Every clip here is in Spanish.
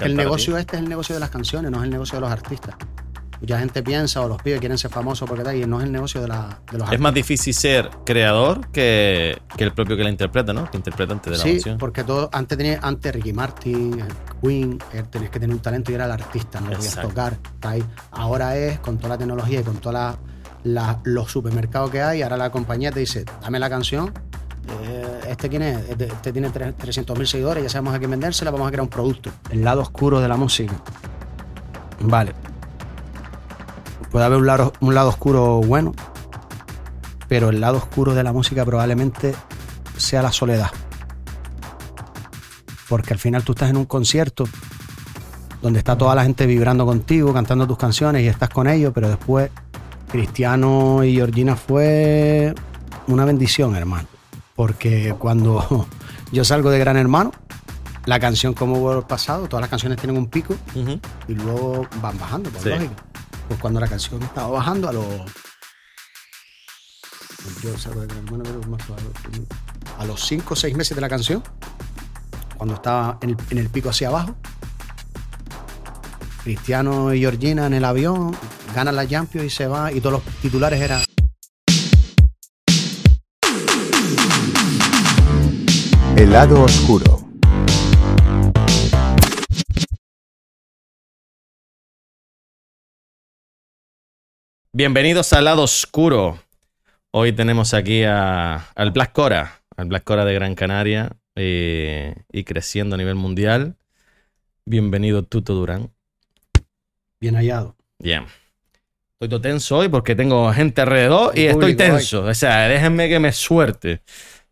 El negocio este es el negocio de las canciones, no es el negocio de los artistas. Mucha gente piensa o los pibes quieren ser famosos porque tal, y no es el negocio de, la, de los artistas. Es más difícil ser creador que, que el propio que la interpreta, ¿no? Que interpreta antes de la Sí, canción. porque todo, antes, tenía, antes Ricky Martin, Queen, eh, tenías que tener un talento y era el artista, no podías tocar. Ahora es con toda la tecnología y con todos los supermercados que hay, ahora la compañía te dice, dame la canción, eh, este es, este, tiene 300 mil seguidores, ya sabemos a quién vendérsela, vamos a crear un producto. El lado oscuro de la música. Vale. Puede haber un lado, un lado oscuro bueno, pero el lado oscuro de la música probablemente sea la soledad. Porque al final tú estás en un concierto donde está toda la gente vibrando contigo, cantando tus canciones y estás con ellos, pero después Cristiano y Georgina fue una bendición, hermano. Porque cuando yo salgo de Gran Hermano, la canción como hubo el pasado, todas las canciones tienen un pico y luego van bajando, por Sí. lógica. Pues cuando la canción estaba bajando a los. Yo salgo de Gran Hermano, a los 5 o 6 meses de la canción, cuando estaba en el, en el pico hacia abajo, Cristiano y Georgina en el avión, ganan la Champions y se va, y todos los titulares eran. El lado oscuro. Bienvenidos al lado oscuro. Hoy tenemos aquí a- al Black Cora, al Black Cora de Gran Canaria eh, y creciendo a nivel mundial. Bienvenido Tuto Durán. Bien hallado. Bien. Estoy todo tenso hoy porque tengo gente alrededor y estoy tenso. O sea, déjenme que me suerte.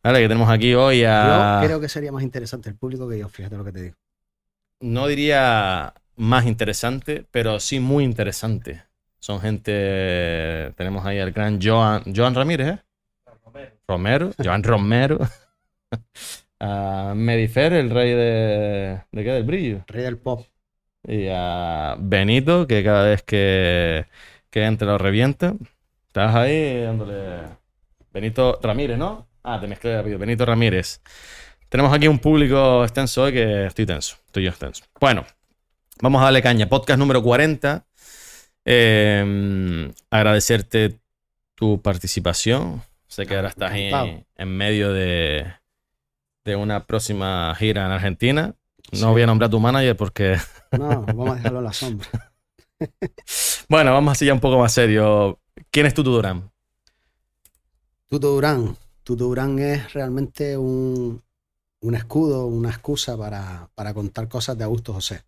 Vale, que tenemos aquí hoy a... Yo creo que sería más interesante el público que yo, fíjate lo que te digo. no diría más interesante, pero sí muy interesante. Son gente. Tenemos ahí al gran Joan, Joan Ramírez, ¿eh? Romero. Joan Romero. a Medifer, el rey de. ¿De qué? Del brillo. Rey del pop. Y a Benito, que cada vez que, que entre lo revienta. Estás ahí dándole. Benito Ramírez, ¿no? Ah, te mezclé apellido. Benito Ramírez. Tenemos aquí un público extenso hoy que estoy tenso. Estoy yo extenso. Bueno, vamos a darle caña. Podcast número 40. Eh, agradecerte tu participación. Sé que ahora estás ahí Encantado. en medio de, de una próxima gira en Argentina. No Sí. voy a nombrar a tu manager porque No, vamos a dejarlo en la sombra. Bueno, vamos así ya un poco más serio. ¿Quién es Tutu Durán? Tuto Durán. Tuto Durán es realmente un, un escudo, una excusa para, para contar cosas de Augusto José.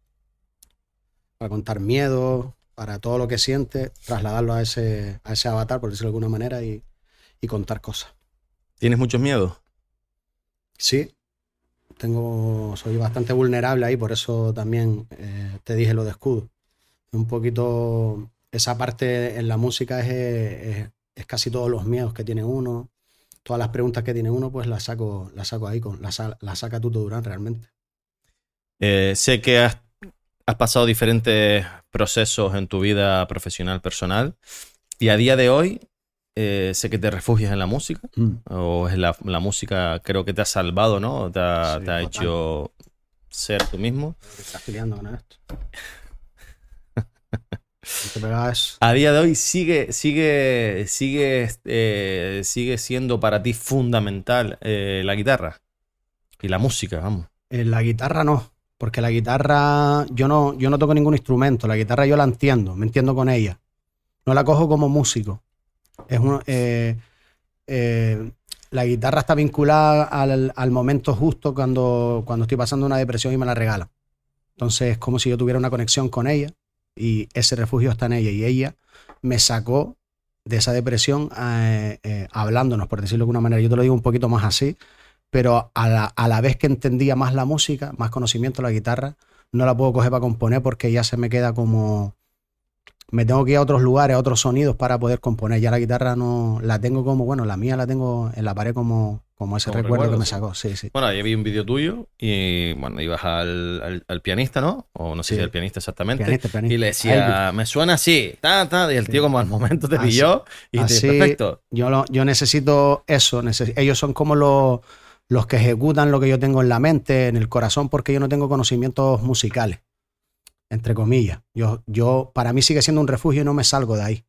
Para contar miedo, para todo lo que siente, trasladarlo a ese, a ese avatar, por decirlo de alguna manera, y, y contar cosas. ¿Tienes muchos miedos? Sí, tengo, soy bastante vulnerable ahí, por eso también eh, te dije lo de escudo. Un poquito, esa parte en la música es, es- es casi todos los miedos que tiene uno, todas las preguntas que tiene uno, pues las saco, las saco ahí, con, las, las saca Tuto Durán realmente. Eh, sé que has, has pasado diferentes procesos en tu vida profesional, personal, y a día de hoy eh, sé que te refugias en la música, o es la, la música creo que te ha salvado, ¿no? Te ha, Sí, te ha total. hecho ser tú mismo. Estás peleando con esto. A día de hoy sigue, sigue, sigue, eh, sigue siendo para ti fundamental eh, la guitarra y la música, vamos. En la guitarra no, porque la guitarra, yo no, yo no toco ningún instrumento, la guitarra yo la entiendo, me entiendo con ella. No la cojo como músico. Es un- eh, eh, la guitarra está vinculada al, al momento justo cuando, cuando estoy pasando una depresión y me la regala. Entonces es como si yo tuviera una conexión con ella y ese refugio está en ella y ella me sacó de esa depresión eh, eh, hablándonos, por decirlo de alguna manera. Yo te lo digo un poquito más así, pero a la, a la vez que entendía más la música, más conocimiento de la guitarra, no la puedo coger para componer porque ya se me queda como... Me tengo que ir a otros lugares, a otros sonidos para poder componer. Ya la guitarra no la tengo como, bueno, la mía la tengo en la pared como, como ese Como recuerdo, recuerdo, que me sacó. Sí, sí. Bueno, ahí vi un vídeo tuyo y bueno, ibas al, al- al pianista, ¿no? O no sé Sí. si al pianista exactamente. Pianista, pianista. Y le decía, me suena así, ta, ta, y el tío como al momento te Así- pilló y te así- perfecto. Yo, lo- yo necesito eso. necesi- ellos son como los, los que ejecutan lo que yo tengo en la mente, en el corazón, porque yo no tengo conocimientos musicales. entre comillas. Yo, yo, para mí sigue siendo un refugio y no me salgo de ahí.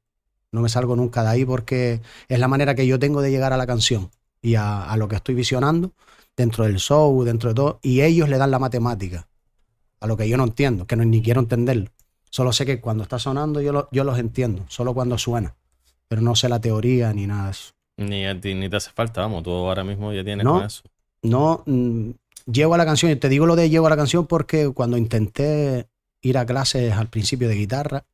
No me salgo nunca de ahí porque es la manera que yo tengo de llegar a la canción y a, a lo que estoy visionando dentro del show, dentro de todo. Y ellos le dan la matemática a lo que yo no entiendo, que no, ni quiero entenderlo. Solo sé que cuando está sonando yo, lo- yo los entiendo, solo cuando suena. Pero no sé la teoría ni nada de eso. Ni a ti ni te hace falta, vamos, tú ahora mismo ya tienes No. con eso. No mm, llego a la canción, y te digo lo de llego a la canción porque cuando intenté ir a clases al principio de guitarra,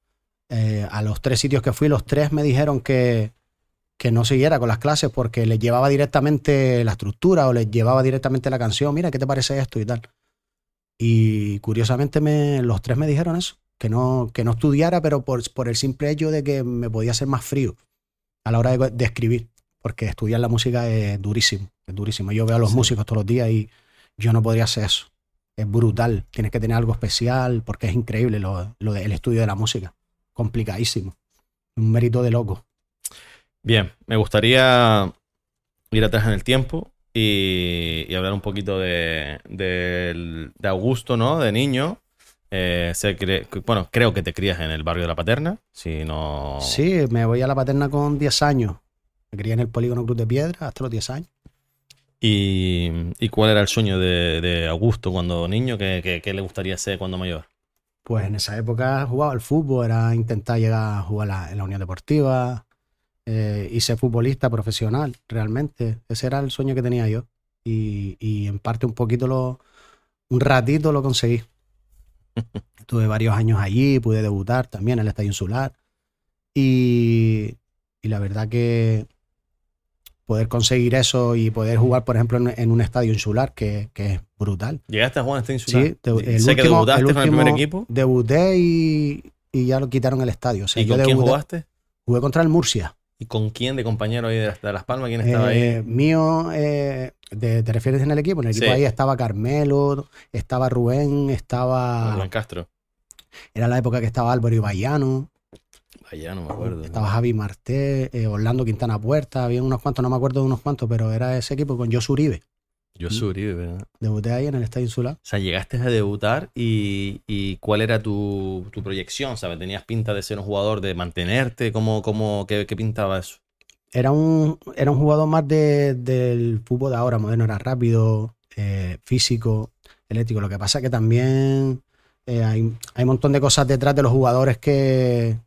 eh, a los tres sitios que fui, los tres me dijeron que, que no siguiera con las clases porque les llevaba directamente la estructura o les llevaba directamente la canción. Mira, ¿qué te parece esto y tal? Y curiosamente me, los tres me dijeron eso, que no, que no estudiara, pero por, por el simple hecho de que me podía hacer más frío a la hora de, de escribir, porque estudiar la música es durísimo, es durísimo. Yo veo a los Sí. músicos todos los días y yo no podría hacer eso. Es brutal, tienes que tener algo especial porque es increíble lo, lo del estudio de la música, complicadísimo, un mérito de loco. Bien, me gustaría ir atrás en el tiempo y, y hablar un poquito de, de Augusto, ¿no? De niño. Eh, bueno, creo que te crías en el barrio de la Paterna, si no... Sí, me voy a la paterna con 10 años. Me crié en el polígono Cruz de Piedra hasta los 10 años. ¿Y, y cuál era el sueño de, de Augusto cuando niño? ¿Qué, qué- qué le gustaría ser cuando mayor? Pues en esa época jugaba al fútbol, era intentar llegar a jugar la- en la Unión Deportiva eh, y ser futbolista profesional, realmente. Ese era el sueño que tenía yo. Y, y en parte un poquito lo, un ratito lo conseguí. Tuve varios años allí, pude debutar también en el Estadio Insular. Y, y la verdad que poder conseguir eso y poder jugar, por ejemplo, en, en un estadio insular, que, que es brutal. ¿Llegaste a jugar en este insular? Sí, de- el sé que último- debutaste el con el primer último equipo. Debuté y, y ya lo quitaron el estadio. O sea, ¿Y yo con quién jugaste? Jugué contra el Murcia. ¿Y con quién de compañero ahí de, Las Palmas? ¿Quién estaba Eh, ahí? mío, eh, de- ¿te refieres en el equipo? En el equipo Sí. ahí estaba Carmelo, estaba Rubén, estaba. Rubén Castro. Era la época que estaba Álvaro Ibaiano, Vaya, no me acuerdo. estaba Javi Marté, eh, Orlando Quintana Puerta, había unos cuantos, no me acuerdo de unos cuantos, pero era ese equipo con Josu Uribe. Yo Uribe, ¿verdad? Debuté ahí en el Estadio Insular. O sea, llegaste a debutar y, y ¿cuál era tu, tu proyección? ¿Sabes? ¿Tenías pinta de ser un jugador, de mantenerte? ¿Cómo, cómo, qué, qué pintaba eso? Era un, era un jugador más de- del fútbol de ahora, moderno, era rápido, eh, físico, eléctrico. Lo que pasa es que también eh, hay, hay un montón de cosas detrás de los jugadores que,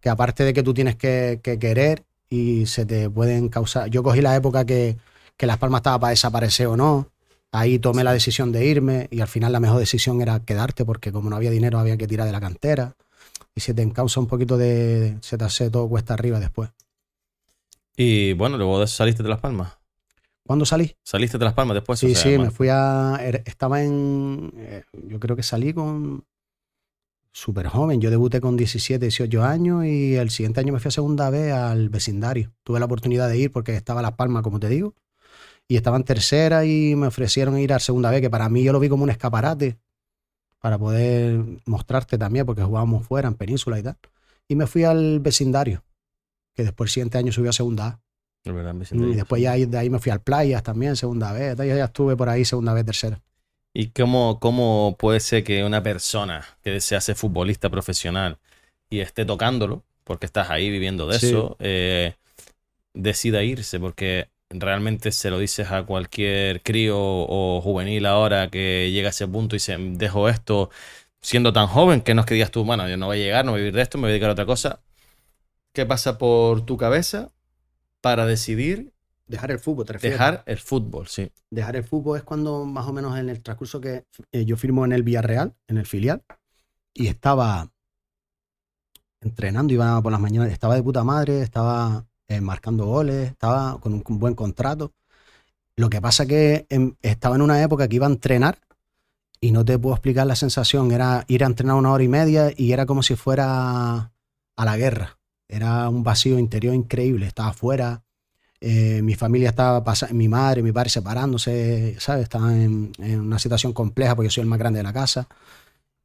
que aparte de que tú tienes que, que querer y se te pueden causar. Yo cogí la época que, que Las Palmas estaba para desaparecer o no. Ahí tomé la decisión de irme y al final la mejor decisión era quedarte porque como no había dinero había que tirar de la cantera y se te encausa un poquito de... se te hace todo cuesta arriba después. Y bueno, luego saliste de Las Palmas. ¿Cuándo salí? ¿Saliste de Las Palmas después? Sí, O sea, sí, me fui a. er- Estaba en. eh, Yo creo que salí con. Súper joven. Yo debuté con 17, 18 años y el siguiente año me fui a segunda vez al vecindario. Tuve la oportunidad de ir porque estaba Las Palmas, como te digo, y estaba en tercera y me ofrecieron ir a segunda vez, que para mí yo lo vi como un escaparate para poder mostrarte también, porque jugábamos fuera, en península y tal. Y me fui al vecindario, que después el siguiente año subió a segunda A. verdad, Y después ya de ahí me fui al playas también, segunda vez. Ya, ya estuve por ahí, segunda vez, tercera. ¿Y cómo, cómo puede ser que una persona que se hace futbolista profesional y esté tocándolo, porque estás ahí viviendo de Sí. eso, eh, decida irse? Porque realmente se lo dices a cualquier crío o juvenil ahora que llega a ese punto y se dejo esto siendo tan joven que no es que digas tú, bueno, yo no voy a llegar, no voy a vivir de esto, me voy a dedicar a otra cosa. ¿Qué pasa por tu cabeza para decidir Dejar el fútbol, te refieres. dejar el fútbol? Sí. Dejar el fútbol es cuando más o menos en el transcurso que eh, yo firmo en el Villarreal, en el filial, y estaba entrenando, iba por las mañanas, estaba de puta madre, estaba eh, marcando goles, estaba con un, buen contrato. Lo que pasa que em, estaba en una época que iba a entrenar y no te puedo explicar la sensación, era ir a entrenar una hora y media y era como si fuera a la guerra. Era un vacío interior increíble, estaba afuera, eh, mi familia estaba pasando, mi madre, mi padre separándose, ¿sabes? Estaban en, en una situación compleja porque yo soy el más grande de la casa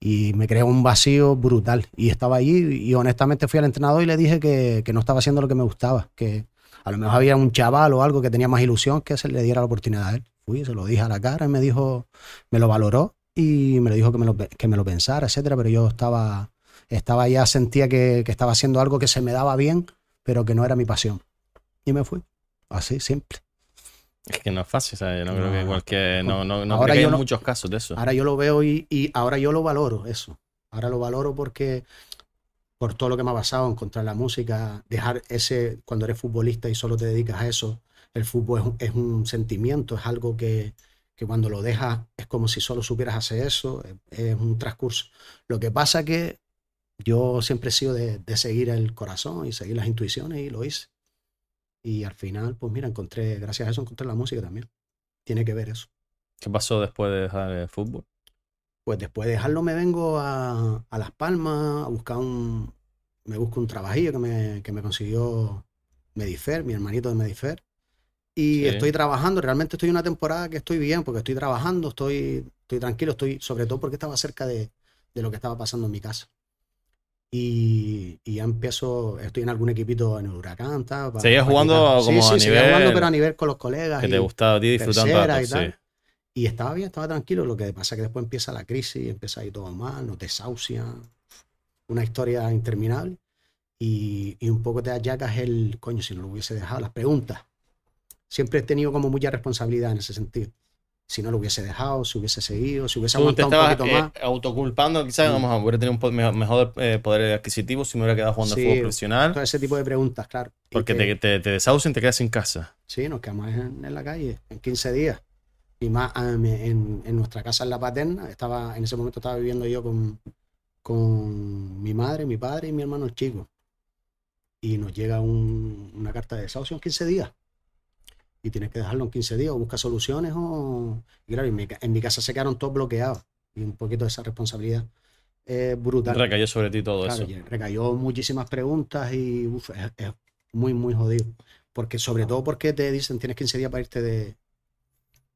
y me creó un vacío brutal. Y estaba allí y honestamente fui al entrenador y le dije que, que no estaba haciendo lo que me gustaba, que a lo mejor había un chaval o algo que tenía más ilusión que se le diera la oportunidad a él. Fui, se lo dije a la cara y me dijo, me lo valoró y me lo dijo que me lo, que me lo pensara, etcétera, pero yo estaba, estaba ya, sentía que, que estaba haciendo algo que se me daba bien, pero que no era mi pasión. Y me fui. Así, simple. Es que no es fácil, ¿sabes? Yo no, creo No. que cualquier. No, no, no Ahora creo que yo hay no- muchos casos de eso. Ahora yo lo veo y, y ahora yo lo valoro, eso. Ahora lo valoro porque por todo lo que me ha pasado, encontrar la música, dejar ese, cuando eres futbolista y solo te dedicas a eso, el fútbol es un, es un sentimiento, es algo que, que cuando lo dejas es como si solo supieras hacer eso, es, es un transcurso. Lo que pasa que yo siempre he sido de, de seguir el corazón y seguir las intuiciones y lo hice. Y al final, pues mira, encontré, gracias a eso encontré la música también. Tiene que ver eso. ¿Qué pasó después de dejar el fútbol? Pues después de dejarlo me vengo a, a Las Palmas a buscar un... Me busco un trabajillo que me, que me consiguió Medifer, mi hermanito de Medifer. Y Sí. estoy trabajando, realmente estoy en una temporada que estoy bien, porque estoy trabajando, estoy, estoy tranquilo, estoy, sobre todo porque estaba cerca de, de lo que estaba pasando en mi casa. Y, y ya empiezo, estoy en algún equipito en el huracán, tal, para Seguías jugando como sí, a sí, seguía jugando, nivel pero a nivel con los colegas. Que y- te gustaba a ti rato, y sí. y estaba bien, estaba tranquilo. Lo que pasa es que después empieza la crisis, empieza ahí todo mal, nos desahucian. Una historia interminable. Y, y un poco te achacas el, coño, si no lo hubiese dejado, las preguntas. Siempre he tenido como mucha responsabilidad en ese sentido. Si no lo hubiese dejado, si hubiese seguido, si hubiese te aguantado un poquito eh, más. autoculpando, quizás Mm. vamos a hubiera tenido un mejor, mejor, eh, poder adquisitivo si me hubiera quedado jugando Sí, fútbol profesional. Todo ese tipo de preguntas, claro. Porque que- te, te, te desahucian y te quedas sin casa. Sí, nos quedamos en, en la calle en 15 días. Y más ah, en, en nuestra casa en La Paterna, estaba, en ese momento estaba viviendo yo con, con mi madre, mi padre y mi hermano el chico. Y nos llega un- una carta de desahucio en 15 días. Y tienes que dejarlo en 15 días o buscar soluciones o... Y claro, en mi, ca- en mi casa se quedaron todos bloqueados. Y un poquito de esa responsabilidad es brutal. Recayó sobre ti todo Claro, eso. recayó muchísimas preguntas y uf, es, es muy, muy jodido. Porque, sobre todo porque te dicen tienes 15 días para irte de.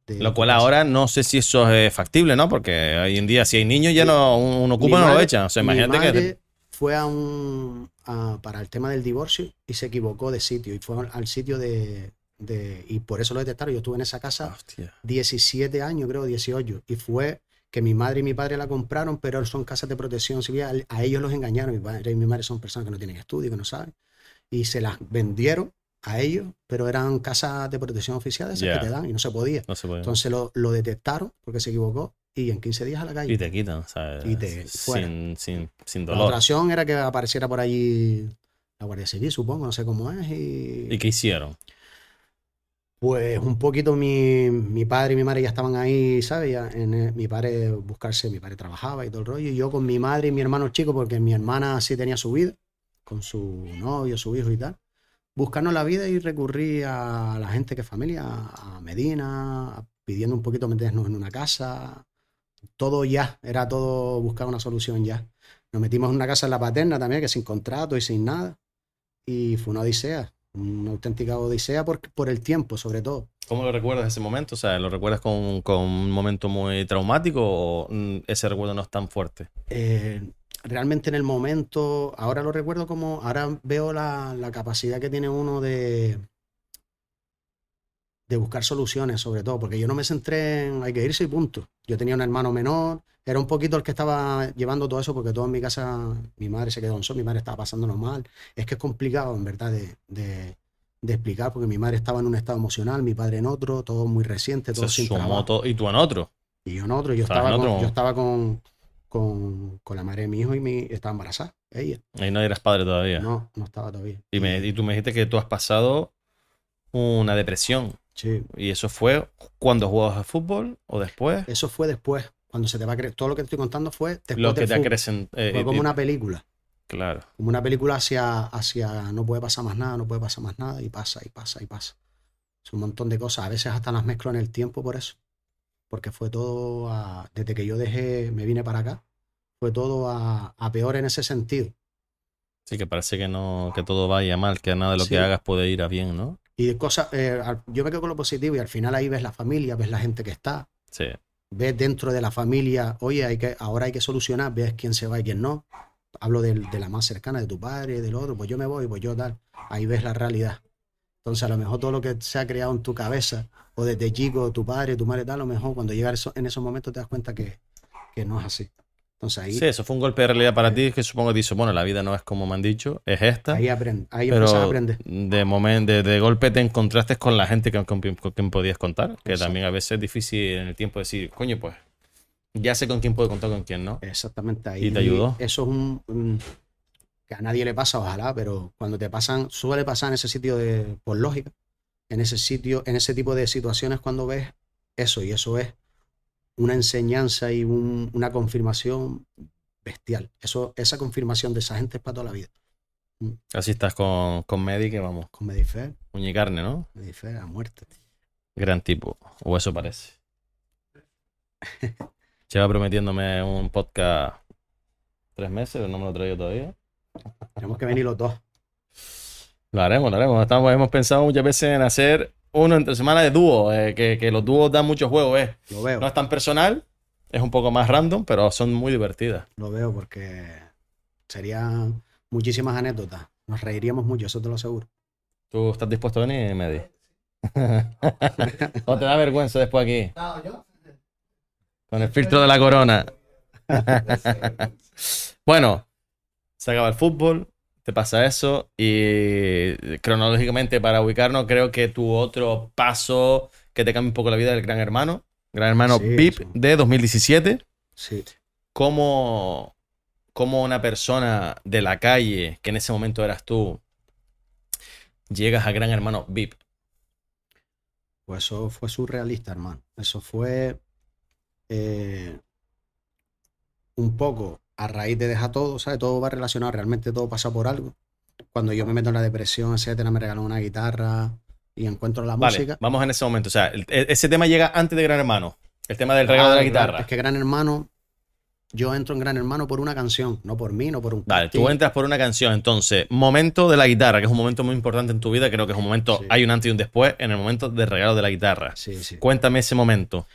de Lo cual ahora no sé si eso es factible, ¿no? Porque hoy en día, si hay niños, ya no uno ocupa no lo echan. O sea, imagínate que. madre fue a un. a- para el tema del divorcio y se equivocó de sitio. Y fue al sitio de, de- Y por eso lo detectaron. Yo estuve en esa casa Hostia. 17 años, creo, 18. Y fue que mi madre y mi padre la compraron, pero son casas de protección civil. A, ellos los engañaron. Mi padre y mi madre son personas que no tienen estudio, que no saben. Y se las vendieron a ellos, pero eran casas de protección oficial, esas que te dan, y no se podía. No se puede. Entonces lo, lo detectaron porque se equivocó y en 15 días a la calle. y te quitan, ¿sabes? Y te- fuera. sin, sin, sin La dolor. otra opción era que apareciera por allí la Guardia Civil, supongo, no sé cómo es. Y, ¿Y qué hicieron? Pues un poquito mi, mi padre y mi madre ya estaban ahí, ¿sabes? El- mi padre buscarse, mi padre trabajaba y todo el rollo, y yo con mi madre y mi hermano chico, porque mi hermana sí tenía su vida, con su novio, su hijo y tal, buscarnos la vida y recurrí a la gente que es familia, a Medina, pidiendo un poquito meternos en una casa, todo ya, era todo buscar una solución ya. Nos metimos en una casa en la paterna también, que sin contrato y sin nada, y fue una odisea, una auténtica odisea por, por el tiempo, sobre todo. ¿Cómo lo recuerdas ese momento? O sea, ¿lo recuerdas con, con un momento muy traumático o mm, ese recuerdo no es tan fuerte? eh, realmente en el momento, ahora lo recuerdo como, ahora veo la, la capacidad que tiene uno de, de buscar soluciones, sobre todo, porque yo no me centré en hay que irse y punto. Yo tenía un hermano menor, era un poquito el que estaba llevando todo eso, porque todo en mi casa, mi madre se quedó en sol, mi madre estaba pasándolo mal. Es que es complicado, en verdad, de, de- de explicar, porque mi madre estaba en un estado emocional, mi padre en otro, todo muy reciente, todo Se sin sumó trabajo. todo- y tú en otro. Y yo en otro, yo estaba, en con, otro. yo estaba con, con, con la madre de mi hijo y mi, estaba embarazada, ella. Ahí no eras padre todavía. No, no estaba todavía. Y, me, y tú me dijiste que tú has pasado una depresión. Sí, ¿Y eso fue cuando jugabas al fútbol o después? eso fue después, cuando se te va a creer. Todo lo que te estoy contando fue después Lo que del te fútbol. acrecen. eh, Fue y- como y- una película. Claro. Como una película hacia, hacia no puede pasar más nada, no puede pasar más nada, y pasa, y pasa, y pasa. Es un montón de cosas. A veces hasta las mezclo en el tiempo por eso. Porque fue todo, a- desde que yo dejé, me vine para acá, fue todo a, a peor en ese sentido. Sí, que parece que no, que todo vaya mal, que nada de lo Sí. que hagas puede ir a bien, ¿no? Y de cosas, eh, yo me quedo con lo positivo y al final ahí ves la familia, ves la gente que está, Sí. ves dentro de la familia, oye, hay que, ahora hay que solucionar, ves quién se va y quién no. Hablo del- de, la más cercana, de tu padre, del otro, pues yo me voy, pues yo tal. Ahí ves la realidad. Entonces, a lo mejor todo lo que se ha creado en tu cabeza, o desde chico, tu padre, tu madre, tal, a lo mejor cuando llegas en esos momentos te das cuenta que, que no es así. Entonces ahí, Sí, eso fue un golpe de realidad para ti que supongo que dices, bueno, la vida no es como me han dicho, es esta. ahí, aprend- ahí empiezas a Pero aprender. de, momento, de, de golpe te encontraste con la gente con, con quien podías contar, que Exacto. también a veces es difícil en el tiempo decir, coño, pues ya sé con quién puedo contar, con quién no. Exactamente ahí. ¿Y te ayudó? Eso es un, un- que a nadie le pasa, ojalá, pero cuando te pasan, suele pasar en ese sitio de, por lógica, en ese sitio, en ese tipo de situaciones cuando ves eso, y eso es una enseñanza y un- una confirmación bestial. Eso, esa confirmación de esa gente es para toda la vida. Así estás con, con Medi, que vamos, Con Medifer, uña y carne, ¿no? Medifer a muerte. Gran tipo, o eso parece. Lleva prometiéndome un podcast tres meses, pero no me lo he traído todavía. Tenemos que venir los dos. Lo haremos, lo haremos. Estamos, hemos pensado muchas veces en hacer uno entre semana de dúo, eh, que, que los dúos dan mucho juego, ¿eh? Lo veo, No es tan personal, es un poco más random, pero son muy divertidas. lo veo porque serían muchísimas anécdotas. Nos reiríamos mucho, eso te lo aseguro. ¿Tú estás dispuesto a venir, Medi? ¿O te da vergüenza después aquí? Con el filtro de la corona. bueno, se acaba el fútbol, te pasa eso y cronológicamente para ubicarnos creo que tu otro paso que te cambia un poco la vida es el Gran Hermano. Gran Hermano Sí, VIP sí. de 2017. Sí. ¿Cómo, cómo una persona de la calle, que en ese momento eras tú, llegas a Gran Hermano VIP? Pues eso fue surrealista, hermano. Eso fue eh, un poco a raíz de dejar todo, ¿sabes? Todo va relacionado, realmente todo pasa por algo. Cuando yo me meto en la depresión, etcétera, me regaló una guitarra y encuentro la Vale, música. vamos en ese momento. O sea, el- e- ese tema llega antes de Gran Hermano. El tema del regalo de la claro. guitarra. Es que Gran Hermano, yo entro en Gran Hermano por una canción, no por mí, no por un Vale, tú entras por una canción. Entonces, momento de la guitarra, que es un momento muy importante en tu vida. Creo que es un momento, Sí. hay un antes y un después en el momento del regalo de la guitarra. Sí, sí. Cuéntame ese momento.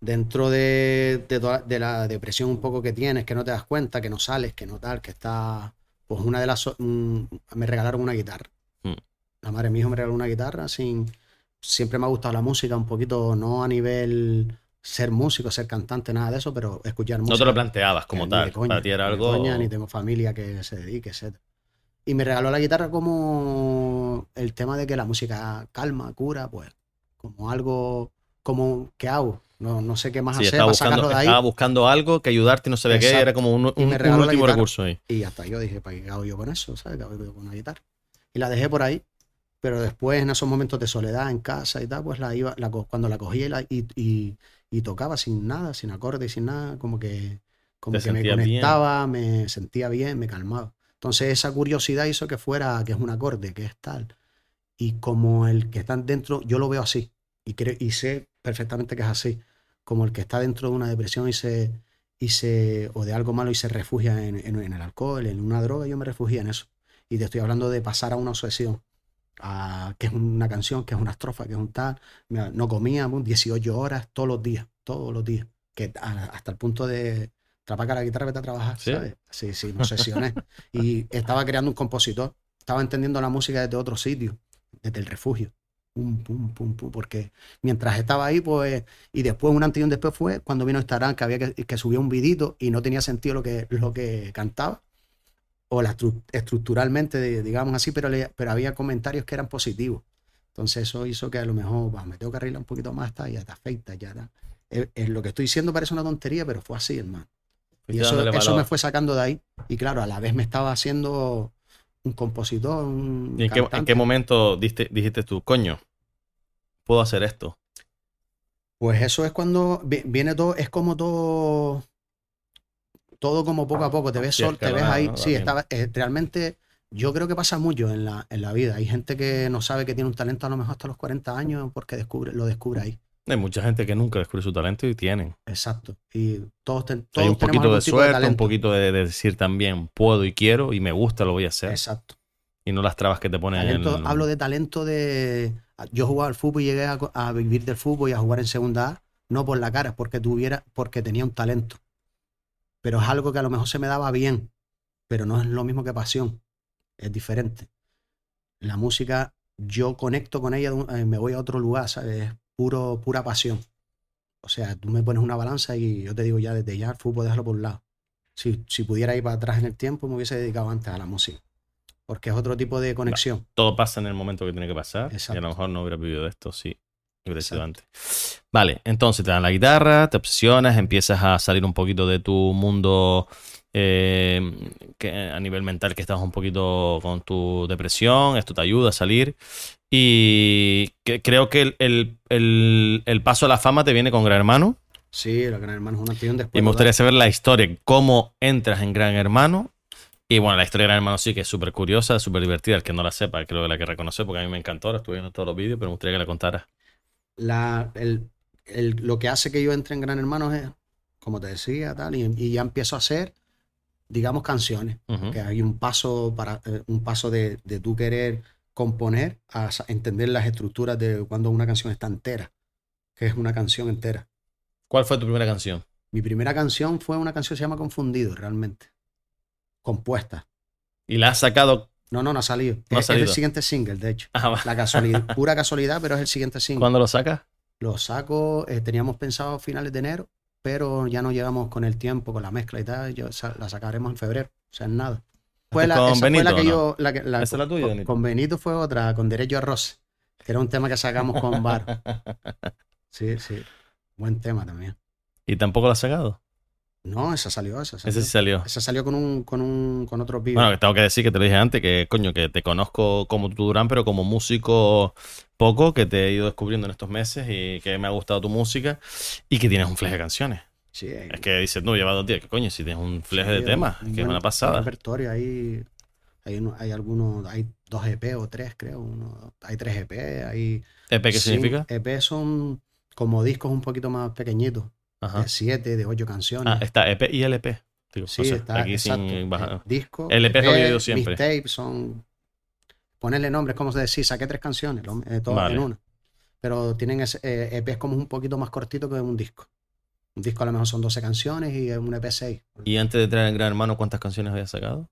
Dentro de, de toda- de la depresión un poco que tienes, que no te das cuenta, que no sales, que no tal, que está, pues una de las, me regalaron una guitarra. Mm. La madre mía me regaló una guitarra, sin, siempre me ha gustado la música, un poquito, no a nivel ser músico, ser cantante, nada de eso, pero escuchar música. No te lo planteabas como ni tal. de coña, Para ti era ni de algo. coña, ni tengo familia que se dedique, etc. Y me regaló la guitarra como el tema de que la música calma, cura, pues como algo, como, ¿qué hago? No, no sé qué más Sí, hacer estaba para sacarlo buscando, de ahí. estaba buscando algo que ayudarte y no sabía qué. Era como un, un- último guitarra. recurso ahí. Y hasta yo dije, ¿para qué hago yo con eso? ¿Sabes? ¿Qué hago yo con una guitarra? Y la dejé por ahí. Pero después, en esos momentos de soledad en casa y tal, pues la iba, la, cuando la cogía y, la- y, y- y tocaba sin nada, sin acorde y sin nada, como que, como que me bien. conectaba, me sentía bien, me calmaba. Entonces esa curiosidad hizo que fuera, que es un acorde, que es tal. Y como el que está dentro, yo lo veo así. Y, cre- y sé perfectamente que es así. Como el que está dentro de una depresión y se, y se, o de algo malo y se refugia en, en- en el alcohol, en una droga, yo me refugié en eso. Y te estoy hablando de pasar a una obsesión, a, que es una canción, que es una estrofa, que es un tal. Mira, no comíamos 18 horas todos los días, todos los días. Que a- hasta el punto de trapaca la guitarra, vete a trabajar, ¿Sí? ¿sabes? Sí, sí, me obsesioné. y estaba creando un compositor, estaba entendiendo la música desde otro sitio, desde el refugio. Pum, pum, pum, pum, porque mientras estaba ahí, pues, y después un antes y un después fue cuando vino Instagram, que había que, que subía un vidito y no tenía sentido lo que, lo que cantaba, o la estru- estructuralmente, digamos así, pero, le- pero había comentarios que eran positivos. Entonces eso hizo que a lo mejor, bah, me tengo que arreglar un poquito más, está, ya te afecta, ya está. Lo que estoy diciendo parece una tontería, pero fue así, hermano. Y Fuiste eso, eso me fue sacando de ahí. Y claro, a la vez me estaba haciendo un compositor, un ¿Y en qué, en cantante. qué momento diste- dijiste tú, coño, puedo hacer esto? Pues eso es cuando vi- viene todo, es como todo, todo como poco a poco, te ves Sí, sol, te ves ahí. ¿no? Sí, estaba, eh, realmente yo creo que pasa mucho en la, en la vida. Hay gente que no sabe que tiene un talento a lo mejor hasta los 40 años porque descubre, lo descubre ahí. Hay mucha gente que nunca descubre su talento y tienen. Exacto. Y todos, Hay todos un tenemos poquito de suerte, un poquito de, de decir también puedo y quiero y me gusta, lo voy a hacer. Exacto. Y no las trabas que te ponen en Talento, el... Hablo de talento de. Yo jugaba al fútbol y llegué a, vivir del fútbol y a jugar en segunda A, no por la cara, porque tuviera, porque tenía un talento. Pero es algo que a lo mejor se me daba bien, pero no es lo mismo que pasión. Es diferente. La música, yo conecto con ella, un- eh, me voy a otro lugar, ¿sabes? Puro, pura pasión. O sea, tú me pones una balanza y yo te digo ya desde ya, el fútbol déjalo por un lado. Si, si pudiera ir para atrás en el tiempo, me hubiese dedicado antes a la música. Porque es otro tipo de conexión. Todo pasa en el momento que tiene que pasar. Y a Exacto. lo mejor no hubiera vivido de esto, sí. Hubiera sido antes. Vale, entonces te dan la guitarra, te obsesionas, empiezas a salir un poquito de tu mundo eh, que a nivel mental que estás un poquito con tu depresión, esto te ayuda a salir. Y que- creo que el, el- el- el paso a la fama te viene con Gran Hermano. Sí, lo Gran Hermano es un antes y un después. Y me gustaría saber la historia, cómo entras en Gran Hermano. Y bueno, la historia de Gran Hermano sí que es súper curiosa, súper divertida. El que no la sepa, creo que la que reconoce, porque a mí me encantó. Ahora estuve viendo todos los vídeos, pero me gustaría que la contaras. La- el- el- lo que hace que yo entre en Gran Hermano es, como te decía, tal, y, y ya empiezo a hacer, digamos, canciones. Que hay un paso para eh, un paso de, de tú querer componer a entender las estructuras de cuando una canción está entera, que es una canción entera. ¿Cuál fue tu primera canción? Mi primera canción fue una canción que se llama Confundido, realmente. Compuesta. ¿Y la has sacado? No, no, no ha salido. No ha es, el siguiente single, de hecho. Ah. La casualidad, pura casualidad, pero es el siguiente single. ¿Cuándo lo sacas? Lo saco, eh, teníamos pensado a finales de enero, pero ya no llegamos con el tiempo, con la mezcla y tal. Yo, la sacaremos en febrero, o sea, en nada. Fue la, con esa fue la que no? yo. La que, la- ¿Esa es la tuya, con, Benito? con Benito fue otra, con Derecho a Roce, que era un tema que sacamos con Bar. Sí, sí. Buen tema también. ¿Y tampoco lo has sacado? No, esa salió, esa salió. Ese sí salió. Esa salió con un, con un, con otro pibe. Bueno, que tengo que decir que te lo dije antes, que coño, que te conozco como tu Durán, pero como músico poco, que te he ido descubriendo en estos meses y que me ha gustado tu música y que tienes un fleje de canciones. Sí, hay- Es que dices, no, lleva dos días, que coño, si tienes un fleje sí, de un- temas, un que es una pasada. repertorio ahí. Hay, uno- hay algunos, hay dos EP o tres, creo. Uno, hay tres EP, hay ¿EP qué significa? EP son como discos un poquito más pequeñitos, Ajá. de siete, de ocho canciones. Ah, está EP y LP. Digo, sí, está, aquí exacto. sin bajar. Eh, disco, LP es lo que yo digo siempre. mixtape, son... Ponerle nombres, como se decir, saqué tres canciones, eh, todas Vale. en una. Pero tienen ese, eh, EPs como un poquito más cortito que un disco. Un disco a lo mejor son 12 canciones y un EP 6. Y antes de entrar en Gran Hermano, ¿cuántas canciones habías sacado?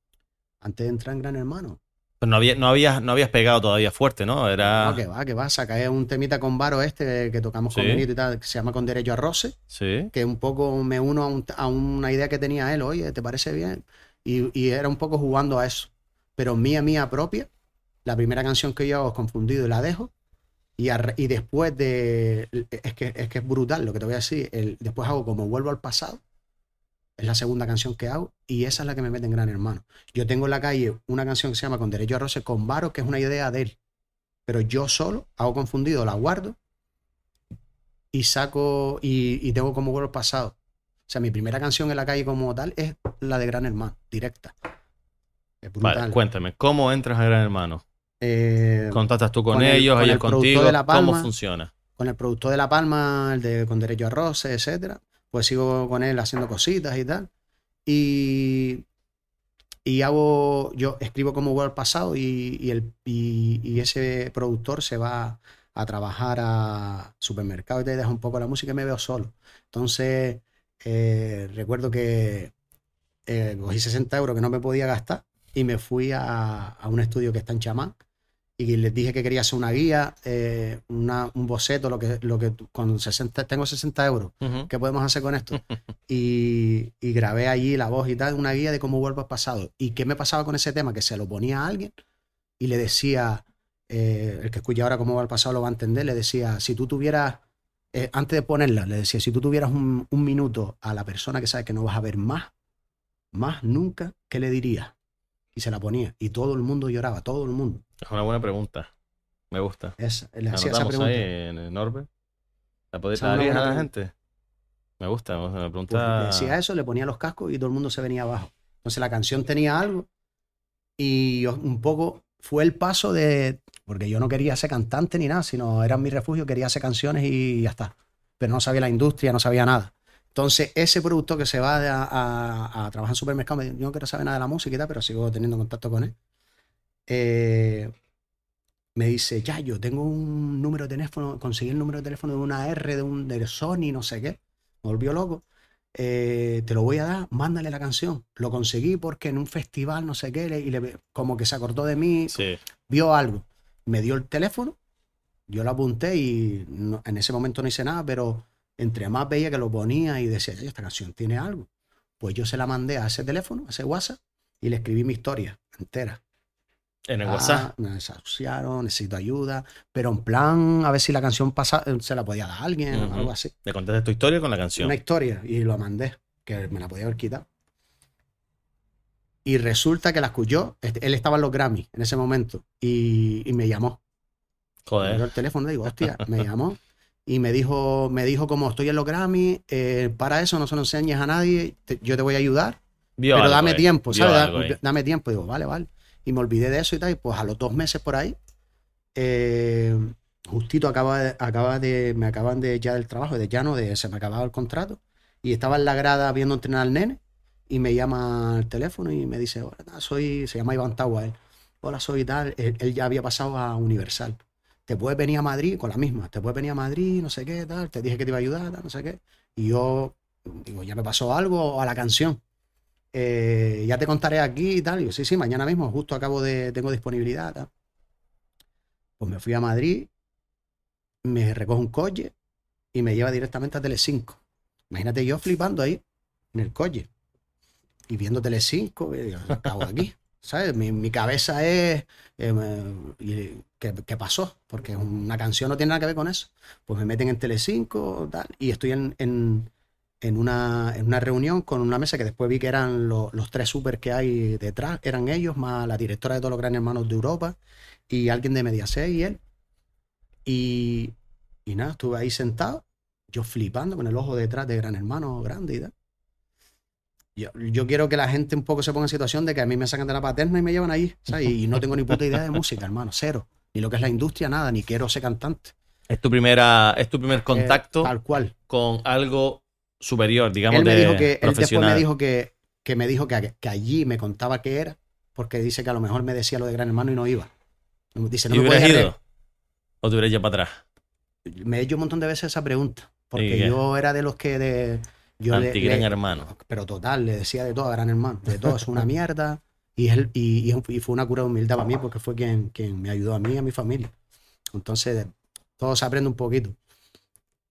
Antes de entrar en Gran Hermano. Pero no, había, no, habías, no habías pegado todavía fuerte, ¿no? Era. No, que va, que va. Saqué un temita con Varo este que tocamos con Sí. Benito y tal, que se llama Con Derecho a Roce. Sí. que un poco me uno a, un- a una idea que tenía él, oye, ¿te parece bien? Y, y era un poco jugando a eso. Pero mía, mía propia, la primera canción que yo hago es Confundido y la dejo. Y, después de... Es que, es que es brutal lo que te voy a decir. el- después hago como Vuelvo al pasado. Es la segunda canción que hago y esa es la que me mete en Gran Hermano. Yo tengo en la calle una canción que se llama Con Derecho a Roce con Varo, que es una idea de él. Pero yo solo hago Confundido, la guardo y saco y, y tengo como vuelo pasado. O sea, mi primera canción en la calle como tal es la de Gran Hermano, directa. Es brutal. Vale, cuéntame, ¿cómo entras a Gran Hermano? Eh, ¿Contactas tú con, con el- ellos, con ellos el productor contigo? de La ¿Cómo Palma. funciona? con el productor de La Palma, el de Con Derecho a Roce, etcétera. Pues sigo con él haciendo cositas y tal. Y, y hago, yo escribo como al pasado y, y el, y, y ese productor se va a trabajar a supermercado y te deja un poco la música y me veo solo. Entonces, eh, recuerdo que eh, cogí 60 euros que no me podía gastar y me fui a, a un estudio que está en Chamán y les dije que quería hacer una guía, eh, una- un boceto, lo que, lo que con 60, tengo 60 euros, Ujú. ¿qué podemos hacer con esto? Y, y grabé allí la voz y tal, una guía de cómo vuelvo al pasado. ¿Y qué me pasaba con ese tema? Que se lo ponía a alguien y le decía, eh, el que escucha ahora cómo va al pasado lo va a entender, le decía, si tú tuvieras, eh, antes de ponerla, le decía, si tú tuvieras un, un minuto a la persona que sabes que no vas a ver más, más nunca, ¿qué le dirías? Y se la ponía. Y todo el mundo lloraba, todo el mundo. Es una buena pregunta. Me gusta. Esa, le hacía esa pregunta. ahí en el Norbert. ¿La podéis dar a la gente? Me gusta, me Pues pregunta. le decía eso, le ponía los cascos y todo el mundo se venía abajo. Entonces la canción tenía algo y un poco fue el paso de, porque yo no quería ser cantante ni nada, sino era mi refugio, quería hacer canciones y ya está. Pero no sabía la industria, no sabía nada. Entonces ese producto que se va a, a- a trabajar en supermercado, me dijo, yo no quiero saber nada de la música y tal, pero sigo teniendo contacto con él. Eh, me dice, ya, yo tengo un número de teléfono, conseguí el número de teléfono de una R, de un de Sony, no sé qué. Me volvió loco. Eh, te lo voy a dar, mándale la canción. Lo conseguí porque en un festival, no sé qué, le- y le, como que se acordó de mí, Sí. vio algo. Me dio el teléfono, yo lo apunté y no- en ese momento no hice nada, pero entre más veía que lo ponía y decía, "Oye, esta canción tiene algo. Pues yo se la mandé a ese teléfono, a ese WhatsApp, y le escribí mi historia entera. En el Ah, WhatsApp. Me desahuciaron, necesito ayuda, pero en plan, a ver si la canción pasa, se la podía dar a alguien o algo así. Le contaste tu historia con la canción. Una historia, y lo mandé, que me la podía haber quitado. Y resulta que la escuchó, este, él estaba en los Grammy en ese momento, y, y me llamó. Me dio Joder. el teléfono, digo, hostia, me llamó y me dijo, me dijo como estoy en los Grammy, eh, para eso no se lo enseñes a nadie, te- yo te voy a ayudar, Vio pero algo dame tiempo, ¿sabes? Algo dame tiempo, digo, vale, vale. Y me olvidé de eso y tal, y pues a los dos meses por ahí, eh, justito acaba acaba de, me acaban de ya del trabajo, de llano, de, se me acababa el contrato, y estaba en la grada viendo entrenar al nene, y me llama al teléfono y me dice, hola, soy, se llama Iván Tawa, hola, soy tal, él, ya había pasado a Universal. Te puedes venir a Madrid con la misma, te puedes venir a Madrid, no sé qué, tal, te dije que te iba a ayudar, no sé qué. Y yo digo, ya me pasó algo a la canción. Eh, ya te contaré aquí y tal. Y yo, sí, sí, mañana mismo, justo acabo de, tengo disponibilidad. Pues me fui a Madrid, me recojo un coche y me lleva directamente a Telecinco. Imagínate yo flipando ahí, en el coche, y viendo Telecinco, y digo, acabo aquí. ¿Sabes? Mi, mi cabeza es. eh, ¿qué, pasó? Porque una canción no tiene nada que ver con eso. Pues me meten en Telecinco y estoy en, en una, en una reunión con una mesa que después vi que eran lo- los tres super que hay detrás, eran ellos, más la directora de todos los Gran Hermanos de Europa y alguien de Mediaset y él. Y, y nada, estuve ahí sentado, yo flipando con el ojo detrás de Gran Hermano grande y tal. Yo, yo quiero que la gente un poco se ponga en situación de que a mí me sacan de la paterna y me llevan ahí, ¿sabes? Y no tengo ni puta idea de música, hermano, cero. Ni lo que es la industria, nada, ni quiero ser cantante. Es tu primera, es tu primer Eh, contacto tal cual. con algo superior, digamos, él me de dijo que, él después profesional. me dijo que, que me dijo que, que allí me contaba qué era, porque dice que a lo mejor me decía lo de Gran Hermano y no iba. Dice, no ¿Y me hubieras ido? ¿O te hubieras ido para atrás? Me he hecho un montón de veces esa pregunta, ¿Y porque yo era de los que de... Yo le- Hermano. Pero total, le decía de todo a Gran Hermano, de todo es una mierda. Y, él, y, y- y fue una cura de humildad para mí, porque fue quien, quien me ayudó a mí y a mi familia. Entonces, todo se aprende un poquito.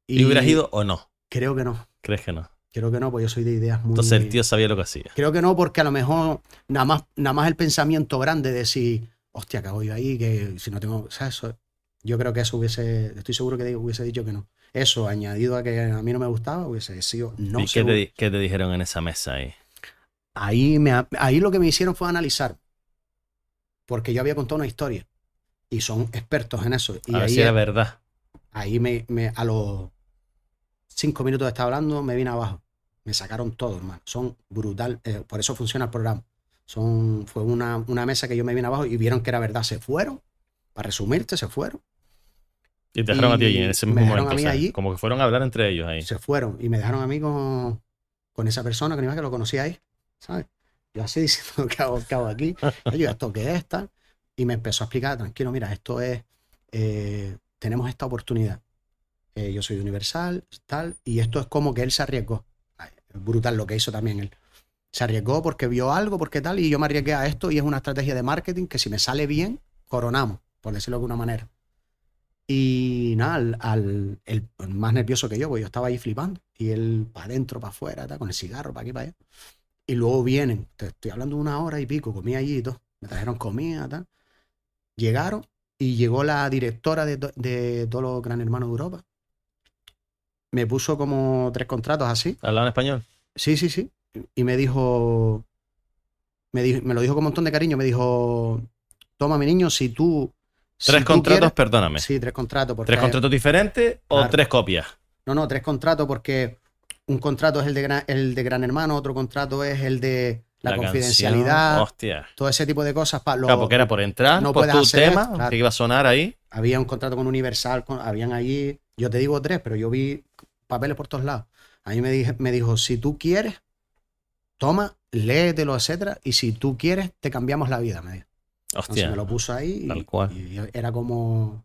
¿Y, hubieras ido o no? Creo que no. ¿Crees que no? Creo que no, porque yo soy de ideas muy... Entonces el tío sabía lo que hacía. Creo que no, porque a lo mejor nada más, nada más el pensamiento grande de decir, hostia, ¿qué hago yo ahí? Que si no tengo. ¿sabes? Eso, yo creo que eso hubiese. Estoy seguro que hubiese dicho que no. Eso, añadido a que a mí no me gustaba, hubiese sido no ¿Y qué te, qué te dijeron en esa mesa ahí? Ahí, me, ahí lo que me hicieron fue analizar. Porque yo había contado una historia. Y son expertos en eso. Y a ver ahí, si era verdad. ahí me, me- a los cinco minutos de estar hablando, me vine abajo. Me sacaron todo, hermano. Son brutal. eh, por eso funciona el programa. Son, fue una, una mesa que yo me vine abajo y vieron que era verdad. Se fueron. Para resumirte, se fueron. Y te dejaron a ti allí en ese me mismo dejaron momento. a mí o sea, allí. Como que fueron a hablar entre ellos ahí. Se fueron. Y me dejaron a mí con, con esa persona que ni más que lo conocía ahí. ¿Sabes? Yo así diciendo, ¿qué hago, qué hago aquí? Yo, ¿esto qué es? Tal. Y me empezó a explicar, tranquilo, mira, esto es, eh, tenemos esta oportunidad. Eh, yo soy Universal, tal, y esto es como que él se arriesgó. Brutal lo que hizo también él. Se arriesgó porque vio algo, porque tal, y yo me arriesgué a esto, y es una estrategia de marketing que si me sale bien, coronamos, por decirlo de alguna manera. Y nada, al, el, más nervioso que yo, pues yo estaba ahí flipando, y él para adentro, para afuera, con el cigarro, para aquí, para allá. Y luego vienen, te estoy hablando una hora y pico, comí allí y todo, me trajeron comida, tal. Llegaron y llegó la directora de, de todos los Gran Hermanos de Europa. Me puso como tres contratos así. ¿Hablaban español? Sí, sí, sí. Y me dijo, me, dijo, me lo dijo con un montón de cariño, me dijo, toma mi niño, si tú... si Tres tú contratos, quieres-". perdóname. Sí, tres contratos. Porque ¿Tres contratos diferentes o tres copias? No, no, tres contratos porque un contrato es el de Gran, el de Gran Hermano, otro contrato es el de la, confidencialidad, Hostia. todo ese tipo de cosas. Para Claro, porque era por entrar, no por puedes tu tema, claro. que iba a sonar ahí. Había un contrato con Universal, con- habían allí, yo te digo tres, pero yo vi papeles por todos lados. A mí me, dije, me dijo, si tú quieres, toma, léetelo, etcétera, y si tú quieres, te cambiamos la vida, me dijo. Entonces Hostia. me lo puso ahí y, cual. era como,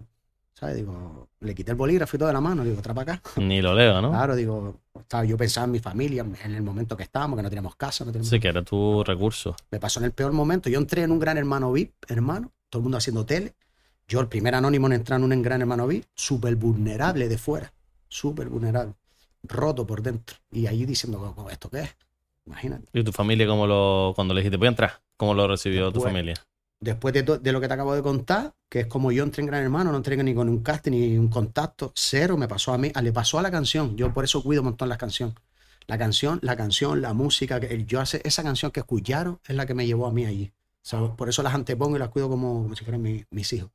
¿sabes? Digo, le quité el bolígrafo y todo de la mano, digo, trapa acá. Ni lo leo, ¿no? Claro, digo, ¿sabes? yo pensaba en mi familia, en el momento que estábamos, que no teníamos casa, no teníamos... Sí, que era tu recurso. Me pasó en el peor momento. Yo entré en un gran hermano VIP, hermano, todo el mundo haciendo tele. Yo, el primer anónimo en entrar en un gran hermano VIP, súper vulnerable de fuera, súper vulnerable. roto por dentro. Y allí diciendo, "¿Cómo- ¿esto qué es? Imagínate. ¿Y tu familia cómo lo, cuando le dijiste, voy a entrar, cómo lo recibió tu familia? Después de, de lo que te acabo de contar, que es como yo entré en Gran Hermano, no entré ni con un casting ni un contacto, cero me pasó a mí, le pasó a la canción. Yo por eso cuido un montón las canciones. La canción, la canción, la música, que yo hace, esa canción que escucharon es la que me llevó a mí allí. O sea, por eso las antepongo y las cuido como, como si fueran mi- mis hijos.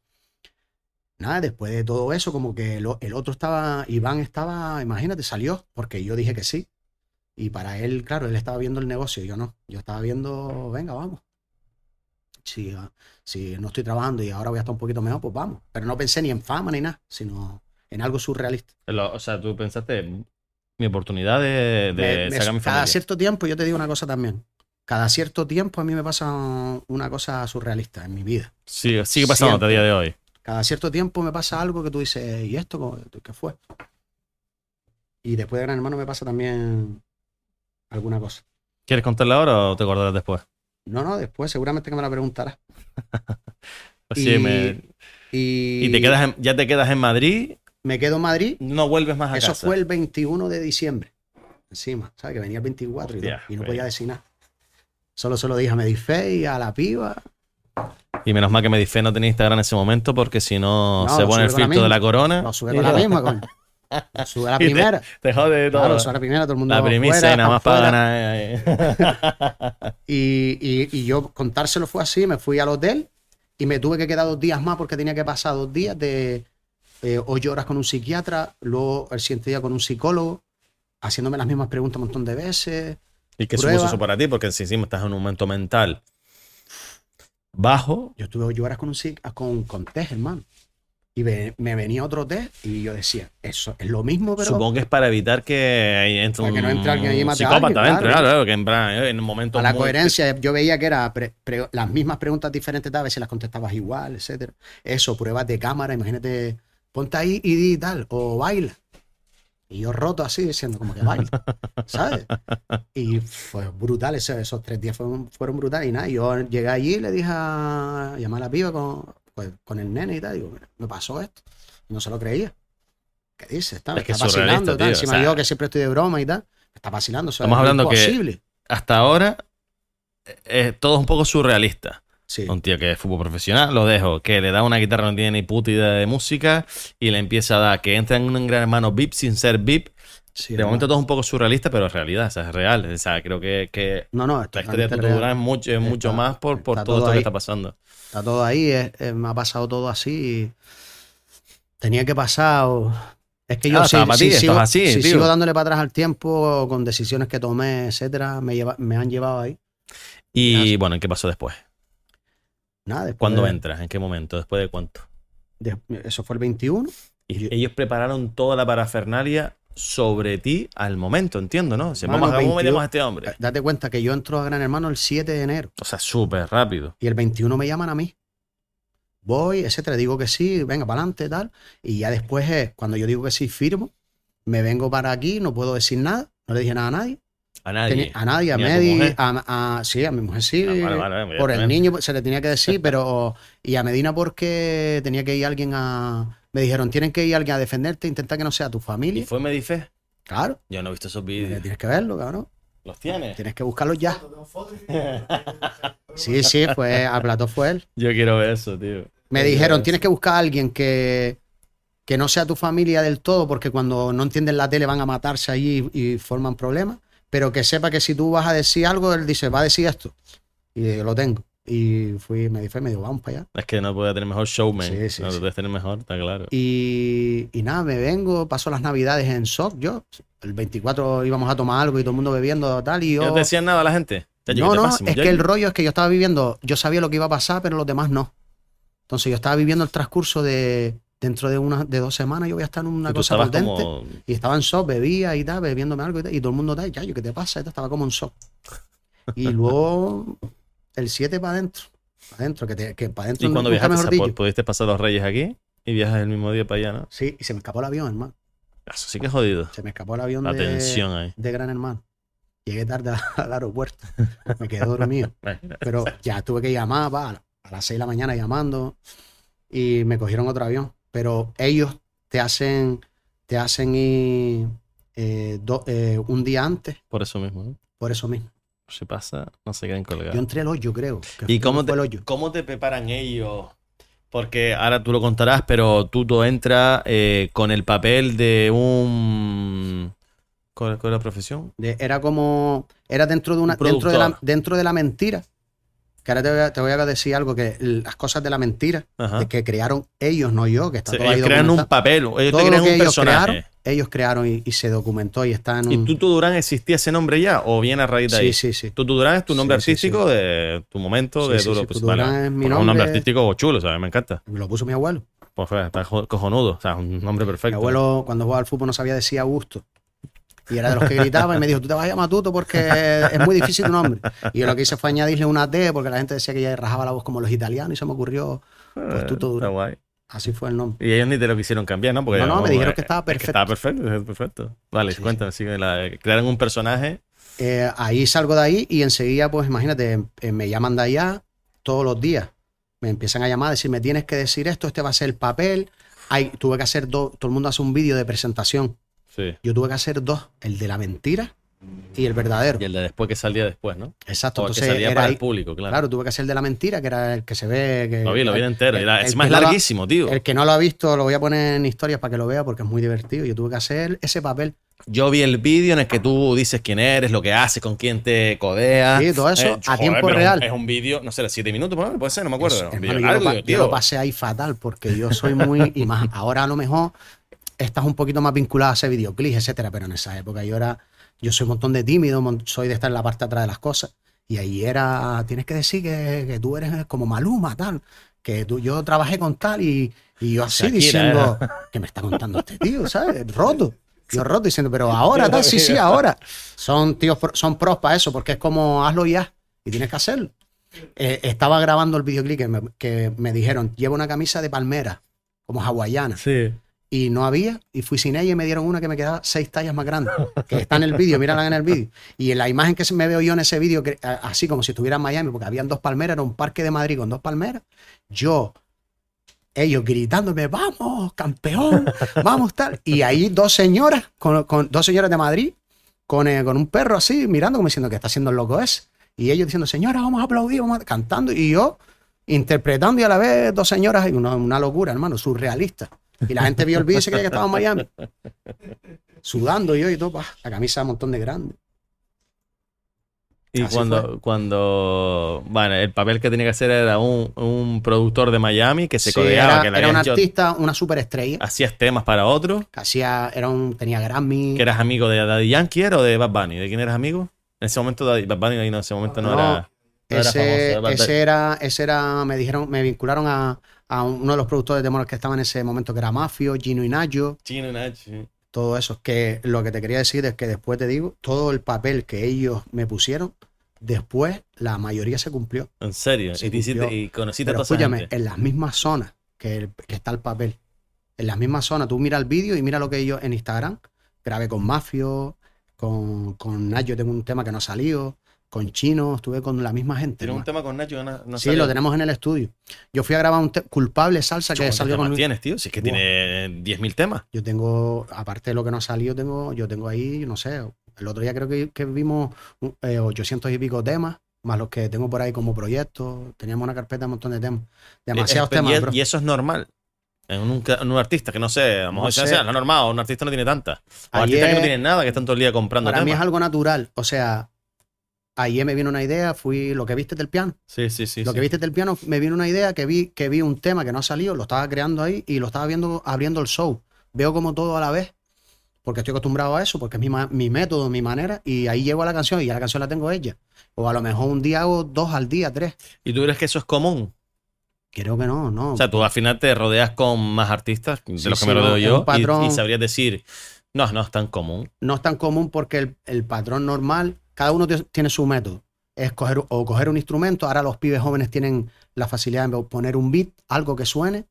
Nada, después de todo eso, como que lo- el otro estaba, Iván estaba, imagínate, salió, porque yo dije que sí. Y para él, claro, él estaba viendo el negocio, yo no. Yo estaba viendo, venga, vamos. Si, si no estoy trabajando y ahora voy a estar un poquito mejor, pues vamos. Pero no pensé ni en fama ni nada, sino en algo surrealista. O sea, tú pensaste, mi oportunidad de, de Me- me- sacar mi cada familia. cierto tiempo, yo te digo una cosa también. Cada cierto tiempo a mí me pasa una cosa surrealista en mi vida. Sí, sigue pasando hasta el día de hoy. Cada cierto tiempo me pasa algo que tú dices, ¿y esto qué fue? Y después de Gran Hermano me pasa también alguna cosa. ¿Quieres contarla ahora o te acordarás después? No, no, después seguramente que me la preguntarás. Sí, y, me- y y te quedas en- ya te quedas en Madrid, me quedo en Madrid. no vuelves más a Eso casa. fue el 21 de diciembre. Encima, ¿sabes? Que venía el 24 y, Hostia, y no podía decir nada. Solo se lo dije a Medife y a la piba. Y menos mal que me di fe no tenía Instagram en ese momento porque si no, No, se pone el filtro de la corona. Lo sube con la misma, coño. Lo sube a la Y te- primera. Te jode todo. Claro, lo sube a la primera, todo el mundo la fuera, y nada más para ganar. Y, y- y yo contárselo fue así, me fui al hotel y me tuve que quedar dos días más porque tenía que pasar dos días de eh, ocho horas con un psiquiatra, luego el siguiente día con un psicólogo, haciéndome las mismas preguntas un montón de veces. ¿Y qué supuso eso para ti? Porque si encima estás en un momento mental bajo, Yo estuve ocho horas con un con, con test, hermano. Y ve- me venía otro test y yo decía, eso es lo mismo, pero supongo que es para evitar que entre Para un que no entre alguien ahí mate a psicópata alguien, dentro, claro. claro, que en, plan, eh, en un momento a la muy- coherencia yo veía que era pre- pre- las mismas preguntas diferentes, vez si las contestabas igual, etcétera. Eso, pruebas de cámara, imagínate, ponte ahí y di tal, o baila. Y yo roto así, diciendo como que baila, ¿sabes? Y fue brutal, ese- esos tres días fueron, fueron brutales. Y nada, yo llegué allí y le dije a llamar a la piba con, pues, con el nene y tal. Digo, "Mira, me pasó esto. No se lo creía. ¿Qué dices? Está, me Es que está vacilando. tal. Encima o sea- yo que siempre estoy de broma y tal. Me está vacilando. Estamos es hablando que- imposible. hasta ahora eh, eh, todo es un poco surrealista. Sí. Un tío que es fútbol profesional, lo dejo, que le da una guitarra, no tiene ni puta idea de música y le empieza a dar que entra en un gran hermano VIP sin ser VIP. Sí, De momento todo es un poco surrealista, pero es realidad, o sea, es real. O sea, creo que, que No, no, la historia de totalmente tu real. Durán es mucho, es mucho Está- más por, por todo todo esto que está pasando. Está todo ahí, es- es- me ha pasado todo así. y tenía que pasar. o- Es que yo Ah, si, si ti, sigo, así, si sigo dándole para atrás al tiempo con decisiones que tomé, etcétera, me, lleva- me han llevado ahí. Y Gracias. bueno, ¿qué pasó después? Nada, después ¿Cuándo de- entras? ¿En qué momento? ¿Después de cuánto? de- eso fue el 21. Y Yo- ellos prepararon toda la parafernalia sobre ti al momento, entiendo, ¿no? Sea, Mano, vamos, ¿Cómo 22. metemos a este hombre? Date cuenta que yo entro a Gran Hermano el 7 de enero O sea, súper rápido. y el 21 me llaman a mí. Voy, etcétera, digo que sí, venga, para adelante, tal. Y ya después es, cuando yo digo que sí, firmo, me vengo para aquí, no puedo decir nada, no le dije nada a nadie. A nadie. Tenía- a nadie, a a Medi, a, a- sí, a mi mujer sí. Ah, vale, vale, vale, por el niño se le tenía que decir, pero. Y a Medina porque tenía que ir alguien a. Me dijeron, tienen que ir alguien a defenderte, intentar que no sea tu ¿Y familia. fue Medife? Claro, Yo no he visto esos eh, vídeos. tienes que verlo, cabrón. ¿Los tienes? Tienes que buscarlos ya. Sí, sí, fue, al plató fue él. Yo quiero ver eso, tío. Me dijeron, tienes que buscar a alguien que, que no sea tu familia del todo, porque cuando no entienden la tele van a matarse allí y, forman problemas, pero que sepa que si tú vas a decir algo, él dice, va a decir esto. Y yo lo tengo. Y fui, me dijo, me dijo, vamos para allá. Es que no puede tener mejor showman. Sí, sí, no sí. puedes tener mejor, está claro. Y, y nada, me vengo, paso las navidades en SOC, yo. El 24 íbamos a tomar algo y todo el mundo bebiendo tal, y yo... ¿No te decían nada a la gente? No, ¿qué te no, pasa? es Yo- que el rollo es que yo estaba viviendo, yo sabía lo que iba a pasar, pero los demás no. Entonces yo estaba viviendo el transcurso de dentro de una de dos semanas yo voy a estar en una cosa potente. como... Y estaba en shock, bebía y tal, bebiéndome algo y tal, y todo el mundo tal, ya, yo, ¿qué te pasa? Esto estaba como en shock. Y luego el 7 para adentro. Para adentro, que, te- que para adentro ¿Y cuando viajaste? ¿Pudiste pasar los reyes aquí? Y viajas el mismo día para allá, ¿no? Sí, y se me escapó el avión, hermano. Eso sí que es jodido. Se me escapó el avión La de, tensión ahí. de Gran Hermano. Llegué tarde al aeropuerto. Me quedé dormido. Pero ya tuve que llamar, va, a las 6 de la mañana llamando y me cogieron otro avión. Pero ellos te hacen, te hacen ir, eh, do- eh, un día antes, Por eso mismo, ¿no? por eso mismo. Si pasa, no se queden colgados. Yo entré el hoyo, creo. ¿Y cómo te, el hoyo. cómo te preparan ellos? Porque ahora tú lo contarás, pero tú, entras eh, con el papel de un... ¿Cuál, cuál es la profesión? De- era como. Era dentro de una. Un Dentro de, la, dentro de la mentira. Que ahora te voy, a, te voy a decir algo: que las cosas de la mentira, de que crearon ellos, no yo, que está Sí, todo ahí ellos crean un papel, ellos Todo te lo crean que un ellos personaje. crearon, ellos crearon y, y se documentó y está en un. ¿Y Tuto Durán existía ese nombre ya o viene a raíz de ahí? sí, sí, sí. Tuto Durán es tu nombre Sí, sí, artístico de tu momento Sí, de sí, duro. sí, pues, vale. Durán es mi Porque un nombre nombre. artístico chulo, ¿sabes? Me encanta. Lo puso mi abuelo. Pues está jo- cojonudo, o sea, un nombre Mi perfecto. abuelo, cuando jugaba al fútbol, no sabía decir Augusto. Y era de los que gritaba y me dijo, tú te vas a llamar Tuto porque es muy difícil tu nombre. Y yo lo que hice fue añadirle una T porque la gente decía que ya rajaba la voz como los italianos y se me ocurrió, pues Tuto Está Durán. guay. Así fue el nombre. Y ellos ni te lo quisieron cambiar, ¿no? Porque, No, no, me dijeron eh, que estaba es perfecto. estaba perfecto, perfecto. Vale, Sí, cuéntame, la- crearon un personaje. Eh, ahí salgo de ahí y enseguida, pues imagínate, eh, me llaman de allá todos los días. Me empiezan a llamar a decir, me tienes que decir esto, este va a ser el papel. Hay, tuve que hacer dos, todo el mundo hace un vídeo de presentación. Sí. Yo tuve que hacer dos, el de la mentira y el verdadero. Y el de después que salía después, ¿no? Exacto, O el que entonces salía era para el público, claro. Claro, tuve que hacer el de la mentira, que era el que se ve. Que, Lo vi, lo vi entero. y era- el- es más no lo larguísimo, tío. El que no lo ha visto lo voy a poner en historias para que lo vea porque es muy divertido. Yo tuve que hacer ese papel. Yo vi el vídeo en el que tú dices quién eres, lo que haces, con quién te codeas. Sí, todo eso a tiempo real. Es un vídeo, no sé, siete minutos, por lo menos, puede ser, no me acuerdo. Eso, hermano, yo, lo largo, yo tío. lo pasé ahí fatal porque yo soy muy. y más ahora a lo mejor estás un poquito más vinculado a ese videoclip, etcétera, pero en esa época yo era. Yo soy un montón de tímido, soy de estar en la parte de atrás de las cosas. Y ahí era. Tienes que decir que, que tú eres como Maluma, tal. Que tú, yo trabajé con tal y, y yo así Shakira, diciendo. que me está contando este tío, ¿sabes? Roto. Yo roto diciendo, pero ahora, tal, sí, sí, ahora. Son tíos, son pros para eso, porque es como hazlo ya y tienes que hacerlo. Eh, estaba grabando el videoclip que me, que me dijeron, lleva una camisa de palmera, como hawaiana, Sí. Y no había, y fui sin ella y me dieron una que me quedaba seis tallas más grande, que está en el vídeo, mírala en el vídeo. Y en la imagen que me veo yo en ese vídeo, así como si estuviera en Miami, porque habían dos palmeras, era un parque de Madrid con dos palmeras, yo, ellos gritándome, vamos, campeón, vamos, tal. Y ahí dos señoras, con, dos señoras de Madrid, con, eh, con un perro así, mirando como diciendo que está haciendo el loco ese. Y ellos diciendo, señora, vamos a aplaudir, vamos a-", cantando. Y yo interpretando y a la vez dos señoras, una, una locura, hermano, surrealista. Y la gente vio el vídeo y se creía que estaba en Miami. Sudando yo y todo, la camisa un montón de grande. Y Así cuando, cuando, bueno, el papel que tenía que hacer era un, un productor de Miami que se Sí, codeaba, era, que le era un hecho- artista, una superestrella. hacías temas para otros, hacía, era un, tenía Grammy. que eras amigo de Daddy Yankee ¿era o de Bad Bunny, ¿de quién eras amigo? En ese momento Daddy- Bad Bunny no, en ese momento no, No, era, no era ese, famoso. ese era, ese era, me dijeron, me vincularon a, a uno de los productores de Monos que estaba en ese momento, que era Mafio, Gino Inayo, Chino Nacho. todo eso. Que lo que te quería decir es que después te digo, todo el papel que ellos me pusieron, después la mayoría se cumplió. En serio. Se y, te cumplió. y conociste a Pero toda esa escúchame, gente. en las mismas zonas que, el- que está el papel, en las mismas zonas, tú mira el vídeo y mira lo que yo en Instagram grabé con Mafio, con, con Nayo, tengo un tema que no ha salido, con Chino, estuve con la misma gente. Tienes un tema con Nacho que no, no sí, salió. lo tenemos en el estudio. Yo fui a grabar un culpable salsa que ¿Cuántos salió con tienes, tío? Si es que Buah. tiene 10.000 temas. Yo tengo, aparte de lo que no ha salido, tengo, yo tengo ahí, no sé, el otro día creo que, que vimos un- eh, 800 y pico temas, más los que tengo por ahí como proyectos. Teníamos una carpeta de un montón de temas. Demasiados Eh, eh, temas, y, bro. y eso es normal. En un, en un artista que no sé, a lo mejor No sea, no normal, un artista no tiene tantas. O Ayer- artistas que no tienen nada, que están todo el día comprando Para mí es algo natural. O sea, ayer me vino una idea, fui lo que viste del piano. Sí, sí, sí. lo sí. que viste del piano, me vino una idea que vi, que vi un tema que no ha salido, lo estaba creando ahí y lo estaba viendo, abriendo el show. Veo como todo a la vez, porque estoy acostumbrado a eso, porque es mi, mi método, mi manera, y ahí llego a la canción y ya la canción la tengo ella. O a lo mejor un día hago dos al día, tres. ¿Y tú crees que eso es común? Creo que no, no. O sea, tú al final te rodeas con más artistas de Sí, los que sí, me rodeo yo patrón. y, y sabrías decir, no, no es tan común. no es tan común porque el, el patrón normal, cada uno tie- tiene su método. Es coger o coger un instrumento. Ahora los pibes jóvenes tienen la facilidad de poner un beat, algo que suene,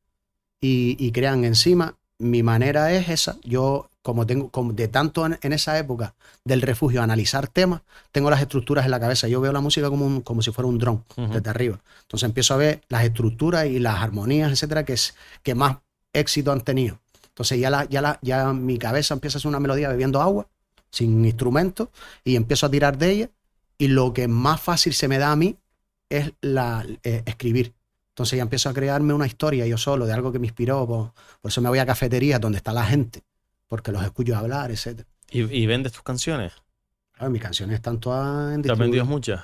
y, y crean encima. Mi manera es esa. Yo, como tengo, como de tanto en, en esa época del refugio analizar temas, tengo las estructuras en la cabeza. Yo veo la música como, un- como si fuera un dron Ujú. desde arriba. Entonces empiezo a ver las estructuras y las armonías, etcétera, que, es, que más éxito han tenido. Entonces ya, la, ya, la, ya mi cabeza empieza a hacer una melodía bebiendo agua sin instrumento, y empiezo a tirar de ella. Y lo que más fácil se me da a mí es la, eh, escribir. Entonces ya empiezo a crearme una historia yo solo de algo que me inspiró. Por, por eso me voy a cafeterías donde está la gente, porque los escucho hablar, etc. ¿Y, y vendes tus canciones? Claro, mis canciones están todas en ¿Te has vendido muchas?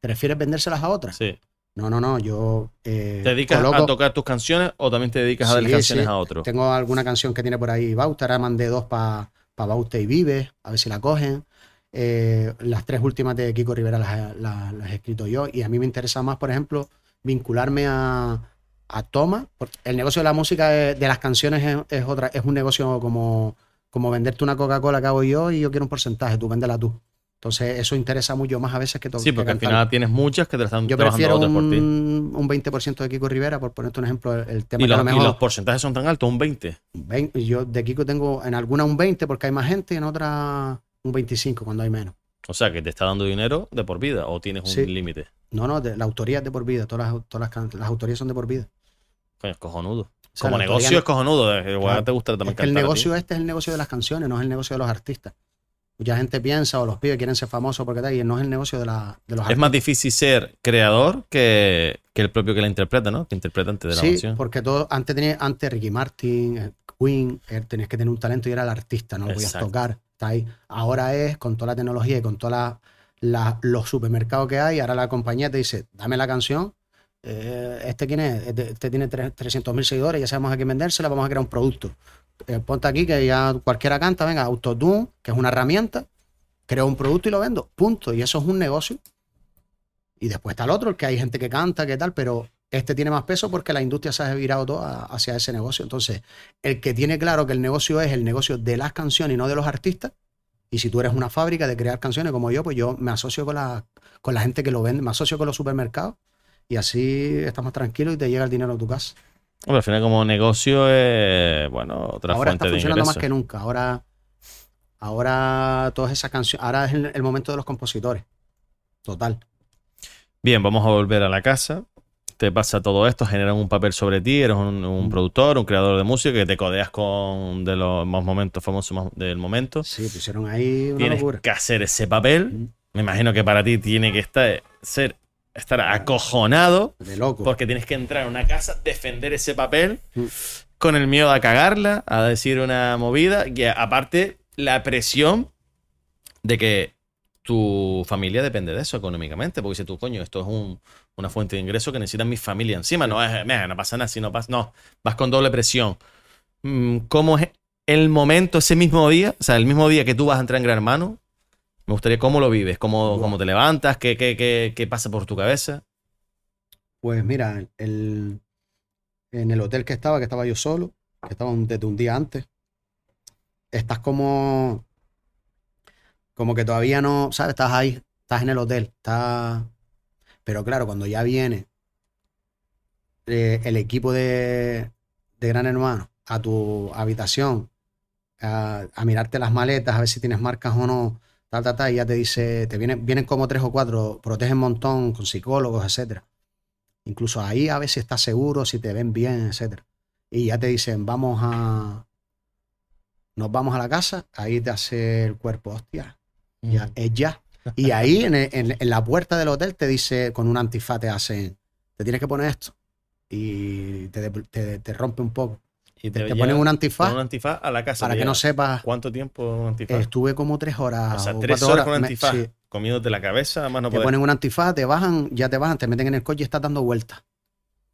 ¿Te refieres vendérselas a otras? Sí. No, no, no. Yo. eh, ¿Te dedicas a tocar tus canciones o también te dedicas a Sí, darle canciones sí. a otros? Tengo alguna canción que tiene por ahí Bauta, ahora mandé dos para pa Bauta y Vive, a ver si la cogen. Eh, las tres últimas de Kiko Rivera las, las- he escrito yo y a mí me interesa más, por ejemplo, vincularme a, a Toma. El negocio de la música, de las canciones es, es otra, es un negocio como, como venderte una Coca-Cola que hago yo y yo quiero un porcentaje, tú véndela tú. Entonces eso interesa mucho más a veces que tocar. Sí, porque al final tienes muchas que te están yo trabajando otras por ti. un, un 20% de Kiko Rivera, por ponerte un ejemplo, el, el tema Y que a los, lo y mejor... los porcentajes son tan altos, un 20. 20, yo de Kiko tengo en alguna un 20 porque hay más gente, en otra un 25 cuando hay menos. O sea, que te está dando dinero de por vida o tienes un Sí. límite. No, no, de- la autoría es de por vida, todas las, todas las, las autorías son de por vida. Coño, es cojonudo. O sea, Como negocio es cojonudo. eh, Igual Claro. te gusta también Es que el negocio este es el negocio de las canciones, no es el negocio de los artistas. Mucha gente piensa o los pibes quieren ser famosos porque tal, y no es el negocio de, la, de los Es más difícil ser creador que, que el propio que la interpreta, ¿no? Que interpretante de la Sí, canción. porque todo, antes tenía, antes Ricky Martin, eh, Queen, eh, tenías que tener un talento y era el artista, no lo podías Exacto. tocar. Está ahí. Ahora es con toda la tecnología y con todos los supermercados que hay, ahora la compañía te dice, dame la canción. eh, este quién es, este, este tiene 300 mil seguidores, ya sabemos a quién vendérsela, vamos a crear un producto. Eh, ponte aquí que ya cualquiera canta, venga, Autotune, que es una herramienta, creo un producto y lo vendo, punto. Y eso es un negocio. Y después está el otro, el que hay gente que canta, que tal, pero este tiene más peso porque la industria se ha virado toda hacia ese negocio. Entonces, el que tiene claro que el negocio es el negocio de las canciones y no de los artistas, y si tú eres una fábrica de crear canciones como yo, pues yo me asocio con la, con la gente que lo vende, me asocio con los supermercados y así estás más tranquilo y te llega el dinero a tu casa. Hombre, al final como negocio es, bueno, otra ahora fuente está de funcionando ingresos. más que nunca. Ahora, ahora todas esas canciones, ahora es el, el momento de los compositores. Total. Bien, vamos a volver a la casa. Te pasa todo esto, generan un papel sobre ti, eres un, un Mm. productor, un creador de música que te codeas con de los más momentos famosos más- del momento. Sí, pusieron ahí una Tienes locura. que hacer ese papel. Mm. Me imagino que para ti tiene que estar, ser, estar acojonado De loco. porque tienes que entrar a una casa, defender ese papel Mm. con el miedo a cagarla, a decir una movida, y aparte la presión de que tu familia depende de eso económicamente, porque si tú, coño, esto es un- una fuente de ingreso que necesita mi familia encima, no es, "Meh, no pasa nada, si no pasa, no, vas con doble presión. Mm, ¿Cómo es el momento, ese mismo día, o sea, el mismo día que tú vas a entrar en Gran Hermano? Me gustaría cómo lo vives, cómo, cómo te levantas, qué, qué, qué, qué pasa por tu cabeza. Pues mira, el, en el hotel que estaba, que estaba yo solo, que estaba un- desde un día antes, estás como, como que todavía no, ¿sabes? Estás ahí, estás en el hotel, estás... Pero claro, cuando ya viene eh, el equipo de, de Gran Hermano a tu habitación, a, a mirarte las maletas, a ver si tienes marcas o no, ta, ta, ta, y ya te dice, te vienen, vienen como tres o cuatro, protegen un montón con psicólogos, etcétera. Incluso ahí a ver si estás seguro, si te ven bien, etcétera. Y ya te dicen, vamos a. Nos vamos a la casa, ahí te hace el cuerpo, hostia, ya, es ya. Y ahí en, en- en la puerta del hotel te dice, con un antifaz te hacen, te tienes que poner esto. Y te, te- te rompe un poco. Y Te, te ponen un antifaz un antifaz a la casa. para te que no sepas. ¿Cuánto tiempo un antifaz? Estuve como tres horas. o sea, o tres cuatro horas con me- antifaz. sí. Comiéndote la cabeza, además no te puedes. ponen un antifaz, te bajan, ya te bajan, te meten en el coche y estás dando vueltas.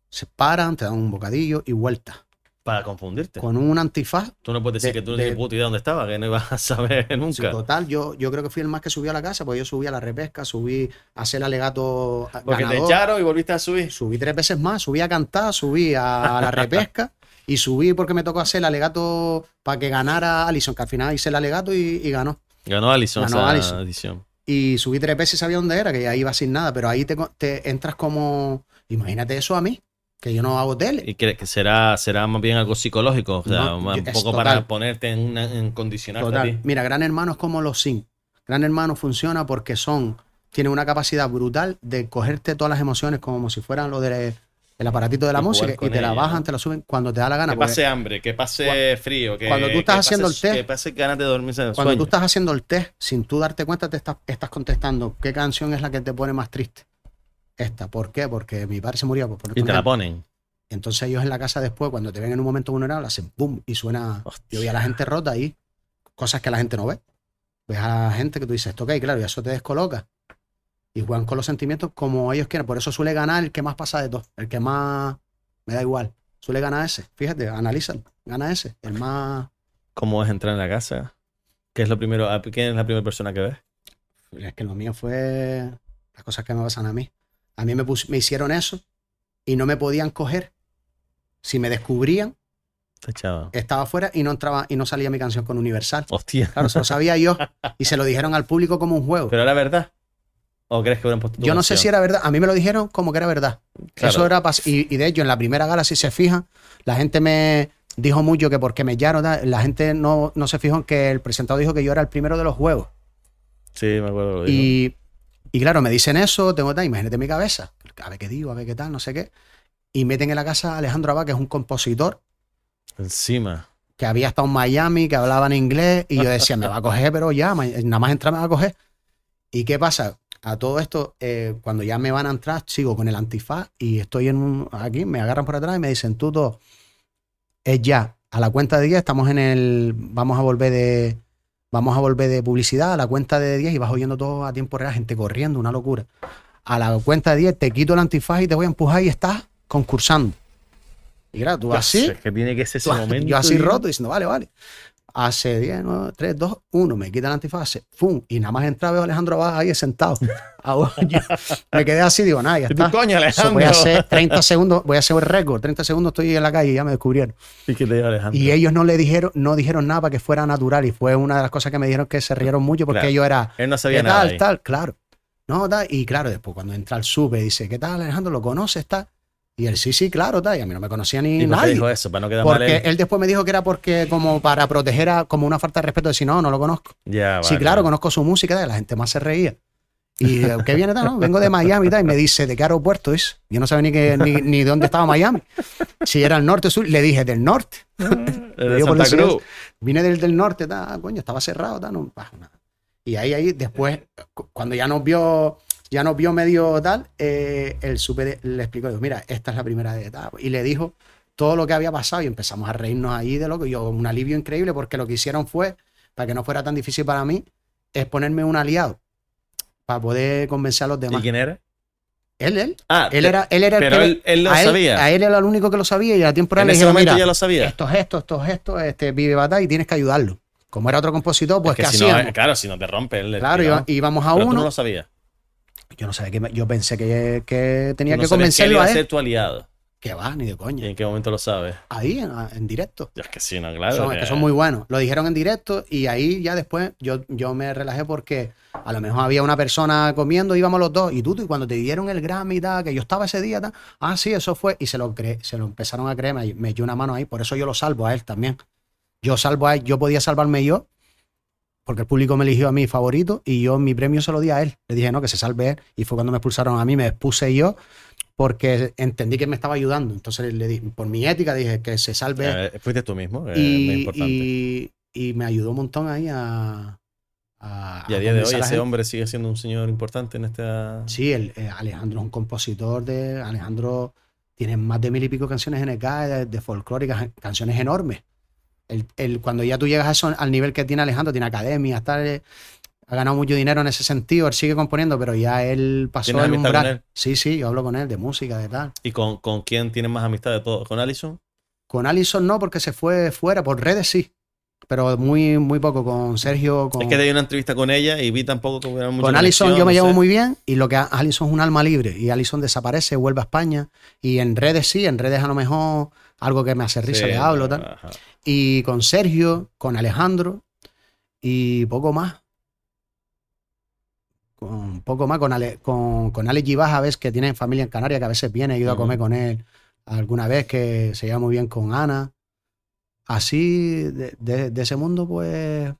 Se paran, te dan un bocadillo y vueltas. Para confundirte. Con un antifaz, Tú no puedes decir de- que tú no de- puta idea dónde estaba, que no ibas a saber sí, nunca. total, yo, yo creo que fui el más que subió a la casa, porque yo subí a la repesca, subí a hacer el alegato Porque te ganador, echaron y volviste a subir. subí tres veces más, subí a cantar, subí a la repesca y subí porque me tocó hacer el alegato para que ganara Alison, que al final hice el alegato y, y ganó. Ganó Allison Ganó edición. Y subí tres veces y sabía dónde era, que ya iba sin nada, pero ahí te, entras como, imagínate eso a mí, que yo no hago tele. Y que, que será, será más bien algo psicológico, o sea, No, un poco total. para ponerte en, una, en condicionarte a Total. ti. Mira, Gran Hermano es como los Sims. Gran Hermano funciona porque son, tienen una capacidad brutal de cogerte todas las emociones como si fueran lo de, el aparatito de la música y te la bajan, te la suben cuando te da la gana. Que pase hambre, que pase frío, que cuando tú estás haciendo el té- Que pase ganas de dormirse en el Cuando sueño. tú estás haciendo el test, sin tú darte cuenta, te estás, estás contestando qué canción es la que te pone más triste. Esta. ¿Por qué? Porque mi padre se murió. Por ponerte Y te la ponen. Entonces ellos en la casa después, cuando te ven en un momento vulnerable, hacen boom y suena. Hostia. Yo vi a la gente rota ahí. Cosas que la gente no ve. Ves a la gente que tú dices, esto ok, claro, y eso te descoloca. Y juegan con los sentimientos como ellos quieren. Por eso suele ganar el que más pasa de todo. El que más. Me da igual. Suele ganar ese. Fíjate, analízalo. Gana ese. El más. ¿Cómo es entrar en la casa? ¿Qué es lo primero? ¿Quién es la primera persona que ves? Es que lo mío fue las cosas que me pasan a mí. A mí me, pus- me hicieron eso y no me podían coger. Si me descubrían, estaba afuera y no entraba y no salía mi canción con Universal. Hostia. Claro, se lo sabía yo y se lo dijeron al público como un juego. ¿Pero era verdad? ¿O crees que hubieran puesto tu Yo no sé si era verdad. A mí me lo dijeron como que era verdad. Claro. Eso era y, y de hecho, en la primera gala, si se fijan, la gente me dijo mucho que porque me llano, la gente no, no se fijó en que el presentador dijo que yo era el primero de los juegos. Sí, me acuerdo. lo dijo. Y, y claro, me dicen eso, tengo tal, imagínate mi cabeza, a ver qué digo, a ver qué tal, no sé qué. Y meten en la casa a Alejandro Abad, que es un compositor Encima. que había estado en Miami, que hablaba en inglés, y yo decía, me va a coger, pero ya, nada más entrar me va a coger. ¿Y qué pasa? A todo esto, eh, cuando ya me van a entrar, sigo con el antifaz y estoy en un, aquí, me agarran por atrás y me dicen, tú todo, es ya, a la cuenta de 10 estamos en el, vamos a volver de, vamos a volver de publicidad a la cuenta de 10 y vas oyendo todo a tiempo real, gente corriendo, una locura. A la cuenta de 10 te quito el antifaz y te voy a empujar y estás concursando. Y claro, tú así, sé, que tiene que ser ese Tú- momento. yo así tío. roto diciendo, vale, vale. Hace 10, 9, 3, 2, 1, me quita el antifaz, ¡fum! Y nada más entra, veo a Alejandro Abad ahí sentado. Ah, me quedé así, digo, nada, ya ¿Y tú, está. coño, Alejandro? voy a hacer 30 segundos, voy a hacer un récord. 30 segundos estoy en la calle y ya me descubrieron. ¿Y te Alejandro? Y ellos no le dijeron, no dijeron nada para que fuera natural. Y fue una de las cosas que me dijeron que se rieron mucho porque Claro. yo era, Él no sabía ¿qué nada. tal, ahí. tal? Claro. No, tal. Y claro, después cuando entra al sube, dice, ¿qué tal, Alejandro? ¿Lo conoces, tal? Y él, sí, sí, claro, tal. Y a mí no me conocía ni ¿Y por qué nadie. dijo eso? Para no quedar mal Porque él. él después me dijo que era porque como para proteger a, como una falta de respeto, decir, no, no lo conozco. Ya, sí, vale. claro, conozco su música, y la gente más se reía. Y eh, ¿qué viene tal? No, vengo de Miami y tal, y me dice, ¿de qué aeropuerto es? Yo no sabía ni, que, ni, ni dónde estaba Miami. Si era el norte o sur, le dije, del norte. Le de Santa Cruz. Vine del, del norte, tal, ah, coño, estaba cerrado, tal, no, bah, nada. Y ahí, ahí, después, cu- cuando ya nos vio, ya nos vio medio tal, eh, el super le explicó, digo, mira, esta es la primera de tal. Y le dijo todo lo que había pasado y empezamos a reírnos ahí de lo que yo, un alivio increíble, porque lo que hicieron fue, para que no fuera tan difícil para mí, es ponerme un aliado para poder convencer a los ¿Y demás. quién era? Él, él. Ah, Él era, él era el pero que- él- él lo a sabía. A él era el único que lo sabía y a tiempo real en le ese dijeron, momento mira, ya lo sabía. estos gestos, estos gestos, este vive batalla y tienes que ayudarlo. Como era otro compositor, pues Es que ¿qué si no, hacíamos? claro, si no te rompe el claro, iba- íbamos a Pero tú uno. no lo sabías. Yo no sabía que yo pensé que, que tenía no que que convencerlo iba a él. ser tu aliado. Que va, ni de ¿Y coña. en qué momento lo sabes? Ahí, en, en directo. Ya es que sí, no, claro. son, que- que son muy buenos. Lo dijeron en directo y ahí ya después yo, yo me relajé porque a lo mejor había una persona comiendo, íbamos los dos, y tú, y cuando te dieron el Grammy y tal, que yo estaba ese día, tal, ah, sí, eso fue, y se lo, cre- se lo empezaron a creer, me, me echó una mano ahí, por eso yo lo salvo a él también. Yo salvo a él, yo podía salvarme yo, porque el público me eligió a mi favorito, y yo mi premio se lo di a él. Le dije, no, que se salve él, y fue cuando me expulsaron a mí, me expuse yo, porque entendí que me estaba ayudando. Entonces le di, por mi ética dije que se salve él Eh, fuiste tú mismo, eh, es muy y, importante. y- y me ayudó un montón ahí a. a- y a a día de hoy ese gente. hombre sigue siendo un señor importante en esta... Sí, el, eh, Alejandro es un compositor de. Alejandro tiene más de mil y pico canciones en el CAE, de, de folclóricas, canciones enormes. El, el- cuando ya tú llegas a eso, al nivel que tiene Alejandro, tiene academia, tal, eh, ha ganado mucho dinero en ese sentido, él sigue componiendo, pero ya él pasó ¿Tienes el amistad con umbral. él? Sí, sí, yo hablo con él de música, de tal. ¿Y con, con quién tienes más amistad de todos? ¿Con Allison? Con Alison no, porque se fue fuera, por redes sí, pero muy, muy poco. Con Sergio, con, Es que te di una entrevista con ella y vi tampoco que hubiera mucha Con Alison yo me no llevo sé. muy bien y lo que Alison es un alma libre y Alison desaparece, vuelve a España y en redes sí, en redes a lo mejor algo que me hace risa Sí, le hablo pero, tal. ajá. Y con Sergio, con Alejandro y poco más. Con poco más, con, Ale, con, con Alex Gibaja, ves que tiene familia en Canarias, que a veces viene, he ido a comer con él alguna vez, que se lleva muy bien con Ana. Así, de, de- de ese mundo, pues,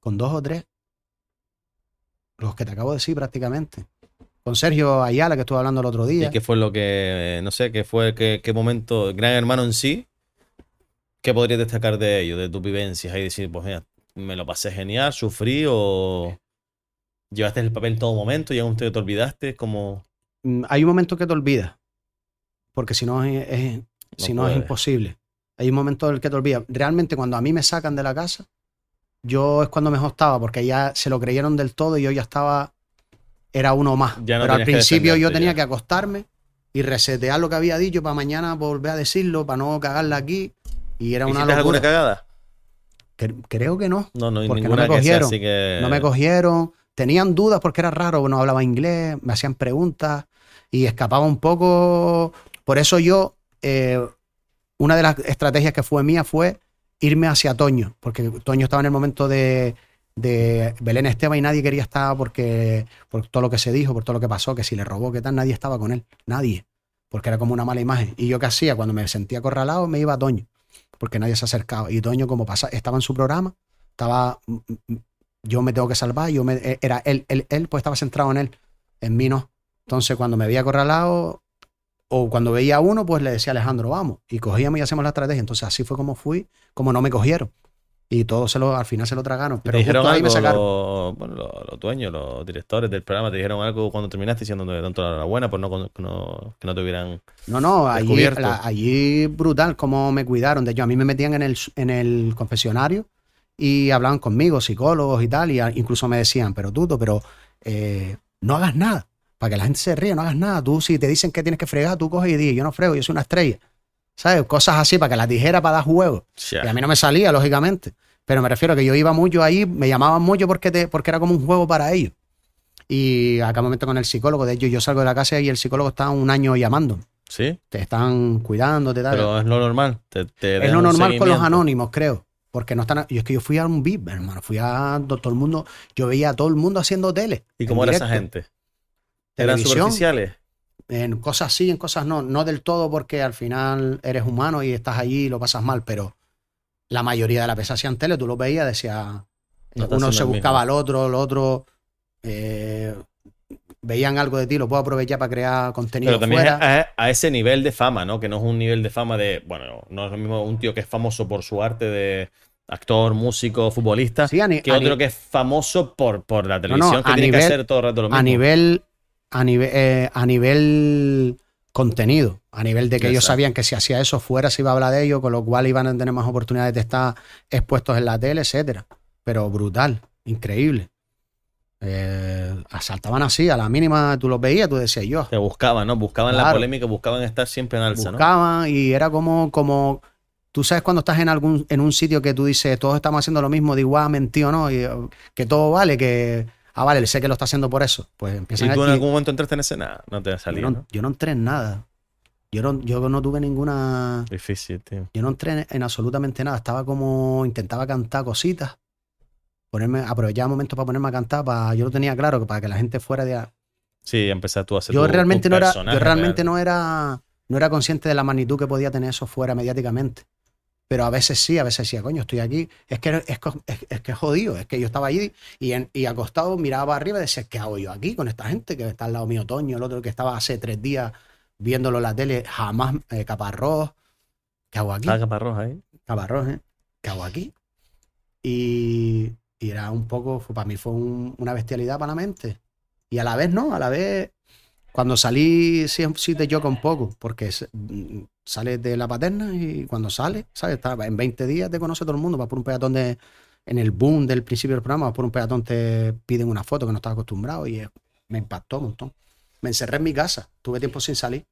con dos o tres. Los que te acabo de decir prácticamente. con Sergio Ayala, que estuve hablando el otro día. ¿Y qué fue lo que, no sé, qué fue, qué, qué momento, Gran Hermano en sí, qué podrías destacar de ello, de tus vivencias y decir, pues mira, me lo pasé genial, sufrí o llevaste el papel en todo momento y aún te, te olvidaste, como... Mm, Hay un momento que te olvidas, porque si no es, es- si no es imposible. Hay un momento en el que te olvidas. Realmente cuando a mí me sacan de la casa, yo es cuando mejor estaba, porque ya se lo creyeron del todo y yo ya estaba, era uno más. No Pero al que principio yo tenía ya. que acostarme y resetear lo que había dicho para mañana volver a decirlo, para no cagarla aquí. Y era una ¿Hiciste alguna cagada? Cre- Creo que no. No, no, Porque no ninguna me que sea cogieron, así que... No me cogieron. Tenían dudas porque era raro, no hablaba inglés, me hacían preguntas y escapaba un poco. Por eso yo, eh, una de las estrategias que fue mía fue irme hacia Toño, porque Toño estaba en el momento de, de Belén Esteban y nadie quería estar porque por todo lo que se dijo, por todo lo que pasó, que si le robó, que tal, nadie estaba con él, nadie, porque era como una mala imagen. Y yo qué hacía, cuando me sentía acorralado, me iba a Toño, porque nadie se acercaba. Y Toño, como pasa, estaba en su programa, estaba, mm, mm, yo me tengo que salvar, yo me, eh, era él, él, él, pues estaba centrado en él, en mí no. Entonces, cuando me veía acorralado, o cuando veía a uno, pues le decía Alejandro, vamos, y cogíamos y hacemos la estrategia. Entonces, así fue como fui, como no me cogieron. Y todos se lo, al final se lo tragaron. ¿Te Pero dijeron justo ahí me algo sacaron. los, bueno, los, los dueños, los directores del programa, te dijeron algo cuando terminaste diciendo tanto la enhorabuena por no, no, que no te hubieran... No, no, allí, la- allí brutal cómo me cuidaron. De hecho, a mí me metían en el, en el confesionario y hablaban conmigo, psicólogos y tal, y a- incluso me decían, pero Tuto, pero eh, no hagas nada, para que la gente se ríe, no hagas nada. Tú, si te dicen que tienes que fregar, tú coges y dices, yo no frego, yo soy una estrella. ¿Sabes? Cosas así, para que las dijera para dar juego. Y a mí no me salía, lógicamente. Pero me refiero a que yo iba mucho ahí, me llamaban mucho porque, te, porque era como un juego para ellos. Y acá momento con el psicólogo, de hecho, yo salgo de la casa y el psicólogo está un año llamando. ¿Sí? Te están cuidando, te tal. Pero es lo normal. Te, te es lo un normal con los anónimos, creo. Porque no están. Yo es que yo fui a un VIP, hermano. Fui a todo el mundo. Yo veía a todo el mundo haciendo tele. ¿Y cómo era esa gente? ¿Eran superficiales? En cosas sí, en cosas no. No del todo porque al final eres humano y estás allí y lo pasas mal, pero la mayoría de las veces hacían tele, tú lo veías, decía. No está uno se buscaba al otro, el otro. eh, veían algo de ti, lo puedo aprovechar para crear contenido Pero también fuera. a, a ese nivel de fama, ¿no? Que no es un nivel de fama de. Bueno, no es lo mismo un tío que es famoso por su arte de actor, músico, futbolista, Sí, que otro que es famoso por, por la televisión, que a tiene que hacer todo el rato lo mismo. a nivel a nivel eh, a nivel contenido a nivel de que ellos sabían que si hacía eso fuera se iba a hablar de ello con lo cual iban a tener más oportunidades de estar expuestos en la tele etcétera. Pero brutal increíble. Eh, asaltaban así a la mínima tú los veías tú decías yo Te buscaban, ¿no? Buscaban la polémica, buscaban estar siempre en alza, ¿no? buscaban y era como como tú sabes cuando estás en algún en un sitio que tú dices todos estamos haciendo lo mismo de igual mentí o no y, que todo vale que ah vale sé que lo está haciendo por eso pues empiezan ¿Y tú en a- y- algún momento entraste en escena? No te salía, yo, no, ¿no? yo no entré en nada. Yo no, yo no tuve ninguna. Difícil, tío. Yo no entré en, en absolutamente nada. Estaba como. Intentaba cantar cositas. Ponerme, aprovechaba momentos para ponerme a cantar. Para, yo lo tenía claro que para que la gente fuera de. Sí, empezaste tú a hacer Yo tu- realmente tu no era. Yo realmente real. no era. No era consciente de la magnitud que podía tener eso fuera mediáticamente. Pero a veces sí, a veces decía, coño, estoy aquí. Es que es, es, es que jodido. Es que yo estaba allí y, en- y acostado miraba para arriba y decía, ¿qué hago yo aquí con esta gente que está al lado mío, Toño, el otro que estaba hace tres días viéndolo en la tele, jamás eh, Caparrós. ¿Qué hago aquí? Estaba Caparrós ahí. Caparrós, ¿eh? ¿Qué hago aquí? Y, y era un poco, fue- para mí fue un- una bestialidad para la mente. Y a la vez no, a la vez, cuando salí sí, sí te choca un poco, porque sales de la paterna y cuando sales, ¿sabes? Está- en 20 días te conoce todo el mundo, vas por un peatón de, en el boom del principio del programa, vas por un peatón te piden una foto que no estás acostumbrado y me impactó un montón. Me encerré en mi casa, tuve tiempo sin salir.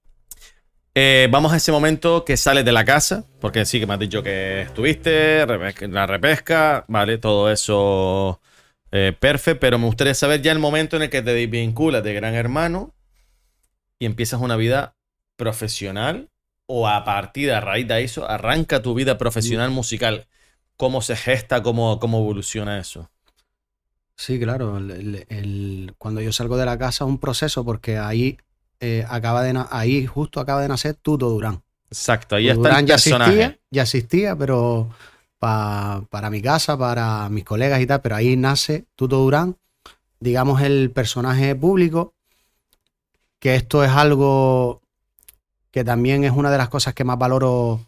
Eh, vamos a ese momento que sales de la casa, porque sí que me has dicho que estuviste, la repesca, vale, todo eso eh, perfecto, pero me gustaría saber ya el momento en el que te desvinculas de Gran Hermano y empiezas una vida profesional o a partir de a raíz de eso arranca tu vida profesional musical. ¿Cómo se gesta, cómo, cómo evoluciona eso? Sí, claro. el- el- el- cuando yo salgo de la casa es un proceso porque ahí eh, acaba de ahí justo acaba de nacer Tuto Durán. Exacto, ahí Tuto está el Durán ya personaje. existía, ya existía, pero pa- para mi casa, para mis colegas y tal, pero ahí nace Tuto Durán, digamos el personaje público que esto es algo que también es una de las cosas que más valoro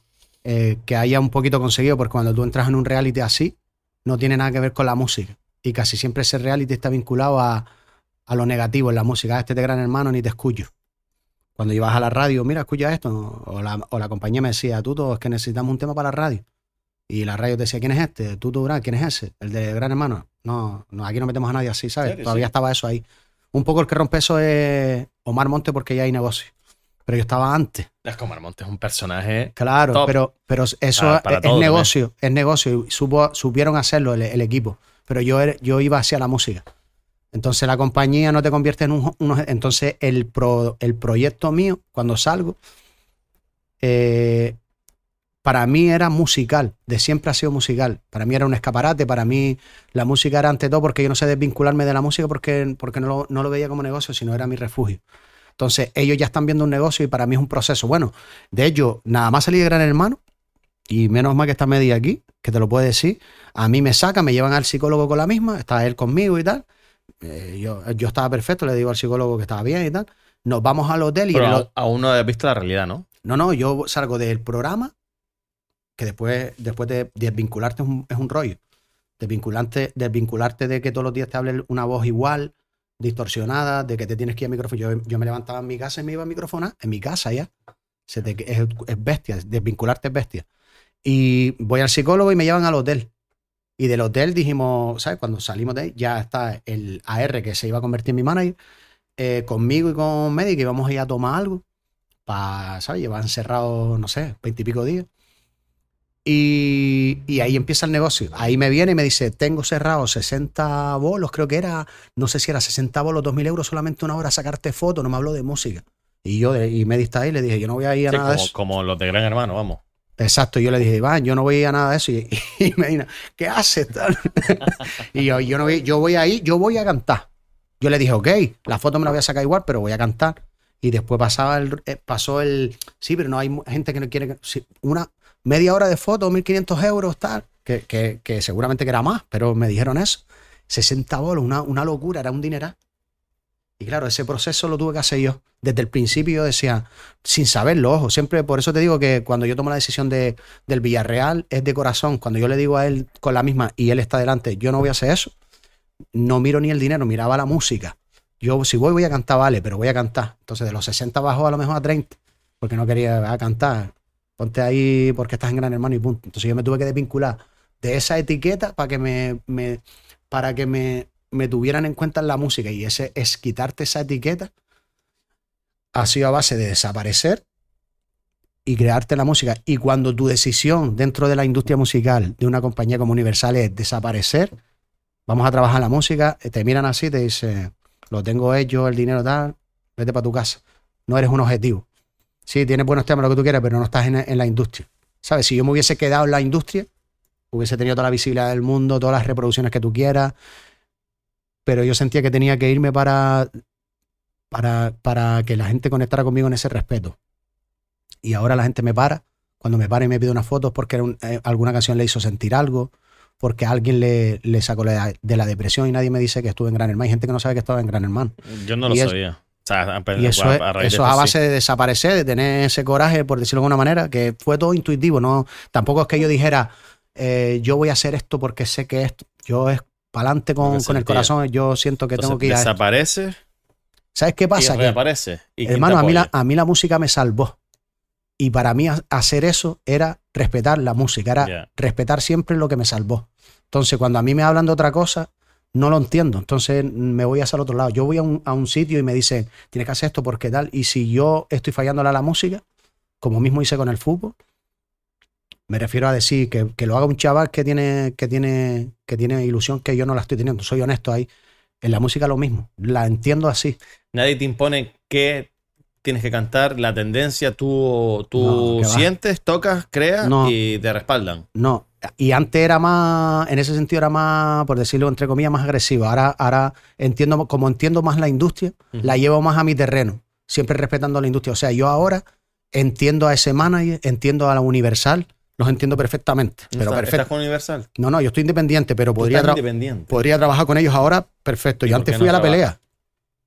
eh, que haya un poquito conseguido, porque cuando tú entras en un reality así, no tiene nada que ver con la música. Y casi siempre ese reality está vinculado a, a lo negativo en la música. "Ah, Este de gran hermano ni te escucho. Cuando ibas a la radio, mira, escucha esto. O la, o la compañía me decía, Tuto, es que necesitamos un tema para la radio. Y la radio te decía, ¿quién es este? Tuto Durán, ¿quién es ese? El de Gran Hermano. No, no aquí no metemos a nadie así, ¿sabes? Todavía Sí. estaba eso ahí. Un poco el que rompe eso es Omar Monte porque ya hay negocio. Pero yo estaba antes. Es como Armonte es un personaje. Claro, Top. pero, pero eso Para- para es, todo negocio, es negocio. Y supo- supieron hacerlo el, el equipo. Pero yo, yo iba hacia la música. Entonces la compañía no te convierte en un... entonces el, pro- el proyecto mío, cuando salgo, eh, para mí era musical, de siempre ha sido musical. Para mí era un escaparate, para mí la música era ante todo porque yo no sé desvincularme de la música porque, porque no, lo, no lo veía como negocio, sino era mi refugio. Entonces ellos ya están viendo un negocio y para mí es un proceso. Bueno, de hecho, nada más salí de Gran Hermano y menos mal que está media aquí, que te lo puede decir. A mí me sacan, me llevan al psicólogo con la misma, está él conmigo y tal. Eh, yo, yo estaba perfecto, le digo al psicólogo que estaba bien y tal. Nos vamos al hotel y Pero ho- aún no has visto la realidad, ¿no? no, no, yo salgo del programa, que después, después de desvincularte es un, es un rollo. Desvincularte, desvincularte de que todos los días te hable una voz igual, distorsionada, de que te tienes que ir al micrófono. Yo, me levantaba en mi casa y me iba a microfonar, en mi casa ya. Es, es bestia, desvincularte es bestia. Y voy al psicólogo y me llevan al hotel. Y del hotel dijimos, ¿sabes? Cuando salimos de ahí, ya está el AR que se iba a convertir en mi manager, eh, conmigo y con Medi, que íbamos a ir a tomar algo para, ¿sabes? Llevar encerrado, no sé, veintipico días. Y, y ahí empieza el negocio. Ahí me viene y me dice, tengo cerrado 60 bolos, creo que era, no sé si era 60 bolos, 2.000 euros, solamente una hora sacarte fotos, no me habló de música. Y yo, de- y me está ahí, le dije, yo no voy a ir a Sí, nada de como, eso. como los de Gran Hermano, vamos. Exacto, yo le dije, Iván, yo no voy a ir a nada de eso. Y, y me dijo, ¿qué haces? y yo, yo, no voy, yo voy ahí, yo voy a cantar. Yo le dije, ok, la foto me la voy a sacar igual, pero voy a cantar. Y después pasaba el, eh, pasó el, sí, pero no hay gente que no quiere, una media hora de foto, 1.500 euros, tal, que, que, seguramente que era más, pero me dijeron eso. 60 bolos, una, una locura, era un dineral. Y claro, ese proceso lo tuve que hacer yo. Desde el principio yo decía, sin saberlo, ojo, siempre, por eso te digo que cuando yo tomo la decisión de, del Villarreal es de corazón. Cuando yo le digo a él con la misma y él está delante, yo no voy a hacer eso, no miro ni el dinero, miraba la música. Yo, si voy, voy a cantar, vale, pero voy a cantar. Entonces, de los 60 bajó a lo mejor a 30, porque no quería ah, cantar. Ponte ahí porque estás en Gran Hermano y punto. Entonces, yo me tuve que desvincular de esa etiqueta para que me, para que me, me tuvieran en cuenta en la música. Y ese es quitarte esa etiqueta ha sido a base de desaparecer y crearte la música. Y cuando tu decisión dentro de la industria musical de una compañía como Universal es desaparecer, vamos a trabajar la música, eh, te miran así, te dicen, lo tengo hecho, el dinero tal, vete para tu casa. No eres un objetivo. Sí, tienes buenos temas, lo que tú quieras, pero no estás en, en la industria. ¿Sabes? Si yo me hubiese quedado en la industria, hubiese tenido toda la visibilidad del mundo, todas las reproducciones que tú quieras, pero yo sentía que tenía que irme para, para, para que la gente conectara conmigo en ese respeto. Y ahora la gente me para, cuando me para y me pide unas fotos porque un- eh, alguna canción le hizo sentir algo, porque alguien le, le sacó la- de la depresión y nadie me dice que estuve en Gran Hermano. Hay gente que no sabe que estaba en Gran Hermano. Yo no lo es- sabía. Sea, Y eso es, a raíz de eso es a base de desaparecer, de tener ese coraje, por decirlo de alguna manera, que fue todo intuitivo. No, tampoco es que yo dijera, eh, yo voy a hacer esto porque sé que esto. Yo es para adelante con, con el corazón, yo siento que Entonces, tengo que ir a desaparece ¿Sabes qué pasa? Reaparece. ¿Y hermano, a mí, la, a mí la música me salvó. Y para mí ha- hacer eso era respetar la música, era respetar siempre lo que me salvó. Entonces, cuando a mí me hablan de otra cosa, no lo entiendo. Entonces, me voy hacia el otro lado. Yo voy a un, a un sitio y me dicen, tienes que hacer esto porque tal. Y si yo estoy fallándole a la música, como mismo hice con el fútbol, me refiero a decir que, que lo haga un chaval que tiene, que, tiene, que tiene ilusión que yo no la estoy teniendo. Soy honesto ahí. En la música lo mismo. La entiendo así. Nadie te impone qué tienes que cantar, la tendencia, tú, tú No, que va. sientes, tocas, creas No. y te respaldan. No, y antes era más, en ese sentido era más, por decirlo entre comillas, más agresivo. Ahora, ahora entiendo, como entiendo más la industria, la llevo más a mi terreno, siempre respetando la industria. O sea, yo ahora entiendo a ese manager, entiendo a la Universal, los entiendo perfectamente. ¿No Pero perfecto. estás con Universal? No, no, yo estoy independiente, pero podría, tra- independiente. podría trabajar con ellos ahora, perfecto. ¿Y Yo antes fui no a la pelea.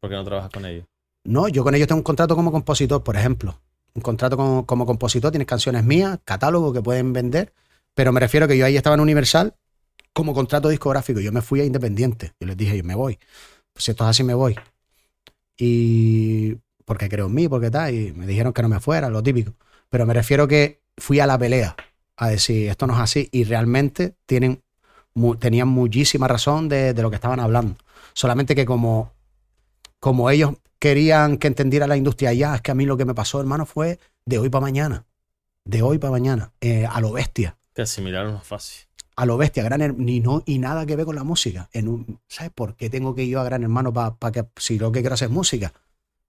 ¿Por qué no trabajas con ellos? No, yo con ellos tengo un contrato como compositor, por ejemplo. Un contrato como, como compositor, tienes canciones mías, catálogo que pueden vender, pero me refiero que yo ahí estaba en Universal como contrato discográfico. Yo me fui a Independiente. Yo les dije, yo me voy. Si esto es así, me voy. Y porque creo en mí, porque tal, y me dijeron que no me fuera, lo típico. Pero me refiero que fui a la pelea a decir, esto no es así, y realmente tienen, tenían muchísima razón de, de lo que estaban hablando. Solamente que como, como ellos querían que entendiera la industria ya, es que a mí lo que me pasó, hermano, fue de hoy para mañana. De hoy para mañana. eh, a lo bestia. Que asimilar no es fácil. A lo bestia, gran ni no, y nada que ver con la música. En un, ¿Sabes por qué tengo que ir a Gran Hermano para que si lo que quiero hacer es música?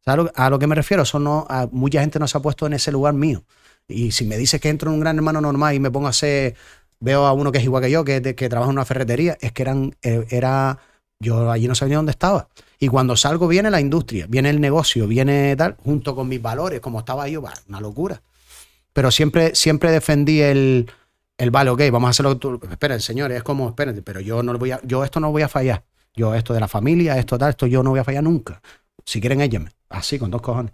¿Sabes a lo, que me refiero? Eso no, mucha gente no se ha puesto en ese lugar mío. Y si me dices que entro en un gran hermano normal y me pongo a hacer, veo a uno que es igual que yo, que, que trabaja en una ferretería, es que eran, eh, era, yo allí no sabía dónde estaba. Y cuando salgo viene la industria, viene el negocio, viene tal, junto con mis valores, como estaba yo, una locura. Pero siempre, siempre defendí el, el vale, ok, vamos a hacerlo. Tú, esperen, señores, es como, espérense, pero yo no voy a, yo esto no voy a fallar. Yo esto de la familia, esto tal, esto yo no voy a fallar nunca. Si quieren, échenme. Así, con dos cojones.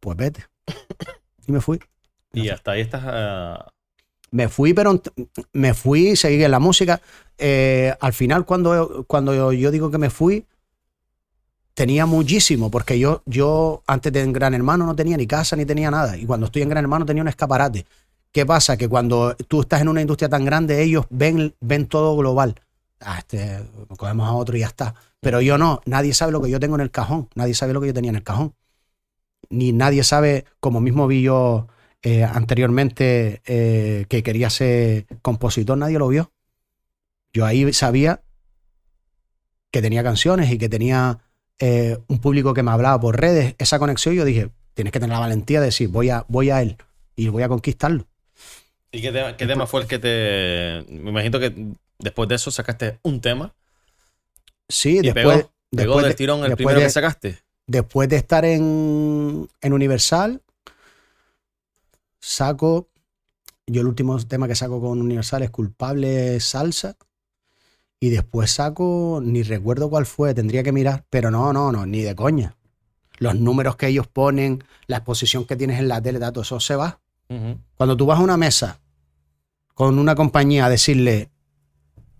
Pues vete. Y me fui. Y hasta ahí estás. ah, Me fui, pero me fui, seguí en la música. Eh, al final, cuando, cuando yo, yo digo que me fui, tenía muchísimo, porque yo, yo antes de en Gran Hermano no tenía ni casa ni tenía nada. Y cuando estoy en Gran Hermano tenía un escaparate. ¿Qué pasa? Que cuando tú estás en una industria tan grande, ellos ven, ven todo global. Ah, este, cogemos a otro y ya está. Pero yo no, nadie sabe lo que yo tengo en el cajón, nadie sabe lo que yo tenía en el cajón. Ni nadie sabe, como mismo vi yo eh, anteriormente eh, que quería ser compositor, nadie lo vio. Yo ahí sabía que tenía canciones y que tenía eh, un público que me hablaba por redes, esa conexión, yo dije, tienes que tener la valentía de decir, voy a, voy a él y voy a conquistarlo. ¿Y qué tema, qué tema fue el que te. Me imagino que después de eso sacaste un tema Sí, y después, pegó, pegó después, del de, tirón el primero de- que sacaste. después de estar en, en Universal, saco, yo el último tema que saco con Universal es Culpable Salsa. Y después saco, ni recuerdo cuál fue, tendría que mirar, pero no, no, no, ni de coña. Los números que ellos ponen, la exposición que tienes en la tele, todo eso se va. Cuando tú vas a una mesa con una compañía a decirle,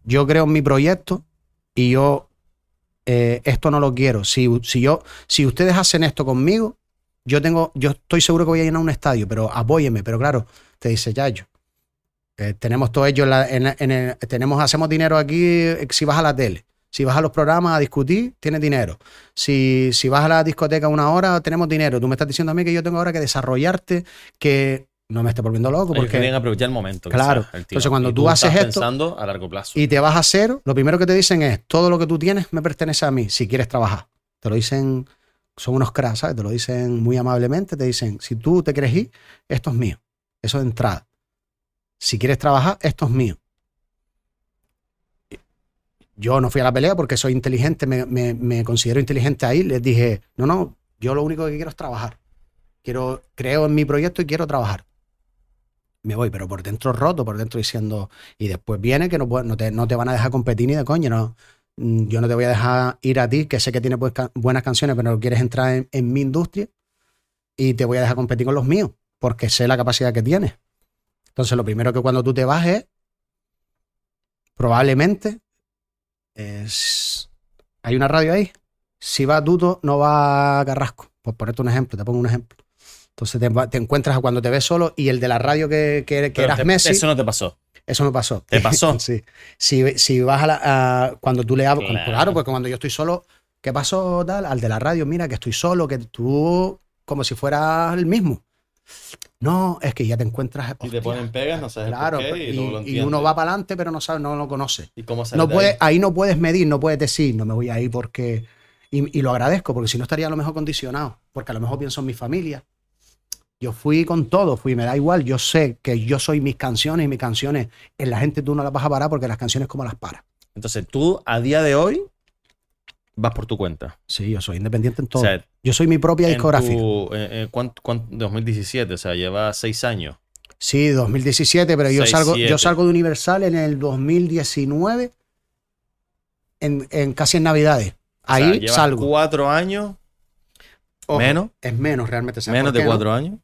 yo creo en mi proyecto y yo eh, esto no lo quiero. Si, si yo, si ustedes hacen esto conmigo, yo tengo, yo estoy seguro que voy a llenar un estadio, pero apóyeme. Pero claro, te dice Yayo. eh, tenemos todo ello en la- en tenemos, hacemos dinero aquí eh, si vas a la tele. Si vas a los programas a discutir, tienes dinero. Si, si vas a la discoteca una hora, tenemos dinero. Tú me estás diciendo a mí que yo tengo ahora que desarrollarte, que no me esté volviendo loco. Ellos Porque querían aprovechar el momento. Claro. el. Entonces, cuando Y tú haces estás esto- pensando a largo plazo. y te vas a cero, lo primero que te dicen es, todo lo que tú tienes me pertenece a mí, si quieres trabajar. Te lo dicen, son unos cracks, ¿sabes? Te lo dicen muy amablemente, te dicen, si tú te quieres ir, esto es mío. Eso de entrada. Si quieres trabajar, esto es mío. Yo no fui a la pelea porque soy inteligente, me, me- me considero inteligente ahí. Les dije, no, no, yo lo único que quiero es trabajar. Quiero, creo en mi proyecto y quiero trabajar. Me voy, pero por dentro roto, por dentro diciendo, y después viene que no, no, te, no te van a dejar competir ni de coño, no. Mm, Yo no te voy a dejar ir a ti, que sé que tienes ca- buenas canciones, pero no quieres entrar en, en mi industria y te voy a dejar competir con los míos, porque sé la capacidad que tienes. Entonces, lo primero que cuando tú te vas es, probablemente, es- hay una radio ahí. Si va Duto, no va Carrasco. Por ponerte un ejemplo, te pongo un ejemplo. Entonces te, encuentras a cuando te ves solo y el de la radio que, que, eras te- Messi. Eso no te pasó. Eso me pasó. ¿Te pasó? sí. Si, si vas a la. a- cuando tú le hablas. Claro. Claro. porque cuando yo estoy solo, ¿qué pasó tal? Al de la radio, mira que estoy solo, que tú. Como si fueras el mismo. No, es que ya te encuentras. Y te ponen pegas, no sabes Claro, por qué, y, y, lo y uno va para adelante, pero no sabe, no lo conoce. ¿Y cómo No de puede, ahí? ahí no puedes medir, no puedes decir, no me voy a ir porque. Y, y lo agradezco, porque si no estaría a lo mejor condicionado. Porque a lo mejor pienso en mi familia. Yo fui con todo, fui, me da igual. Yo sé que yo soy mis canciones y mis canciones en la gente tú no las vas a parar porque las canciones como las paras. Entonces, tú a día de hoy vas por tu cuenta. Sí, yo soy independiente en todo. O sea, yo soy mi propia discográfica. tu- eh, eh, ¿cuánto- cuánto- 2017, o sea, lleva seis años. Sí, 2017, pero yo salgo, yo salgo de Universal en el 2019, en, en casi en Navidades. O sea, Ahí salgo. cuatro años Ojo, ¿Menos? Es menos realmente. ¿sabes ¿Menos de no? cuatro años?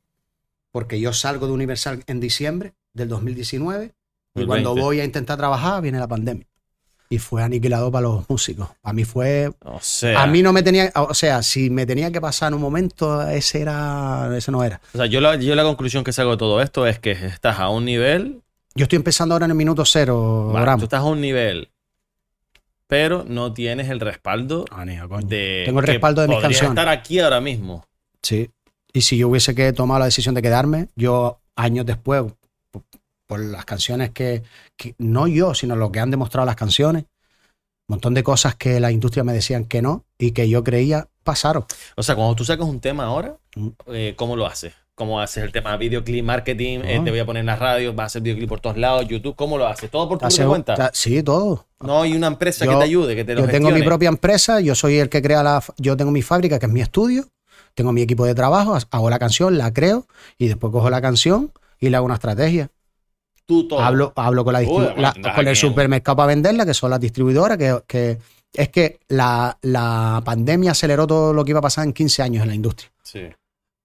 Porque yo salgo de Universal en diciembre del 2019 y 2020. cuando voy a intentar trabajar viene la pandemia. Y fue aniquilado para los músicos. A mí fue O sea, A mí no me tenía, o sea, si me tenía que pasar en un momento, ese era, ese no era. o sea, yo, la, yo la conclusión que saco de todo esto es que estás a un nivel, Yo estoy empezando ahora en el minuto cero, vale, Abraham. tú estás a un nivel, pero no tienes el respaldo Ah, de... Tengo el que respaldo de mis canciones. estar aquí ahora mismo. Sí. Y si yo hubiese que tomar la decisión de quedarme, yo años después, por, por las canciones que, que- no yo, sino lo que han demostrado las canciones, un montón de cosas que la industria me decían que no y que yo creía pasaron. O sea, cuando tú sacas un tema ahora, Mm. eh, ¿cómo lo haces? ¿Cómo haces el tema videoclip, marketing? Ah. eh, te voy a poner en las radios, vas a hacer videoclip por todos lados, YouTube. ¿Cómo lo haces? ¿Todo por tu propia cuenta? ta- sí, todo. No hay una empresa Yo- que te ayude, que te lo Yo tengo mi propia empresa, yo soy el que crea la. Yo tengo mi fábrica, que es mi estudio, tengo mi equipo de trabajo, hago la canción, la creo y después cojo la canción y le hago una estrategia. Tú todo. Hablo, hablo con, la Uy, la- con el supermercado para venderla, que son las distribuidoras, que, que es que la, la pandemia aceleró todo lo que iba a pasar en 15 años en la industria. Sí.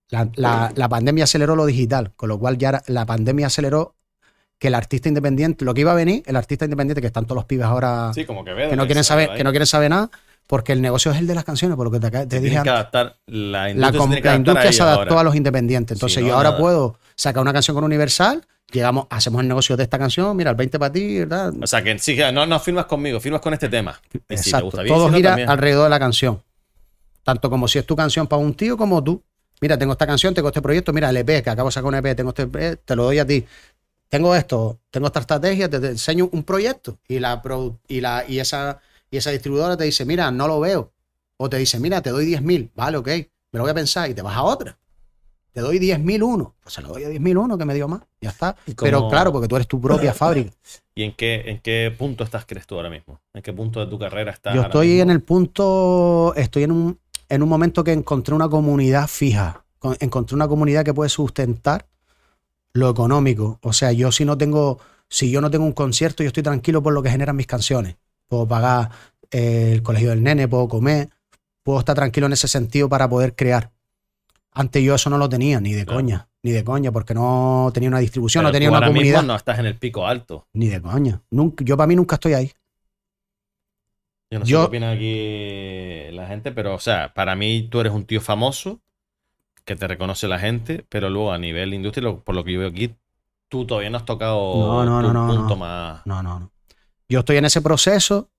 La, la- la pandemia aceleró lo digital, con lo cual ya la pandemia aceleró que el artista independiente, lo que iba a venir, el artista independiente, que están todos los pibes ahora Sí, como que que no quieren saber, que no quieren saber nada, porque el negocio es el de las canciones, por lo que te, dije Tienes que antes. adaptar. La industria, com- se tiene que la industria se adaptó ahora. a los independientes. Entonces no, yo ahora nada. puedo sacar una canción con Universal, llegamos, hacemos el negocio de esta canción, mira, el 20 para ti, ¿verdad? O sea, que sí, no, no firmas conmigo, firmas con este tema. Y si te Exacto. gusta bien, Todo si no, gira también. alrededor de la canción. Tanto como si es tu canción para un tío como tú. Mira, tengo esta canción, tengo este proyecto, mira, el EP, que acabo de sacar un EP, tengo este EP, te lo doy a ti. Tengo esto, tengo esta estrategia, te, te enseño un proyecto y la y la y esa y esa distribuidora te dice, mira, no lo veo. O te dice, mira, te doy 10.000, vale, ok, me lo voy a pensar y te vas a otra. Te doy 10.000 uno. Pues se lo doy a 10.000 uno que me dio más. Ya está. ¿Y cómo- Pero claro, porque tú eres tu propia fábrica. ¿Y en qué, en qué punto estás, crees tú ahora mismo? ¿En qué punto de tu carrera estás? Yo ahora estoy mismo? en el punto, estoy en un, en un momento que encontré una comunidad fija, con- encontré una comunidad que puede sustentar lo económico. O sea, yo si no tengo, si yo no tengo un concierto, yo estoy tranquilo por lo que generan mis canciones. Puedo pagar eh, el colegio del nene, puedo comer, puedo estar tranquilo en ese sentido para poder crear. Antes yo eso no lo tenía, ni de Claro. coña, ni de coña, porque no tenía una distribución, Pero no tenía tú una ahora mismo comunidad, no estás en el pico alto. ni de coña. Nunca, yo para mí nunca estoy ahí. Yo no Yo- sé qué opina aquí la gente, pero, o sea, para mí tú eres un tío famoso que te reconoce la gente, pero luego a nivel industria, por lo que yo veo aquí, tú todavía no has tocado No, no, tu no, no, punto más. No, no, no. Yo estoy en ese proceso.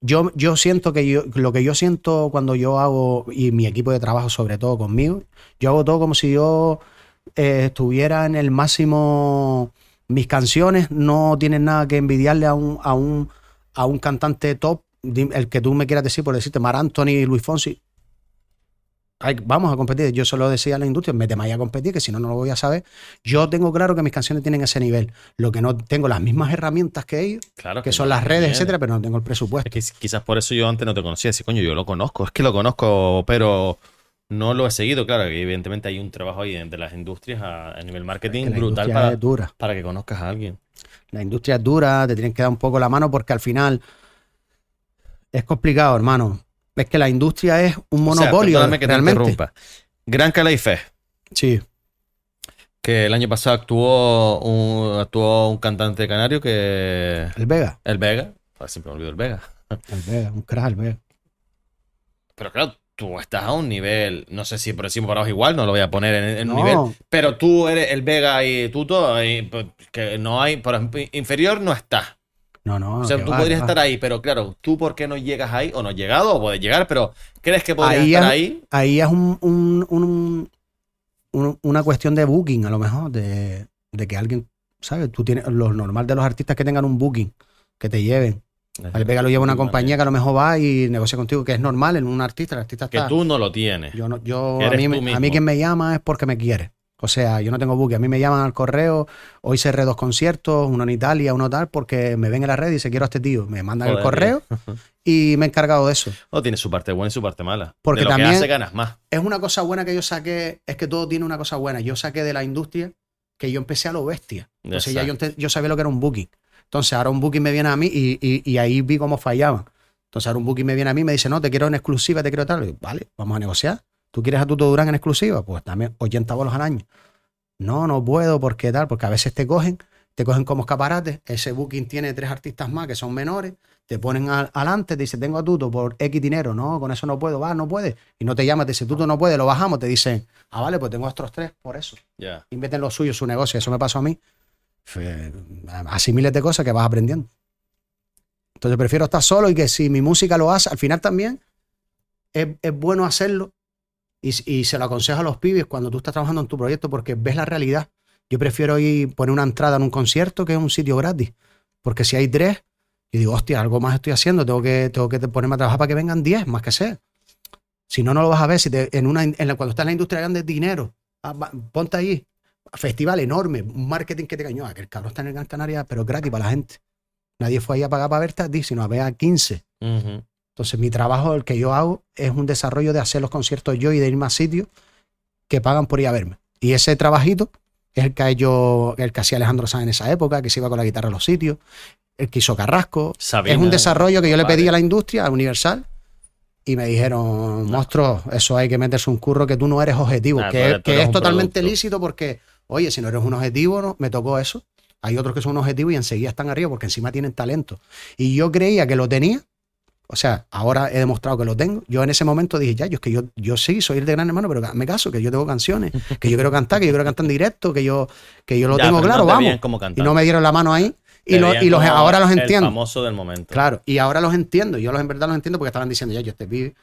Yo, yo siento que yo, lo que yo siento cuando yo hago, y mi equipo de trabajo sobre todo conmigo, yo hago todo como si yo eh, estuviera en el máximo. Mis canciones no tienen nada que envidiarle a un, a un, a un cantante top, el que tú me quieras decir, por decirte, Mar Anthony, Luis Fonsi. Vamos a competir. Yo solo decía a la industria, méteme ahí a competir, que si no, no lo voy a saber. Yo tengo claro que mis canciones tienen ese nivel. Lo que no tengo las mismas herramientas que ellos, Claro que son las redes, etcétera, pero no tengo el presupuesto. Es que quizás por eso yo antes no te conocía. Así, coño, yo lo conozco. Es que lo conozco, pero no lo he seguido. Claro, que evidentemente hay un trabajo ahí de las industrias a, a nivel marketing Que la brutal para, es dura. para que conozcas a alguien. La industria es dura, te tienen que dar un poco la mano porque al final es complicado, hermano. Es que la industria es un O sea, monopolio, perdóname que te realmente. interrumpa. Gran Calaife, Sí, que el año pasado actuó un, actuó un cantante canario que. el Vega. El Vega. Siempre me olvido el Vega. El Vega, un crack, el Vega. Pero claro, tú estás a un nivel. No sé si por encima o por abajo igual, no lo voy a poner en, en un nivel. Pero tú eres el Vega y y, pues, que no hay. Por ejemplo, inferior no está. No, no. O sea, que tú va, podrías que va. estar ahí, pero claro, tú por qué no llegas ahí, o no has llegado, o puedes llegar, pero ¿crees que podrías Ahí estar es- ahí? Ahí es un, un- un- un- una cuestión de booking, a lo mejor, de, de que alguien, ¿sabes? Tú tienes lo normal de los artistas que tengan un booking, que te lleven. El Vega lo lleva una compañía que a lo mejor va y negocia contigo, que es normal en un artista. El artista Que está. tú no lo tienes. Yo no, yo, Que a mí, a mí quien me llama es porque me quiere. O sea, yo no tengo buque. A mí me llaman al correo, hoy cerré dos conciertos, uno en Italia, uno tal, porque me ven en la red y se quiero a este tío. Me mandan el correo y me he encargado de eso. O tiene su parte buena y su parte mala. Porque de lo también- que hace ganas más. Es una cosa buena que yo saqué, es que todo tiene una cosa buena. Yo saqué de la industria que yo empecé a lo bestia. Entonces ya yo, yo sabía lo que era un booking. Entonces ahora un booking me viene a mí y, y- y ahí vi cómo fallaban. Entonces ahora un booking me viene a mí y me dice, no, te quiero en exclusiva, te quiero tal. Y vale, vamos a negociar. ¿Tú quieres a Tuto Durán en exclusiva? Pues dame 80 bolos al año. No, no puedo, porque tal? Porque a veces te cogen, te cogen como escaparate. Ese booking tiene tres artistas más que son menores, te ponen al- adelante, te dice, tengo a Tuto por X dinero. No, con eso no puedo, va, no puedes. Y no te llamas, te dice, Tuto no puede, lo bajamos, te dicen, ah, vale, pues tengo a estos tres por eso. Ya. Y meten lo suyo, su negocio. Eso me pasó a mí. Así miles de cosas que vas aprendiendo. Entonces prefiero estar solo y que si mi música lo hace, al final también es, es bueno hacerlo y, se lo aconsejo a los pibes cuando tú estás trabajando en tu proyecto porque ves la realidad. Yo prefiero ir poner una entrada en un concierto que en un sitio gratis. Porque si hay tres, yo digo, hostia, algo más estoy haciendo, tengo que, tengo que ponerme a trabajar para que vengan diez, más que sea. Si no, no lo vas a ver. Si te- en una, en la- cuando estás en la industria grande, dinero. Ah, ponte ahí. Festival enorme, un marketing que te cañó. Que el cabrón está en el Gran Canaria, pero gratis para la gente. Nadie fue ahí a pagar para verte a ti, sino a ver a 15. Ujú. Entonces, mi trabajo, el que yo hago, es un desarrollo de hacer los conciertos yo y de irme a sitios que pagan por ir a verme. Y ese trabajito es el que, hecho- el que hacía Alejandro Sanz en esa época, que se iba con la guitarra a los sitios, el que hizo Carrasco. Sabina, es un desarrollo que yo le pedí vale. a la industria, a Universal, y me dijeron, monstruo, eso hay que meterse un curro que tú no eres objetivo, Ah, que, que es totalmente producto. lícito porque, oye, si no eres un objetivo, no, me tocó eso. Hay otros que son un objetivo y enseguida están arriba porque encima tienen talento. Y yo creía que lo tenía, o sea, ahora he demostrado que lo tengo. Yo en ese momento dije, ya, yo es que yo, yo sí soy el de gran hermano, pero me caso, que yo tengo canciones, que yo quiero cantar, que yo quiero cantar en directo, que yo, que yo lo Ya, tengo claro, no te vamos. Y no me dieron la mano ahí. Y, lo- los, ahora los El entiendo. famoso del momento. Claro, y ahora los entiendo. Yo los en verdad los entiendo porque estaban diciendo, ya, yo este pibe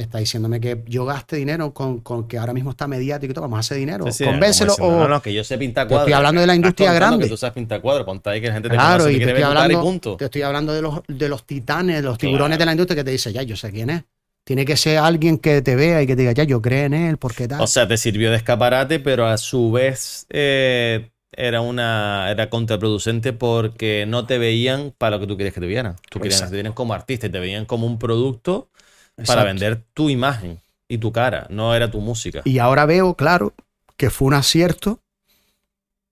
está diciéndome que yo gaste dinero con, con que ahora mismo está mediático y todo, vamos a hacer dinero. Sí, sí, Convéncelo o... No, no, que yo sé pintar Te cuadros. estoy hablando de la industria grande. Que tú sabes pintar cuadros, ponte ahí que la gente te Claro, conoce, y te te estoy, y hablando, punto. te estoy hablando de los, de los titanes, de los Claro. tiburones de la industria que te dice, ya, yo sé quién es. Tiene que ser alguien que te vea y que te diga, ya, yo creo en él, porque tal. O sea, te sirvió de escaparate, pero a su vez eh, era una era contraproducente porque no te veían para lo que tú quieres que te vieran. Tú querías que te vieran como artista y te veían como un producto para Exacto. vender tu imagen y tu cara, no era tu música. Y ahora veo, claro, que fue un acierto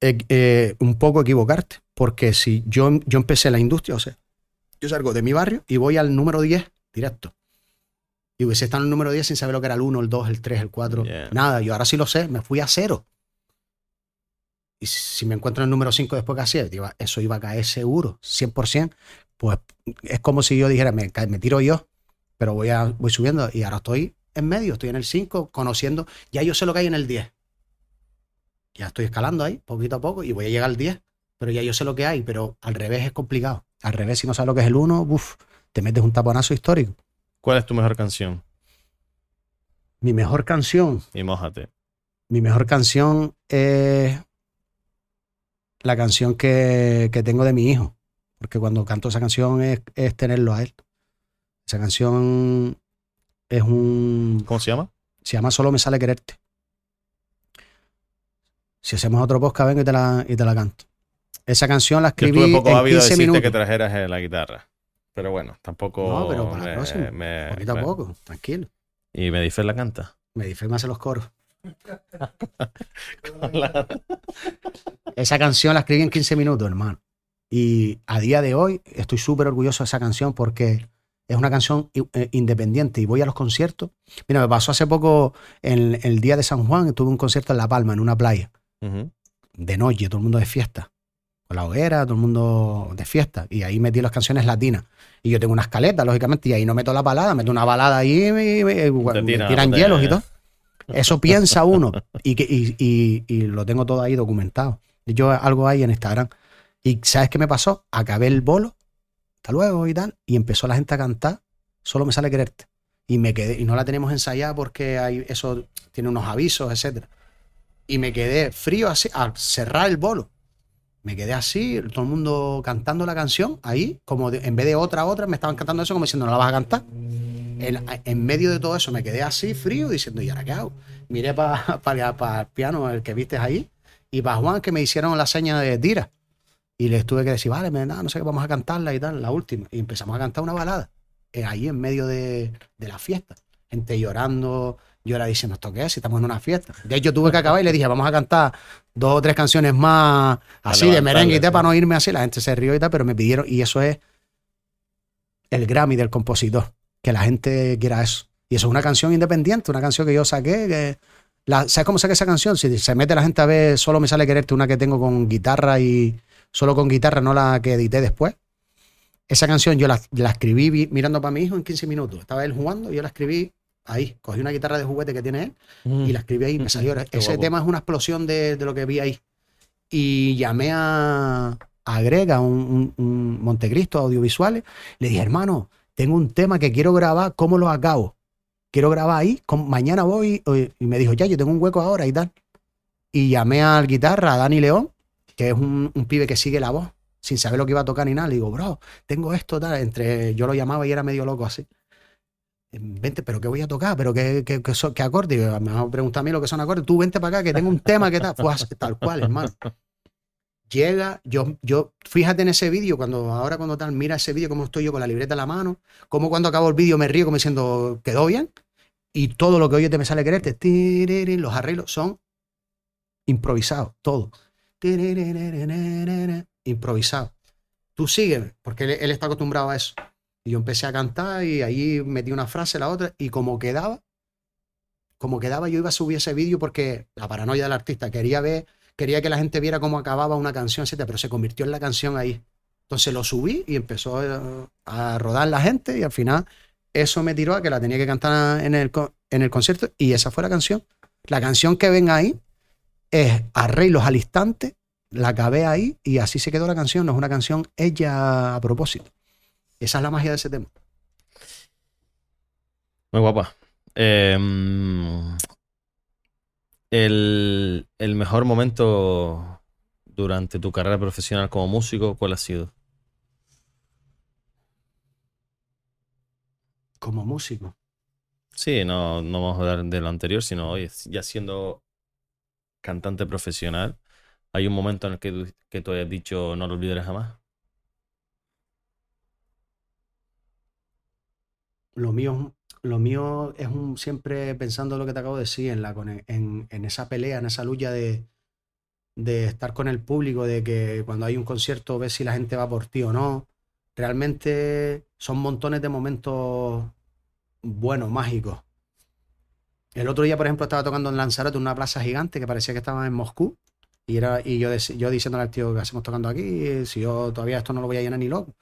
eh, eh, un poco equivocarte. Porque si yo, yo empecé la industria, o sea, yo salgo de mi barrio y voy al número 10 directo. Y hubiese estado en el número 10 sin saber lo que era el 1, el 2, el 3, el 4, Yeah. nada. Yo ahora sí lo sé, me fui a cero. Y si me encuentro en el número 5 después que hacía, digo, eso iba a caer seguro, 100%. Pues es como si yo dijera, me, me tiro yo, pero voy, a, voy subiendo y ahora estoy en medio, estoy en el 5, conociendo, ya yo sé lo que hay en el 10. Ya estoy escalando ahí, poquito a poco, y voy a llegar al 10, pero ya yo sé lo que hay, pero al revés es complicado. Al revés, si no sabes lo que es el 1, uf, te metes un taponazo histórico. ¿Cuál es tu mejor canción? Mi mejor canción, Y mójate. mi mejor canción es la canción que, que tengo de mi hijo, porque cuando canto esa canción es, es tenerlo a él. Esa canción es un ¿Cómo se llama? Se llama Solo me sale quererte. Si hacemos otro podcast, vengo y te la, y te la canto. Esa canción la Yo escribí estuve poco en ávido de 15 decirte minutos. que trajeras eh, la guitarra. Pero bueno, tampoco. No, pero para la me- próxima, me- Poquito a me- poco, tranquilo. Y me dice la canta. Me dice más en los coros. Esa canción la escribí en 15 minutos, hermano. Y a día de hoy estoy súper orgulloso de esa canción porque es una canción eh, independiente y voy a los conciertos. Mira, me pasó hace poco en el día de San Juan, tuve un concierto en La Palma, en una playa. De noche, todo el mundo de fiesta. Con la hoguera, todo el mundo de fiesta. Y ahí metí las canciones latinas. Y yo tengo una escaleta, lógicamente, y ahí no meto la balada, meto una balada ahí y me, me- me Te tiran hielos y todo. Eso piensa uno. Y, que, y, y- y lo tengo todo ahí documentado. Yo algo ahí en Instagram. Y ¿sabes qué me pasó? Acabé el bolo, hasta luego y tal, y empezó la gente a cantar, solo me sale quererte. Y me quedé, y no la tenemos ensayada porque hay, eso tiene unos avisos, etcétera. Y me quedé frío así, al cerrar el bolo. Me quedé así, todo el mundo cantando la canción, ahí, como de- en vez de otra, otra, me estaban cantando eso como diciendo, no la vas a cantar. En, medio de todo eso me quedé así, frío, diciendo, ¿y ahora qué hago? Miré para el piano, el que viste ahí, y para Juan, que me hicieron la seña de tira. Y les tuve que decir, vale, no, no sé qué, vamos a cantarla y tal, la última. Y empezamos a cantar una balada, eh, ahí en medio de, de la fiesta. Gente llorando, yo era diciendo, ¿esto qué es? Si estamos en una fiesta. De hecho, tuve que acabar y le dije, vamos a cantar dos o tres canciones más así de merengue y tal, para no irme así. La gente se rió y tal, pero me pidieron, y eso es el Grammy del compositor, que la gente quiera eso. Y eso es una canción independiente, una canción que yo saqué. Que la, ¿Sabes cómo saqué esa canción? Si se mete la gente a ver, solo me sale quererte una que tengo con guitarra y solo con guitarra, no la que edité después. Esa canción yo la, la escribí mirando para mi hijo en 15 minutos. Estaba él jugando y yo la escribí ahí. Cogí una guitarra de juguete que tiene él y la escribí ahí me salió. Qué Ese guapo. tema es una explosión de, de lo que vi ahí. Y llamé a, a Grega, un, un, un Montecristo Audiovisuales. Le dije, hermano, tengo un tema que quiero grabar, ¿cómo lo acabo? Quiero grabar ahí, con- mañana voy. Y me dijo, ya, yo tengo un hueco ahora y tal. Y llamé al guitarra, a Dani León, que es un, un pibe que sigue la voz, sin saber lo que iba a tocar ni nada. Le digo, bro, tengo esto, tal. Entre, yo lo llamaba y era medio loco así. Vente, pero ¿qué voy a tocar? ¿Pero qué, qué, qué, acorde? Yo, Me va a preguntar a mí lo que son acordes. Tú vente para acá, que tengo un tema que tal. Pues tal cual, hermano. Llega, yo, yo, fíjate en ese vídeo, cuando ahora cuando tal, mira ese vídeo, cómo estoy yo con la libreta en la mano, como cuando acabo el vídeo me río como diciendo, quedó bien, y todo lo que oye te me sale quererte, los arreglos son improvisados, todo improvisado. Tú sígueme, porque él, está acostumbrado a eso. Y yo empecé a cantar y ahí metí una frase, la otra, y como quedaba, como quedaba, yo iba a subir ese vídeo porque la paranoia del artista quería ver, quería que la gente viera cómo acababa una canción, etcétera, pero se convirtió en la canción ahí. Entonces lo subí y empezó eh, a, rodar la gente y al final eso me tiró a que la tenía que cantar en el, en el concierto y esa fue la canción. La canción que ven ahí es arreglos al instante, la acabé ahí y así se quedó la canción. No es una canción ella a propósito. Esa es la magia de ese tema. Muy guapa. Em, el, el mejor momento durante tu carrera profesional como músico, ¿cuál ha sido? Como músico. Sí, no, no vamos a hablar de lo anterior, sino hoy, ya siendo cantante profesional, ¿hay un momento en el que, tú- que tú hayas dicho no lo olvidaré jamás? Lo mío, lo mío es un, siempre pensando lo que te acabo de decir, en, la, en, en esa pelea, en esa lucha de, de estar con el público, de que cuando hay un concierto ves si la gente va por ti o no. Realmente son montones de momentos buenos, mágicos. El otro día, por ejemplo, estaba tocando en Lanzarote, en una plaza gigante que parecía que estaba en Moscú. Y, era, y yo, yo diciéndole al tío, ¿qué hacemos tocando aquí? Si yo todavía esto no lo voy a llenar ni loco.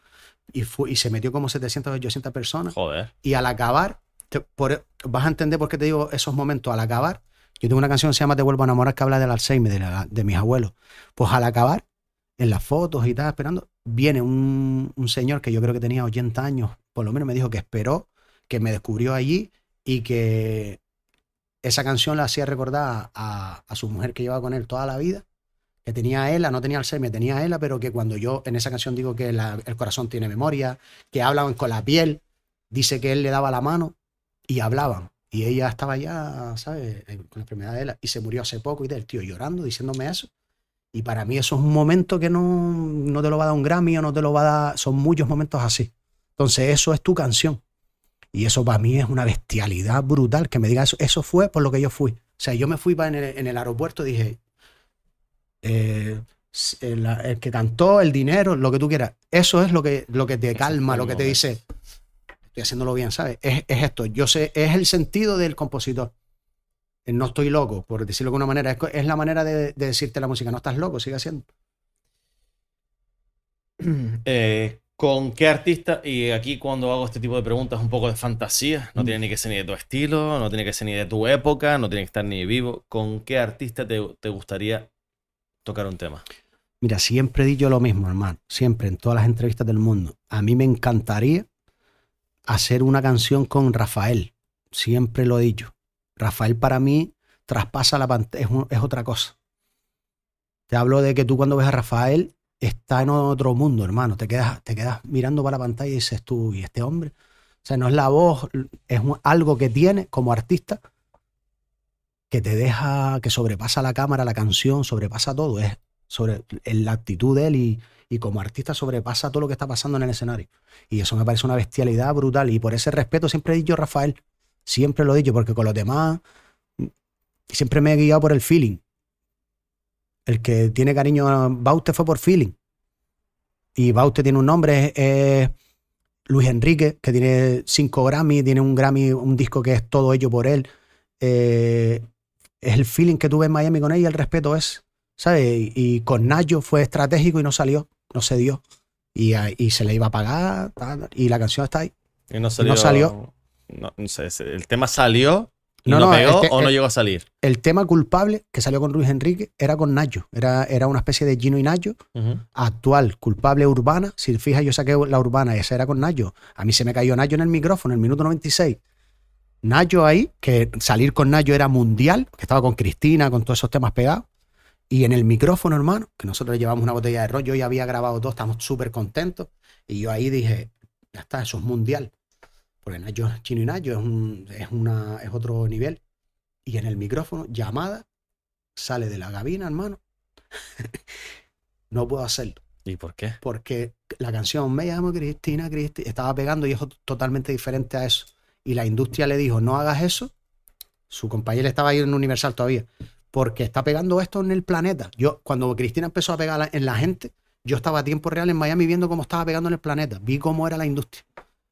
Y, fu- y se metió como 700, 800 personas. Joder. Y al acabar, te- por- vas a entender por qué te digo esos momentos. Al acabar, yo tengo una canción que se llama Te vuelvo a enamorar que habla del Alzheimer, de, la- de mis abuelos. Pues al acabar, en las fotos y tal, esperando, viene un, un señor que yo creo que tenía 80 años, por lo menos me dijo que esperó, que me descubrió allí y que esa canción la hacía recordar a, a su mujer que llevaba con él toda la vida, que tenía a ella, no tenía Alzheimer, tenía a ella, pero que cuando yo en esa canción digo que el corazón tiene memoria, que hablan con la piel, dice que él le daba la mano y hablaban. Y ella estaba ya, ¿sabes?, con la enfermedad de él. Y se murió hace poco y del tío llorando, diciéndome eso. Y para mí eso es un momento que no, no te lo va a dar un Grammy o no te lo va a dar. Son muchos momentos así. Entonces eso es tu canción. Y eso para mí es una bestialidad brutal. Que me diga eso. Eso fue por lo que yo fui. O sea, yo me fui pa- en el, en el aeropuerto y dije, eh, el, el que cantó, el dinero, lo que tú quieras. Eso es lo que, lo que te calma, lo que te dice, estoy haciéndolo bien, ¿sabes? Es, es esto. Yo sé, es el sentido del compositor. El no estoy loco, por decirlo de alguna manera. Es, es la manera de, de decirte la música. No estás loco, sigue haciendo. Eh, ¿con qué artista? Y aquí cuando hago este tipo de preguntas, un poco de fantasía. No Mm. tiene ni que ser ni de tu estilo, no tiene que ser ni de tu época, no tiene que estar ni vivo. ¿Con qué artista te, te gustaría tocar un tema? Mira, siempre dicho lo mismo, hermano. Siempre, en todas las entrevistas del mundo. A mí me encantaría hacer una canción con Rafael. Siempre lo he dicho. Rafael para mí traspasa la pantalla, es, es otra cosa. Te hablo de que tú cuando ves a Rafael está en otro mundo, hermano. Te quedas, te quedas mirando para la pantalla y dices tú, ¿y este hombre? O sea, no es la voz, es algo que tiene como artista que te deja, que sobrepasa la cámara, la canción, sobrepasa todo. Es sobre la actitud de él y, y como artista sobrepasa todo lo que está pasando en el escenario. Y eso me parece una bestialidad brutal. Y por ese respeto siempre he dicho Rafael, siempre lo he dicho, porque con los demás mm, siempre me he guiado por el feeling. El que tiene cariño a Bauste fue por feeling. Y Bauste tiene un nombre, es, es- Luis Enrique, que tiene cinco Grammy, tiene un Grammy, un disco que es todo ello por él. Eh, es el feeling que tuve en Miami con ella, el respeto es, ¿sabes? Y, y con Nayo fue estratégico y no salió, no se dio. Y, a- y se le iba a pagar, y la canción está ahí. Y no salió. salió. no- no sé, el tema salió y No, no, pegó este- o no el- llegó a salir. El tema culpable que salió con Luis Enrique era con Nayo, era, era una especie de Gino y Nayo. Ujú. actual, culpable urbana. Si fijas, yo saqué la urbana y esa era con Nayo. A mí se me cayó Nayo en el micrófono en el minuto 96. Nayo ahí, que salir con Nayo era mundial, que estaba con Cristina, con todos esos temas pegados. Y en el micrófono, hermano, que nosotros llevamos una botella de rollo, yo ya había grabado dos, estamos súper contentos. Y yo ahí dije, ya está, eso es mundial. Porque Nayo, Chino y Nayo es, un, es, una, es otro nivel. Y en el micrófono, llamada, sale de la cabina, hermano. no puedo hacerlo ¿Y por qué? porque la canción Me llamo Cristina, Cristina estaba pegando y es ot- totalmente diferente a eso. Y la industria le dijo, no hagas eso. Su compañera estaba ahí en Universal todavía, porque está pegando esto en el planeta. Yo, cuando Cristina empezó a pegar en la gente, yo estaba a tiempo real en Miami viendo cómo estaba pegando en el planeta. Vi cómo era la industria.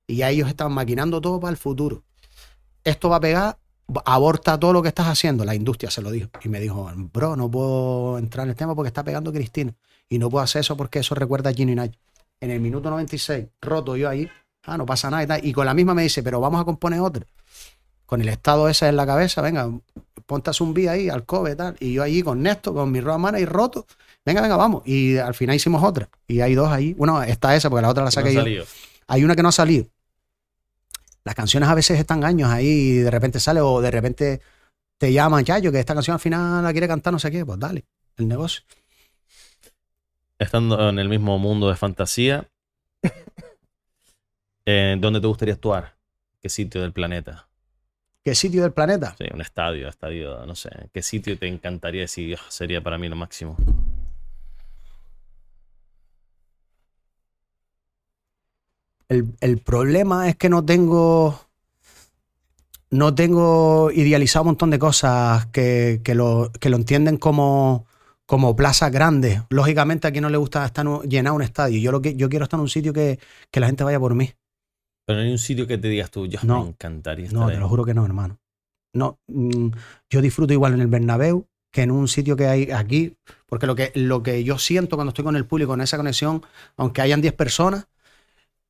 Y ya ellos estaban maquinando todo para el futuro. Esto va a pegar, aborta todo lo que estás haciendo. La industria se lo dijo. Y me dijo, bro, no puedo entrar en el tema porque está pegando Cristina. Y no puedo hacer eso porque eso recuerda a Gino y Nacho. En el minuto 96, roto yo ahí, ah, no pasa nada y tal. Y con la misma me dice, pero vamos a componer otra. Con el estado ese en la cabeza, venga, ponte a zumbi ahí, al cobe, tal. Y yo allí con Néstor, con mi ropa mano y roto. Venga, venga, vamos. Y al final hicimos otra. Y hay dos ahí. Bueno, está esa, porque la otra la No saqué ha yo. Hay una que no ha salido. Las canciones a veces están años ahí y de repente sale o de repente te llaman, Chayo, que esta canción al final la quiere cantar no sé qué. Pues dale, el negocio. Estando en el mismo mundo de fantasía, eh, ¿dónde te gustaría actuar? ¿Qué sitio del planeta? ¿Qué sitio del planeta? Sí, un estadio, estadio, no sé. ¿Qué sitio te encantaría decir "Ah, sería para mí lo máximo? El, el problema es que no tengo. No tengo idealizado un montón de cosas que, que lo, que lo entienden como, como plazas grandes. Lógicamente, a quien no le gusta estar llenar un estadio. Yo, lo que, yo quiero estar en un sitio que, que la gente vaya por mí. Pero no hay un sitio que te digas tú, yo No. me encantaría estar No, ahí". te lo juro que no, hermano. No, mm, yo disfruto igual en el Bernabéu que en un sitio que hay aquí, porque lo que, lo que yo siento cuando estoy con el público, en esa conexión, aunque hayan 10 personas,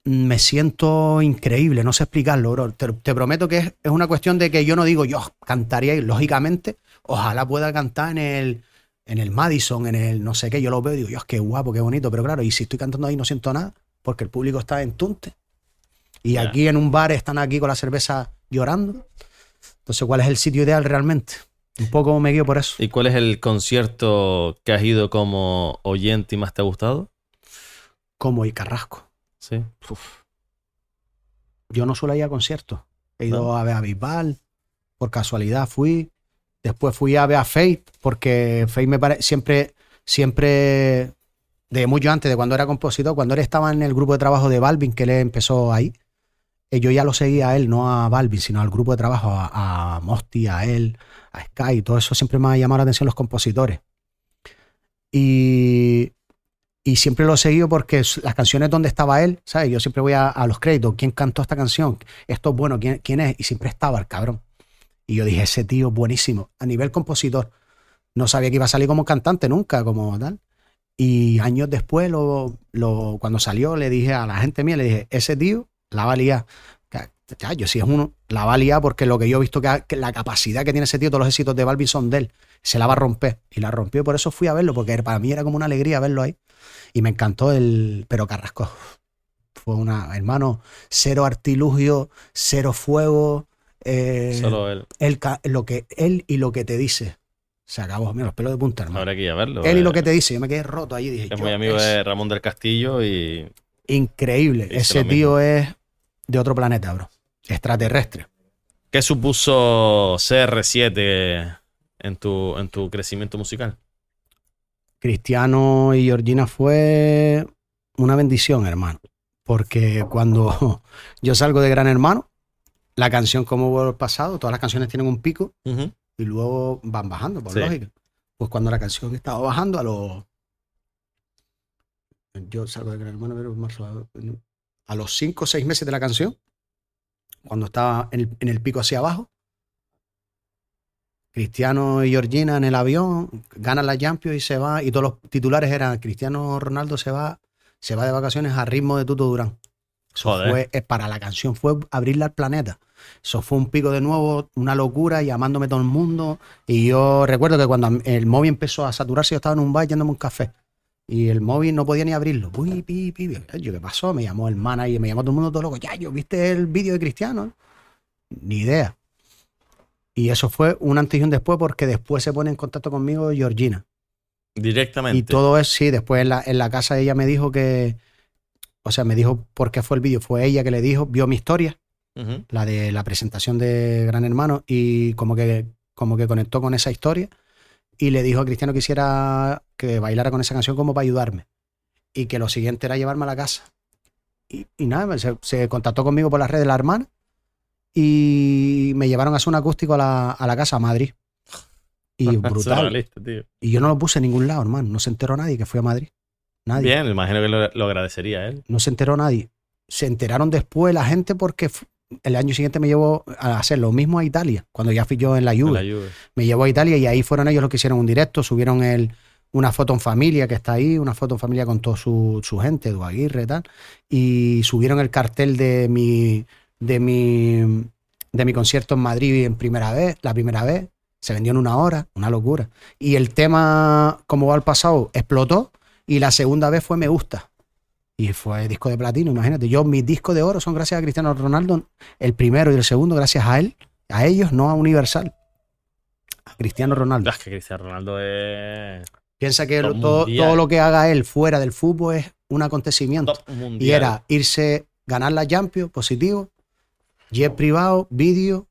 me siento increíble, no sé explicarlo, bro. Te, te prometo que es, es una cuestión de que yo no digo, yo cantaría, y lógicamente, ojalá pueda cantar en el, en el Madison, en el no sé qué, yo lo veo y digo, Dios, qué guapo, qué bonito, pero claro, y si estoy cantando ahí no siento nada, porque el público está en tunte. Y aquí en un bar están aquí con la cerveza llorando. Entonces, ¿cuál es el sitio ideal realmente? Un poco me guío por eso. ¿Y cuál es el concierto que has ido como oyente y más te ha gustado? Como y Carrasco. Sí. Yo no suelo ir a conciertos. He ido No. a ver a Bisbal, por casualidad fui. Después fui a ver a porque Fate me parece siempre, siempre, de mucho antes, de cuando era compositor, cuando él estaba en el grupo de trabajo de Balvin, que él empezó ahí, eh, yo ya lo seguía a él, no a Balvin, sino al grupo de trabajo, a, a Mosti, a él, a Sky, todo eso siempre me ha llamado la atención los compositores. Y, y siempre lo he seguido porque las canciones donde estaba él, ¿sabes? Yo siempre voy a, los créditos. ¿Quién cantó esta canción? Esto es bueno. ¿Quién, quién es? Y siempre estaba el cabrón. Y yo dije, ese tío buenísimo. A nivel compositor. No sabía que iba a salir como cantante nunca, como tal. Y años después, lo, lo- cuando salió, le dije a la gente mía, le dije, ese tío la va a liar. Ya, yo si es uno, la va a liar porque lo que yo he visto que la capacidad que tiene ese tío, todos los éxitos de Balvin son de él, se la va a romper. Y la rompió, por eso fui a verlo, porque para mí era como una alegría verlo ahí. Y me encantó el. Pero Carrasco fue una. Hermano, cero artilugio, cero fuego. eh, Solo él. él lo que, él y lo que te dice. Se acabó. Mira, los pelos de punta, hermano. Habrá que ir a verlo. él y eh. lo que te dice. Yo me quedé roto allí. Dije, Es muy amigo es de Ramón del Castillo y Increíble. Ese tío es de otro planeta, bro. Extraterrestre. ¿qué supuso CR7 en tu, en tu crecimiento musical? Cristiano y Georgina fue una bendición, hermano. Porque cuando yo salgo de Gran Hermano, la canción como hubo el pasado, todas las canciones tienen un pico y luego van bajando, por Sí. lógica. Pues cuando la canción estaba bajando a los... Yo salgo de Gran Hermano, pero marzo, a los cinco o seis meses de la canción, cuando estaba en el, en el pico hacia abajo, Cristiano y Georgina en el avión, ganan la Champions y se va, y todos los titulares eran Cristiano Ronaldo se va, se va de vacaciones a ritmo de Tuto Durán. Eso Joder. fue, eh, para la canción fue abrirle al planeta. Eso fue un pico de nuevo, una locura, llamándome todo el mundo. Y yo recuerdo que cuando el móvil empezó a saturarse, yo estaba en un bar yéndome un café. Y el móvil no podía ni abrirlo. Uy, pi, pi, pi. Yo, ¿qué pasó? Me llamó el manager, me llamó todo el mundo todo loco. Ya, yo, ¿viste el vídeo de Cristiano? Ni idea. Y eso fue un antes y un después, porque después se pone en contacto conmigo Georgina. Directamente. Y todo es, sí, después en la, en la casa ella me dijo que, o sea, me dijo por qué fue el vídeo. Fue ella que le dijo, vio mi historia, la de la presentación de Gran Hermano, y como que, como que conectó con esa historia y le dijo a Cristiano que hiciera, que bailara con esa canción como para ayudarme. Y que lo siguiente era llevarme a la casa. Y, y nada, se, se contactó conmigo por las redes de la hermana y me llevaron a hacer un acústico a la, a la casa, a Madrid. Y brutal. Tío. Y yo no lo puse en ningún lado, hermano. No se enteró nadie que fui a Madrid. Nadie. Bien, me imagino que lo, lo agradecería él. No se enteró nadie. Se enteraron después la gente porque el año siguiente me llevó a hacer lo mismo a Italia, cuando ya fui yo en la Juve. la. Me llevó a Italia y ahí fueron ellos los que hicieron un directo, subieron el, una foto en familia que está ahí, una foto en familia con toda su, su gente, Edu Aguirre y tal, y subieron el cartel de mi, de mi, de mi concierto en Madrid en primera vez, la primera vez, se vendió en una hora, una locura. Y el tema, como va al pasado, explotó y la segunda vez fue Me Gusta. Y fue disco de platino, imagínate. Yo, mis discos de oro son gracias a Cristiano Ronaldo, el primero y el segundo gracias a él, a ellos, no a Universal. A Cristiano Ronaldo. Es que Cristiano Ronaldo es Piensa que lo- todo, todo lo que haga él fuera del fútbol es un acontecimiento. Y era irse, ganar la Champions, positivo, jet privado, vídeo,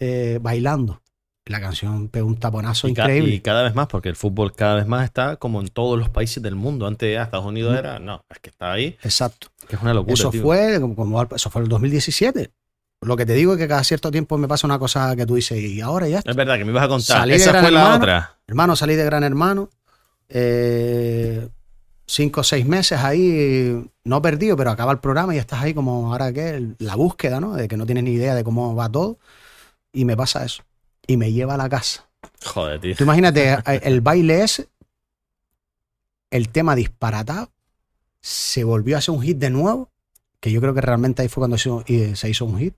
eh, bailando. La canción pegó un taponazo Y, increíble. y cada vez más, porque el fútbol cada vez más está como en todos los países del mundo. Antes ah, Estados Unidos era, no, es que está ahí, Exacto. que es una locura. Eso tío. fue, como, como- eso fue el 2017. Lo que te digo es que cada cierto tiempo me pasa una cosa que tú dices, y ahora ya está. Es verdad que me ibas a contar. Salí Esa fue la Hermano. otra. Hermano, salí de Gran Hermano. eh, cinco o seis meses ahí, no perdido, pero acaba el programa y estás ahí como ahora que la búsqueda, ¿no? De que no tienes ni idea de cómo va todo. Y me pasa eso. Y me lleva a la casa. Joder, tío. Tú imagínate, eh, el baile ese, el tema disparatado, se volvió a hacer un hit de nuevo, que yo creo que realmente ahí fue cuando se hizo, y se hizo un hit.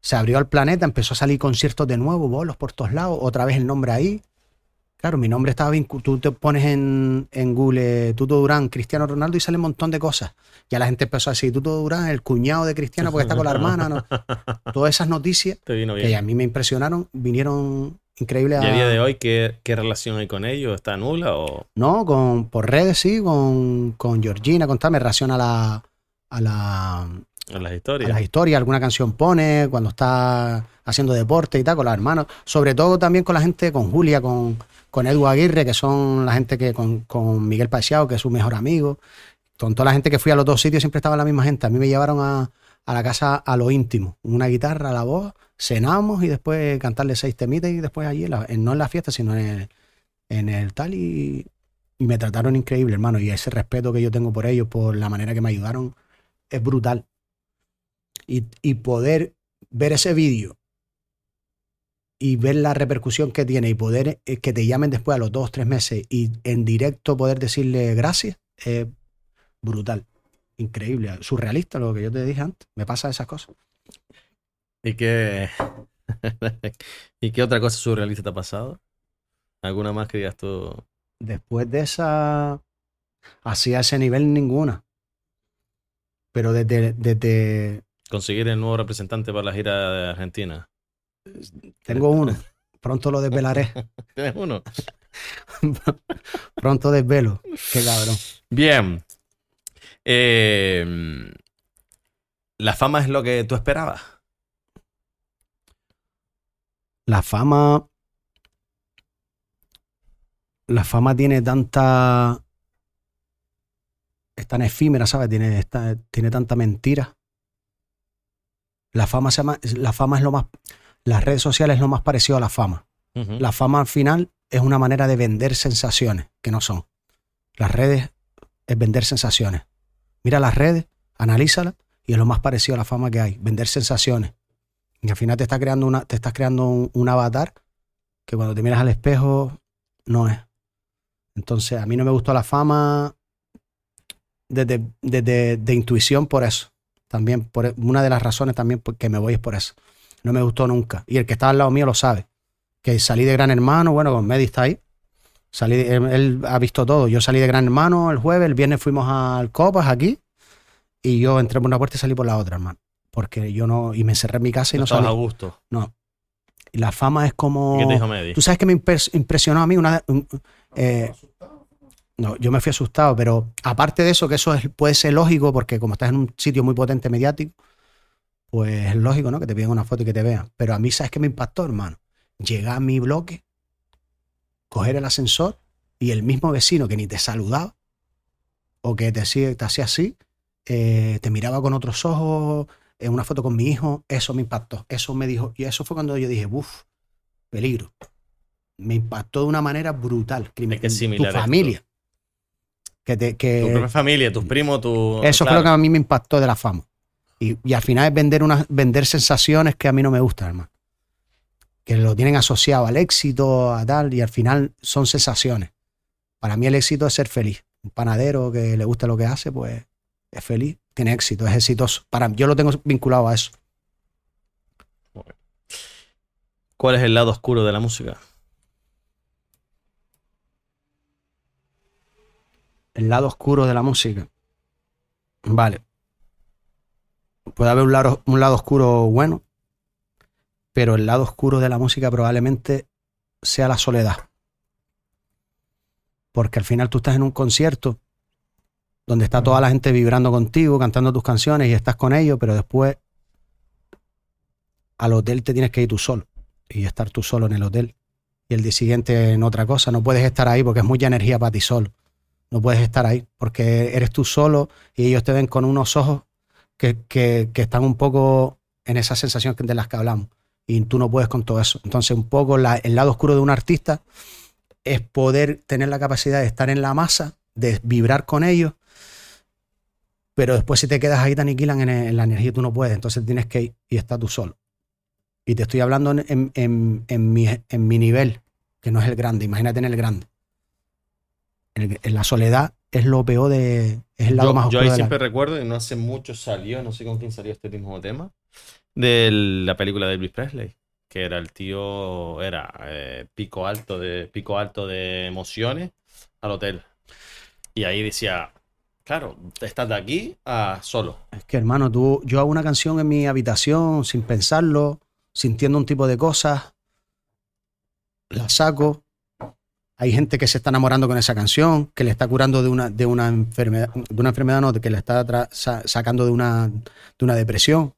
Se abrió al planeta, empezó a salir conciertos de nuevo, bolos por todos lados, otra vez el nombre ahí. Claro, mi nombre estaba vinculado. Tú te pones en, en Google Tuto Durán, Cristiano Ronaldo y sale un montón de cosas. Ya la gente empezó a decir Tuto Durán, el cuñado de Cristiano porque está con la hermana. ¿no? Todas esas noticias que a mí me impresionaron, vinieron increíbles ¿Y a día de hoy qué, qué relación hay con ellos? ¿Está nula o...? No, con, por redes sí, con, con Georgina, con tal, me reacciona a la, a, la, En las a historias. las historias, alguna canción pone, cuando está haciendo deporte y tal, con los hermanos. Sobre todo también con la gente, con Julia, con, con Edu Aguirre, que son la gente que, con, con Miguel Paseado, que es su mejor amigo. Con toda la gente que fui a los dos sitios siempre estaba la misma gente. A mí me llevaron a, a la casa a lo íntimo, una guitarra, la voz, cenamos y después cantarle seis temitas y después allí, en la- no en la fiesta, sino en el, en el tal y, y me trataron increíble, hermano. Y ese respeto que yo tengo por ellos, por la manera que me ayudaron, es brutal. Y, y poder ver ese vídeo y ver la repercusión que tiene y poder eh, que te llamen después a los dos, tres meses y en directo poder decirle gracias, es brutal. Increíble, surrealista lo que yo te dije antes. Me pasa esas cosas. ¿Y qué... ¿Y qué otra cosa surrealista te ha pasado? ¿Alguna más que digas tú? Después de esa, así a ese nivel ninguna. Pero desde, desde Conseguir el nuevo representante para la gira de Argentina. tengo uno, pronto lo desvelaré, ¿Tienes uno? pronto desvelo. Qué cabrón. Bien. Eh, ¿La fama es lo que tú esperabas? La fama. La fama tiene tanta. Es tan efímera, ¿sabes? Tiene, esta- tiene tanta mentira. La fama, se llama- la fama es lo más. Las redes sociales es lo más parecido a la fama. La fama al final es una manera de vender sensaciones que no son. Las redes es vender sensaciones. Mira las redes, analízala y es lo más parecido a la fama que hay, vender sensaciones. Y al final te, está creando una, te estás creando un, un avatar que cuando te miras al espejo no es. Entonces, a mí no me gustó la fama desde, desde- de intuición por eso. También, por, e, una de las razones también por que me voy es por eso. No me gustó nunca. Y el que estaba al lado mío lo sabe. Que salí de Gran Hermano, bueno, con Medi está ahí. Salí, de- él, él ha visto todo. Yo salí de Gran Hermano el jueves, el viernes fuimos al Copas aquí. Y yo entré por una puerta y salí por la otra, hermano. Porque yo no. Y me encerré en mi casa y No no estabas a salí. gusto. No. La fama es como. ¿Y ¿Qué te dijo Medi? Tú sabes que me impres- impresionó a mí una. un- eh, no, yo me fui asustado, pero aparte de eso, que eso es- puede ser lógico, porque como estás en un sitio muy potente mediático, pues es lógico, ¿no? Que te piden una foto y que te vean. Pero a mí, ¿sabes qué me impactó, hermano? Llegar a mi bloque, coger el ascensor y el mismo vecino que ni te saludaba o que te, hacía- te hacía así, eh, te miraba con otros ojos, en una foto con mi hijo, eso me impactó. Eso me dijo, y eso fue cuando yo dije, uff, peligro. Me impactó de una manera brutal. Hay que tu familia. Que te, que, Tu propia familia, tus primos, tu. eso claro. fue lo que a mí me impactó de la fama. Y, y al final es vender, una, vender sensaciones que a mí no me gustan, hermano. Que lo tienen asociado al éxito, a tal, y al final son sensaciones. Para mí el éxito es ser feliz. Un panadero que le gusta lo que hace, pues es feliz, tiene éxito, es exitoso. Para, yo lo tengo vinculado a eso. ¿Cuál es el lado oscuro de la música? El lado oscuro de la música. Vale. Puede haber un lado, un lado oscuro bueno, pero el lado oscuro de la música probablemente sea la soledad. Porque al final tú estás en un concierto donde está toda la gente vibrando contigo, cantando tus canciones y estás con ellos, pero después al hotel te tienes que ir tú solo y estar tú solo en el hotel. Y el día siguiente en otra cosa, no puedes estar ahí porque es mucha energía para ti solo. No puedes estar ahí porque eres tú solo y ellos te ven con unos ojos que, que- están un poco en esa sensación de las que hablamos. Y tú no puedes con todo eso. Entonces, un poco el lado oscuro de un artista es poder tener la capacidad de estar en la masa, de vibrar con ellos, pero después si te quedas ahí te aniquilan en, la energía, tú no puedes. Entonces tienes que ir y estás tú solo. Y te estoy hablando en, mi, mi nivel, que no es el grande. Imagínate en el grande. En la soledad es lo peor de. Es el lado yo, más yo oscuro ahí de la- siempre recuerdo, y no hace mucho salió, no sé con quién salió este mismo tema, de la película de Elvis Presley, que era el tío, era eh, pico alto de pico alto de emociones al hotel. Y ahí decía, claro, estás de aquí a solo. Es que, hermano, tú, yo hago una canción en mi habitación sin pensarlo, sintiendo un tipo de cosas, la saco. Hay gente que se está enamorando con esa canción, que le está curando de una, de una enfermedad, de una enfermedad no, que le está sa- sacando de una, de una depresión.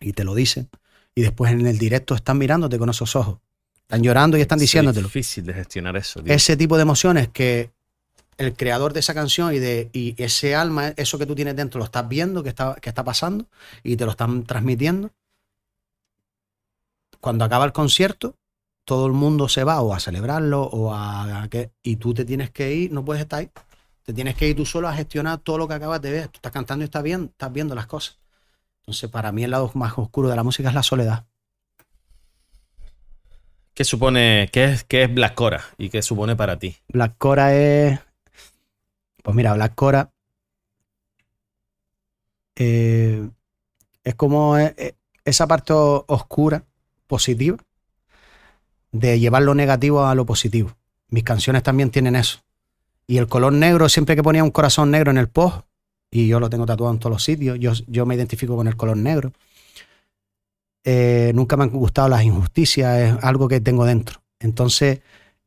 Y te lo dicen. Y después en el directo están mirándote con esos ojos. Están llorando y están Es diciéndotelo. difícil de gestionar eso. tío. ese tipo de emociones que el creador de esa canción y de y ese alma, eso que tú tienes dentro, lo estás viendo que está, que está pasando y te lo están transmitiendo. Cuando acaba el concierto, todo el mundo se va o a celebrarlo o a, a que y tú te tienes que ir, no puedes estar ahí. Te tienes que ir tú solo a gestionar todo lo que acabas de ver. Tú estás cantando y estás bien, estás viendo las cosas. Entonces, para mí el lado más oscuro de la música es la soledad. ¿Qué supone, qué es, qué es Black Cora y qué supone para ti? Black Cora es. Pues mira, Black Cora. eh, es como eh, eh, esa parte oscura, positiva, de llevar lo negativo a lo positivo. Mis canciones también tienen eso. Y el color negro, siempre que ponía un corazón negro en el post, y yo lo tengo tatuado en todos los sitios, yo, yo me identifico con el color negro. Eh, nunca me han gustado las injusticias, es algo que tengo dentro. Entonces,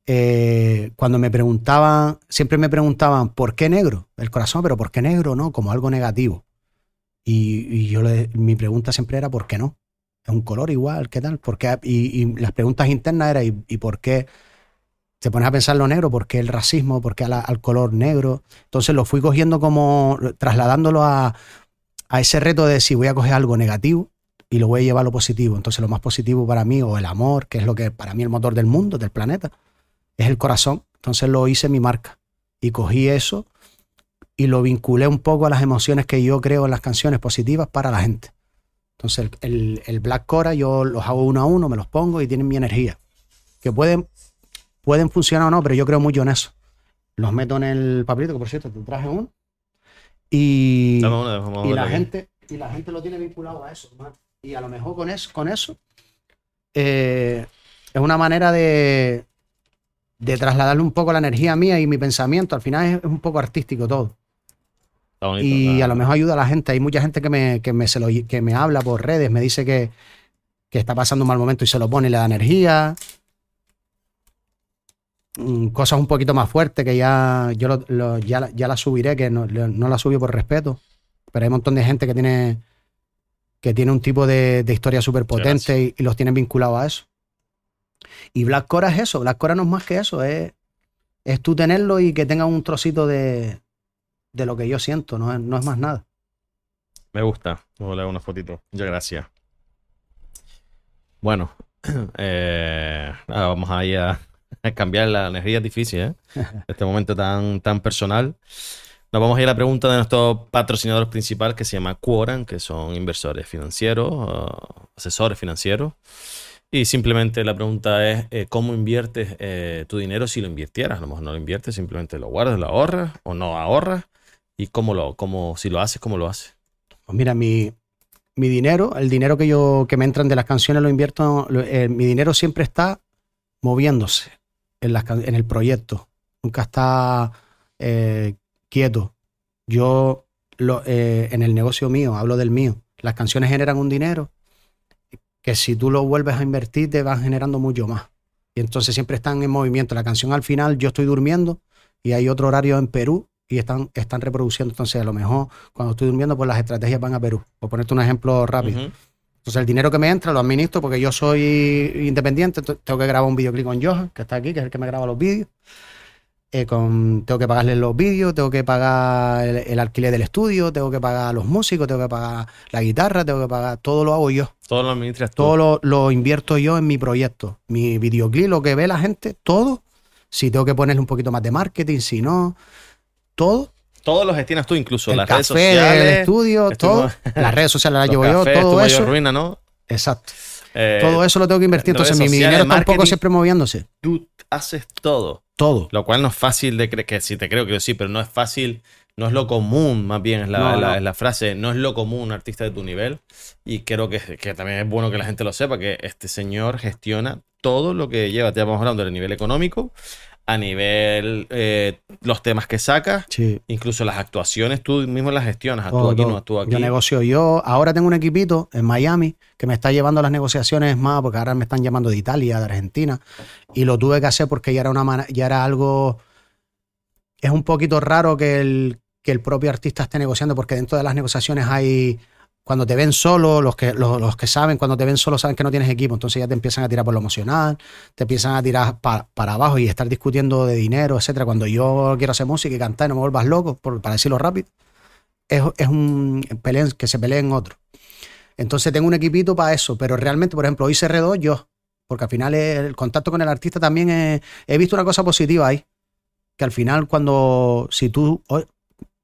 eh, cuando me preguntaban, siempre me preguntaban, ¿por qué negro? El corazón, pero ¿por qué negro? No, como algo negativo. Y, y yo le- mi pregunta siempre era, ¿por qué no? Es un color igual, ¿qué tal? ¿Por qué? Y, las preguntas internas eran, ¿y, por qué? Te pones a pensar lo negro, ¿por qué el racismo? ¿Por qué al color negro? Entonces lo fui cogiendo como, trasladándolo a, a ese reto de si voy a coger algo negativo y lo voy a llevar a lo positivo. Entonces lo más positivo para mí, o el amor, que es lo que para mí el motor del mundo, del planeta, es el corazón. Entonces lo hice mi marca y cogí eso y lo vinculé un poco a las emociones que yo creo en las canciones positivas para la gente. Entonces el, el- el Black Cora yo los hago uno a uno, me los pongo y tienen mi energía. Que pueden, pueden funcionar o no, pero yo creo mucho en eso. Los meto en el papelito, que por cierto te traje uno. Y, Dame y la aquí. gente y la gente lo tiene vinculado a eso hermano. y a lo mejor con eso con eso eh, es una manera de de trasladarle un poco la energía mía y mi pensamiento al final es, es un poco artístico todo bonito. y a lo mejor ayuda a la gente. Hay mucha gente que me, que me, se lo- que me habla por redes me dice que, que está pasando un mal momento y se lo pone y le da energía. Mm, cosas un poquito más fuertes que ya yo lo- lo- ya, ya las subiré que no, no las subí por respeto. Pero hay un montón de gente que tiene que tiene un tipo de, de historia súper potente y, y los tienen vinculados a eso. Y Black Cora es eso, Black Cora no es más que eso, es, es tú tenerlo y que tenga un trocito de, de lo que yo siento, no es, no es más nada. Me gusta. Voy a leer una fotito. Muchas gracias. Bueno, eh, nada, vamos ahí a, a cambiar la energía es difícil, ¿eh? Este momento tan, tan personal. Nos vamos a ir a la pregunta de nuestro patrocinador principal que se llama Quoran, que son inversores financieros, uh, asesores financieros. Y simplemente la pregunta es, eh, ¿cómo inviertes eh, tu dinero si lo invirtieras? A lo mejor no lo inviertes, simplemente lo guardas, lo ahorras o no ahorras. ¿Y cómo lo, cómo, si lo haces, cómo lo haces? Pues mira, mi, mi dinero, el dinero que yo que me entran de las canciones lo invierto, lo- eh, mi dinero siempre está moviéndose en, las en el proyecto, nunca está eh, quieto. Yo lo- eh, en el negocio mío, hablo del mío, las canciones generan un dinero que si tú lo vuelves a invertir te van generando mucho más. Y entonces siempre están en movimiento. La canción al final yo estoy durmiendo y hay otro horario en Perú y están, están reproduciendo. Entonces a lo mejor cuando estoy durmiendo pues las estrategias van a Perú. Por ponerte un ejemplo rápido. Entonces el dinero que me entra lo administro porque yo soy independiente, tengo que grabar un videoclip con Johan, que está aquí, que es el que me graba los vídeos. Eh, con, tengo que pagarle los vídeos, tengo que pagar el, el alquiler del estudio, tengo que pagar los músicos, tengo que pagar la guitarra, tengo que pagar, todo lo hago yo. Todo lo administras. Todo lo, lo invierto yo en mi proyecto. Mi videoclip, lo que ve la gente, todo. Si tengo que ponerle un poquito más de marketing, si no, todo. Todo lo gestionas tú, incluso el las café redes sociales. del estudio, todo. Las redes sociales las llevo yo, todo eso. ruina, ¿no? Exacto. Eh, Todo eso lo tengo que invertir. Entonces mi, mi sociales, dinero está un poco siempre moviéndose. Tú haces todo. Todo. Lo cual no es fácil de creer, que sí te creo que sí, pero no es fácil, no es lo común, más bien es la, No, la- no. es la frase, no es lo común un artista de tu nivel. Y creo que, que también es bueno que la gente lo sepa, que este señor gestiona todo lo que lleva, ya vamos hablando del nivel económico, a nivel eh, los temas que sacas, Sí. incluso las actuaciones, tú mismo las gestionas, actúa todo, aquí, no actúa aquí. Yo negocio yo. Ahora tengo un equipito en Miami que me está llevando las negociaciones más, porque ahora me están llamando de Italia, de Argentina. Y lo tuve que hacer porque ya era una ya era algo. Es un poquito raro que el, que el propio artista esté negociando, porque dentro de las negociaciones hay. Cuando te ven solo, los que, los, que saben, cuando te ven solo saben que no tienes equipo, entonces ya te empiezan a tirar por lo emocional, te empiezan a tirar pa- para abajo y estar discutiendo de dinero, etcétera. Cuando yo quiero hacer música y cantar y no me vuelvas loco, para decirlo rápido, es, es un peleen, que se peleen otro. Entonces tengo un equipito para eso, pero realmente, por ejemplo, hoy cerré dos yo, porque al final el contacto con el artista también es- he visto una cosa positiva ahí, que al final cuando, si tú, "Oye,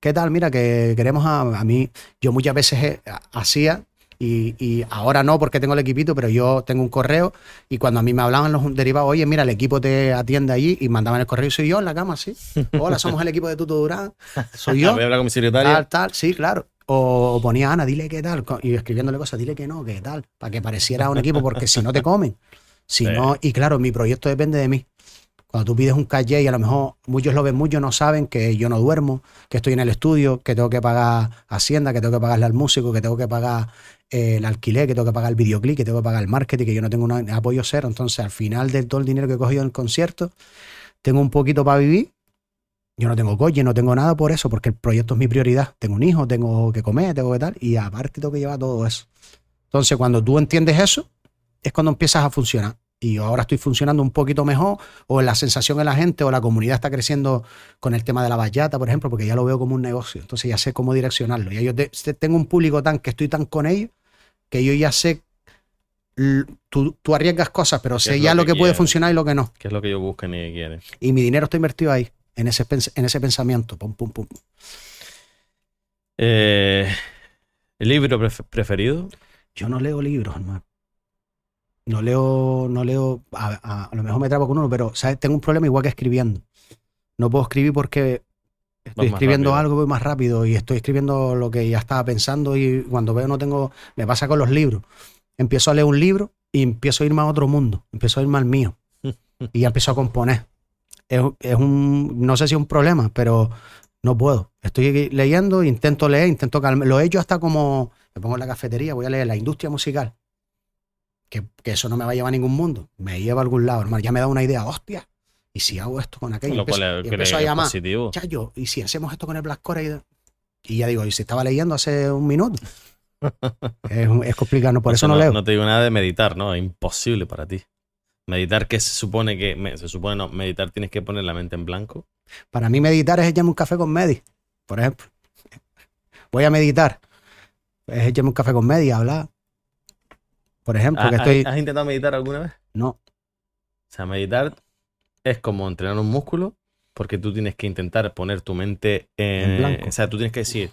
¿qué tal? Mira, que queremos a, a mí, yo muchas veces hacía y, y ahora no porque tengo el equipito, pero yo tengo un correo y cuando a mí me hablaban los derivados, oye, mira, el equipo te atiende allí y mandaban el correo y soy yo en la cama, sí. Hola, somos el equipo de Tuto Durán, soy yo. Voy a hablar con mi secretaria. Tal, tal, sí, claro. O, ponía Ana, dile qué tal, y escribiéndole cosas, dile que no, qué tal, para que pareciera un equipo, porque si no te comen. Si Sí. no, y claro, mi proyecto depende de mí. Cuando tú pides un calle y a lo mejor muchos lo ven, muchos no saben que yo no duermo, que estoy en el estudio, que tengo que pagar Hacienda, que tengo que pagarle al músico, que tengo que pagar eh, el alquiler, que tengo que pagar el videoclip, que tengo que pagar el marketing, que yo no tengo un apoyo cero. Entonces, al final de todo el dinero que he cogido en el concierto, tengo un poquito para vivir. Yo no tengo coche, no tengo nada por eso, porque el proyecto es mi prioridad. Tengo un hijo, tengo que comer, tengo que tal, y aparte tengo que llevar todo eso. Entonces, cuando tú entiendes eso, es cuando empiezas a funcionar. Y yo ahora estoy funcionando un poquito mejor, o la sensación en la gente, o la comunidad está creciendo con el tema de la bachata, por ejemplo, porque ya lo veo como un negocio. Entonces ya sé cómo direccionarlo. Ya yo te- te- tengo un público tan que estoy tan con ellos, que yo ya sé. Tú, tú arriesgas cosas, pero sé ya lo que que puede funcionar y lo que no. Que es lo que ellos buscan y quieren. Y mi dinero está invertido ahí, en ese, en ese pensamiento. Pum, pum, pum. Eh, ¿Libro pref- preferido? Yo no leo libros, hermano. No leo, no leo, a, a- a lo mejor me trabo con uno, pero ¿sabes? tengo un problema igual que escribiendo. No puedo escribir porque estoy escribiendo rápido. algo voy más rápido y estoy escribiendo lo que ya estaba pensando y cuando veo no tengo, me pasa con los libros. Empiezo a leer un libro y empiezo a irme a otro mundo, empiezo a irme al mío y ya empiezo a componer. Es, es un, no sé si es un problema, pero no puedo. Estoy leyendo, intento leer, intento calmar. Lo he hecho hasta como, me pongo en la cafetería, voy a leer la industria musical. Que, que eso no me va a llevar a ningún mundo. Me lleva a algún lado, hermano. Ya me da una idea, hostia. ¿Y si hago esto con aquello? Y Lo cual es- empiezo a llamar. positivo. Chayo, ¿y si hacemos esto con el Black Core? Y, ya digo, ¿y si estaba leyendo hace un minuto? es, es complicado, por eso no, leo. No te digo nada de meditar, ¿no? Es imposible para ti. Meditar, que se supone que. me- se supone no, meditar tienes que poner la mente en blanco. Para mí meditar es echarme un café con Medi, por ejemplo. Voy a meditar. Es echarme un café con Medi, hablar. Por ejemplo, que ¿Has, estoy... has intentado meditar alguna vez? No, O sea, meditar es como entrenar un músculo porque tú tienes que intentar poner tu mente en, En blanco. O sea, tú tienes que decir,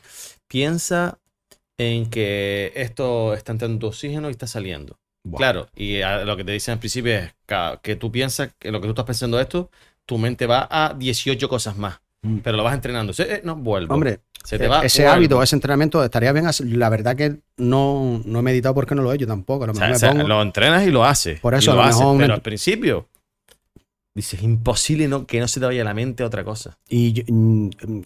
piensa en que esto está entrando tu oxígeno y está saliendo. Claro, y a- lo que te dicen al principio es que tú piensas que lo que tú estás pensando esto, tu mente va a 18 cosas más. Pero lo vas entrenando. Se- eh, no, vuelvo. hombre, se te va, ese vuelvo. hábito, ese entrenamiento estaría bien. La verdad que no, no he meditado porque no lo he hecho tampoco. Lo O sea, me o sea, pongo- lo entrenas y lo haces. Por eso, lo lo haces, mejor un pero al principio dices, imposible no, que no se te vaya a la mente otra cosa. Y yo- mm, mm,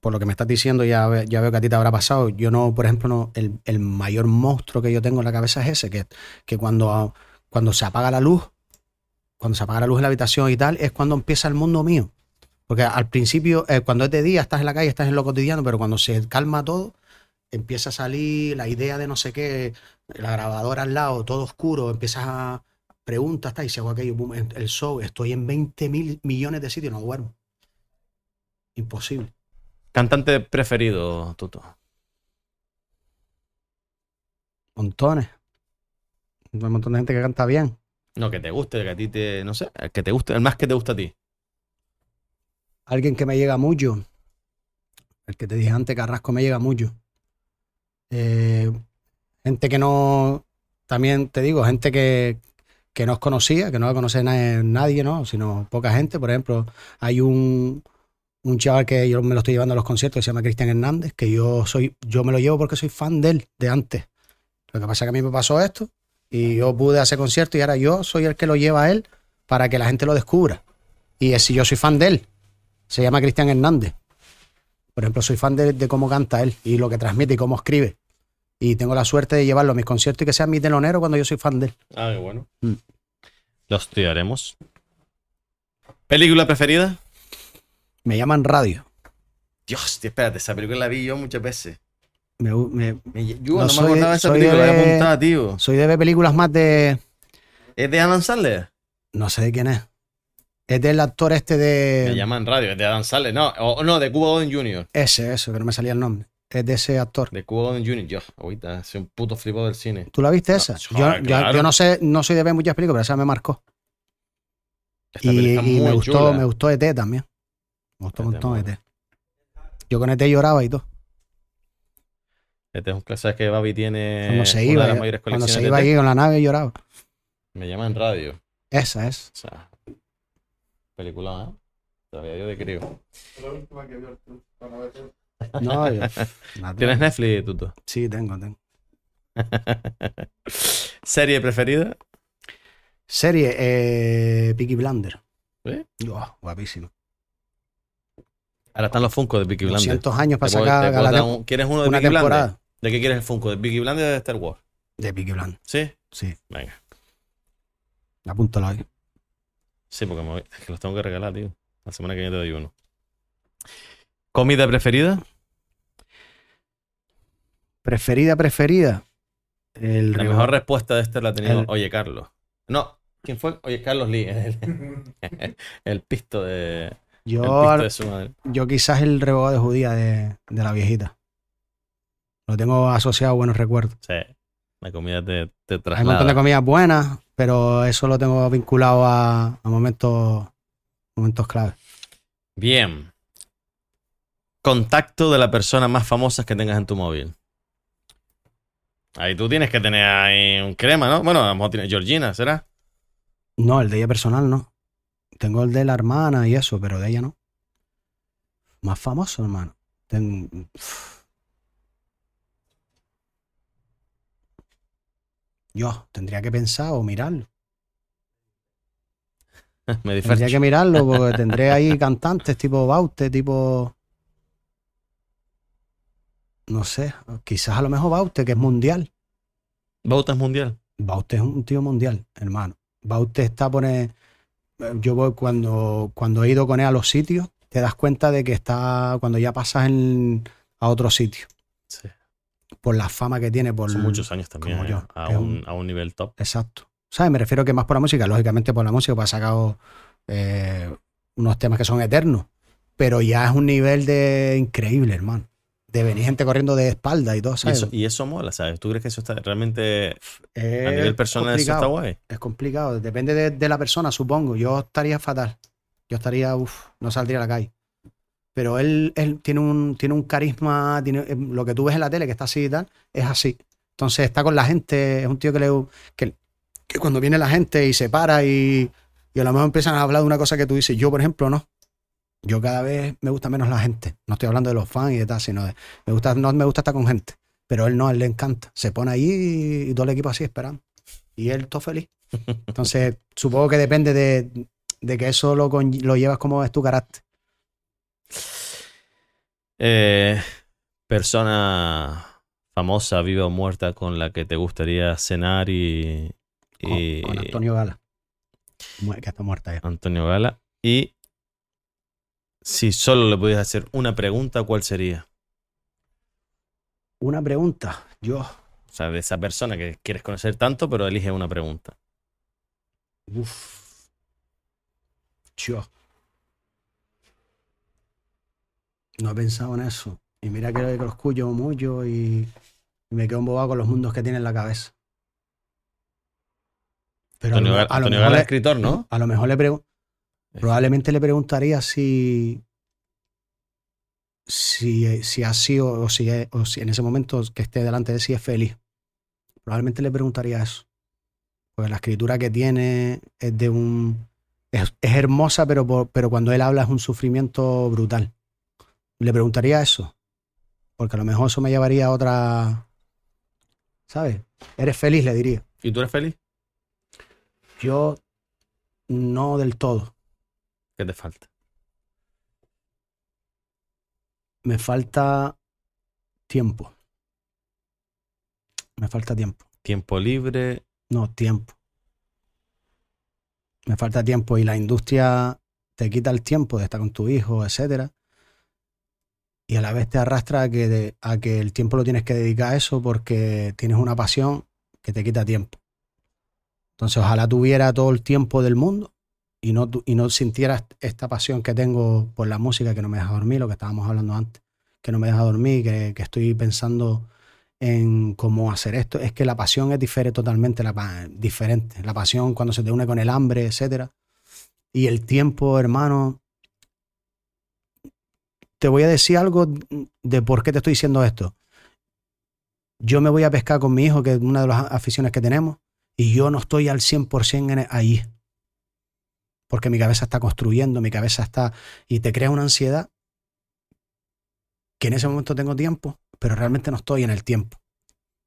por lo que me estás diciendo, ya, ya veo que a ti te habrá pasado. Yo no, por ejemplo, no, el, el mayor monstruo que yo tengo en la cabeza es ese, que, que cuando, cuando se apaga la luz, cuando se apaga la luz en la habitación y tal, es cuando empieza el mundo mío. Porque al principio, eh, cuando es de día, estás en la calle, estás en lo cotidiano, pero cuando se calma todo, empieza a salir la idea de no sé qué, la grabadora al lado, todo oscuro, empiezas a preguntas, y si hago aquello, boom, el show, estoy en 20 mil millones de sitios, no duermo. Imposible. Cantante preferido, Tuto. Montones. Hay un montón de gente que canta bien. No, que te guste, que a ti te. No sé, que te guste, el más que te gusta a ti. Alguien que me llega mucho. El que te dije antes, Carrasco, me llega mucho. Eh, gente que no. También te digo, gente que, que no os conocía, que no la conoce na- nadie, ¿no? Sino poca gente. Por ejemplo, hay un, un chaval que yo me lo estoy llevando a los conciertos que se llama Cristian Hernández, que yo soy, yo me lo llevo porque soy fan de él, de antes. Lo que pasa es que a mí me pasó esto y yo pude hacer conciertos y ahora yo soy el que lo lleva a él para que la gente lo descubra. Y es si yo soy fan de él. Se llama Cristian Hernández. Por ejemplo, soy fan de, de cómo canta él y lo que transmite y cómo escribe. Y tengo la suerte de llevarlo a mis conciertos y que sea mi telonero cuando yo soy fan de él. Ah, qué bueno. Mm. Lo estudiaremos. ¿Película preferida? Me llaman radio. Dios, tío, espérate, esa película la vi yo muchas veces. Me- me- Me- yo No no, soy- me acordaba de esa película, la de- he apuntado, tío. soy de ver películas más de. ¿Es de Adam Sandler? No sé de quién es. Es del actor este de. Me llaman radio, es de Adam Sandler. No, o, no, de Cuba Gooding Jr. Ese, eso, que no me salía el nombre. Es de ese actor. De Cuba Gooding Jr. Yo, ahorita, soy un puto flipo del cine. ¿Tú la viste No, esa? joder, yo, yo- claro. yo no sé, no soy de ver muchas películas, pero esa me marcó. Esta Y, me gustó, chula. me gustó ET también. Me gustó un ET montón. ET. Yo con ET lloraba y todo. Este es un clásico que Babi tiene Cuando se iba, mayores cuando se iba de ahí con la nave lloraba. Me llaman radio. Esa es. O sea, película, ¿eh? Todavía yo de creo. No, yo- nada. ¿Tienes Netflix, Tuto? Sí, tengo, tengo. ¿Serie preferida? Serie, eh, Peaky Blinder. ¿Eh? Oh, guapísimo. Ahora están los Funko de Peaky Blinders. 200 años para Te sacar te un- ¿Quieres uno de una Peaky temporada ¿De qué quieres el Funko? ¿De Peaky Blinders o de Star Wars? de Peaky Blinder. ¿Sí? Sí, Venga. apúntalo ahí. Sí, porque me voy- es que los tengo que regalar, tío. La semana que viene te doy uno. ¿Comida preferida? Preferida, preferida. El La mejor respuesta de esta la ha tenido El- Oye Carlos. No, ¿quién fue? Oye Carlos Lee. El, el pisto de. Yo, pisto de su madre. yo quizás el rebogado de judía de, de la viejita. Lo tengo asociado a buenos recuerdos. Sí. La comida te, te Hay un traslada. montón de comidas buenas, pero eso lo tengo vinculado a, a momentos, momentos clave. Bien. contacto de la persona más famosa que tengas en tu móvil. Ahí tú tienes que tener ahí un crema, ¿no? Bueno, a lo mejor tienes Georgina, ¿será? No, el de ella personal no. Tengo el de la hermana y eso, pero de ella no. Más famoso, hermano. Ten- Yo tendría que pensar o mirarlo. Me Tendría que mirarlo porque tendré ahí cantantes tipo Baute, tipo. No sé, quizás a lo mejor Baute, que es mundial. Bautas mundial. Baute es un tío mundial, hermano. Baute está por. e- Yo voy cuando, cuando he ido con él a los sitios, te das cuenta de que está cuando ya pasas en- a otro sitio. Por la fama que tiene, por. Son muchos años también. como ¿eh? yo. A, un, un- a un nivel top. Exacto. ¿Sabes? Me refiero que más por la música, lógicamente por la música, pues ha sacado eh, unos temas que son eternos. Pero ya es un nivel de increíble, hermano. De venir gente corriendo de espalda y todo, Y ¿sabes? eso, y eso mola, ¿sabes? ¿Tú crees que eso está realmente Es a nivel personal eso está guay? Es complicado. Depende de, de la persona, supongo. Yo estaría fatal. Yo estaría, uff, no saldría a la calle. Pero él, él tiene un, tiene un carisma, tiene, eh, lo que tú ves en la tele, que está así y tal, es así. Entonces está con la gente, es un tío que le que, que cuando viene la gente y se para y, y a lo mejor empiezan a hablar de una cosa que tú dices, yo por ejemplo no. Yo cada vez me gusta menos la gente. No estoy hablando de los fans y de tal, sino de, me gusta, no me gusta estar con gente. Pero él no, a él le encanta. Se pone allí y, todo el equipo así esperando. Y él todo feliz. Entonces, supongo que depende de, de que eso lo, lo llevas como es tu carácter. Eh, persona famosa, viva o muerta, con la que te gustaría cenar y. Con, y- con Antonio Gala. Que está muerta ya. Antonio Gala. Y si solo le pudieras hacer una pregunta, ¿cuál sería? Una pregunta. Yo, O sea, de esa persona que quieres conocer tanto, pero elige una pregunta. uff. Yo. No he pensado en eso. Y mira que lo escucho mucho y, y me quedo embobado con los mundos que tiene en la cabeza. Pero Antonio, a lo, a lo mejor escritor, ¿no? A lo mejor le pregunto. Probablemente le preguntaría si. Si, si ha sido o si, es- o si en ese momento que esté delante de si es feliz. Probablemente le preguntaría eso. Porque la escritura que tiene es de un. Es, es hermosa, pero, por- pero cuando él habla es un sufrimiento brutal. Le preguntaría eso. Porque a lo mejor eso me llevaría a otra. ¿Sabes? Eres feliz, le diría. ¿Y tú eres feliz? Yo no del todo. ¿Qué te falta? Me falta tiempo. Me falta tiempo. Tiempo libre. No, tiempo. Me falta tiempo y la industria te quita el tiempo de estar con tu hijo, etcétera. Y a la vez te arrastra a que, a que el tiempo lo tienes que dedicar a eso porque tienes una pasión que te quita tiempo. Entonces, ojalá tuviera todo el tiempo del mundo y no, y no sintieras esta pasión que tengo por la música que no me deja dormir, lo que estábamos hablando antes, que no me deja dormir, que, que estoy pensando en cómo hacer esto. Es que la pasión es diferente totalmente, la, diferente. La pasión cuando se te une con el hambre, etcétera. Y el tiempo, hermano. Te voy a decir algo de por qué te estoy diciendo esto. Yo me voy a pescar con mi hijo, que es una de las aficiones que tenemos, y yo no estoy al 100% en ahí. Porque mi cabeza está construyendo, mi cabeza está... Y te crea una ansiedad que en ese momento tengo tiempo, pero realmente no estoy en el tiempo.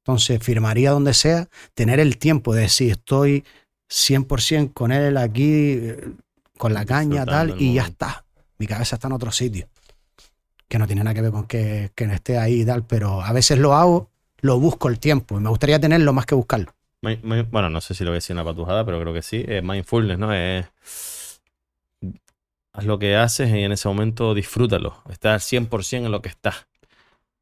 Entonces, firmaría donde sea, tener el tiempo de decir, estoy 100% con él aquí, eh, con la caña, tal, y ya está. Mi cabeza está en otro sitio. Que no tiene nada que ver con que, que no esté ahí y tal, pero a veces lo hago, lo busco el tiempo, y me gustaría tenerlo más que buscarlo. Bueno, no sé si lo voy a decir una patujada, pero creo que sí. Es mindfulness, ¿no? Es. Haz lo que haces y en ese momento disfrútalo. Estás 100% en lo que estás.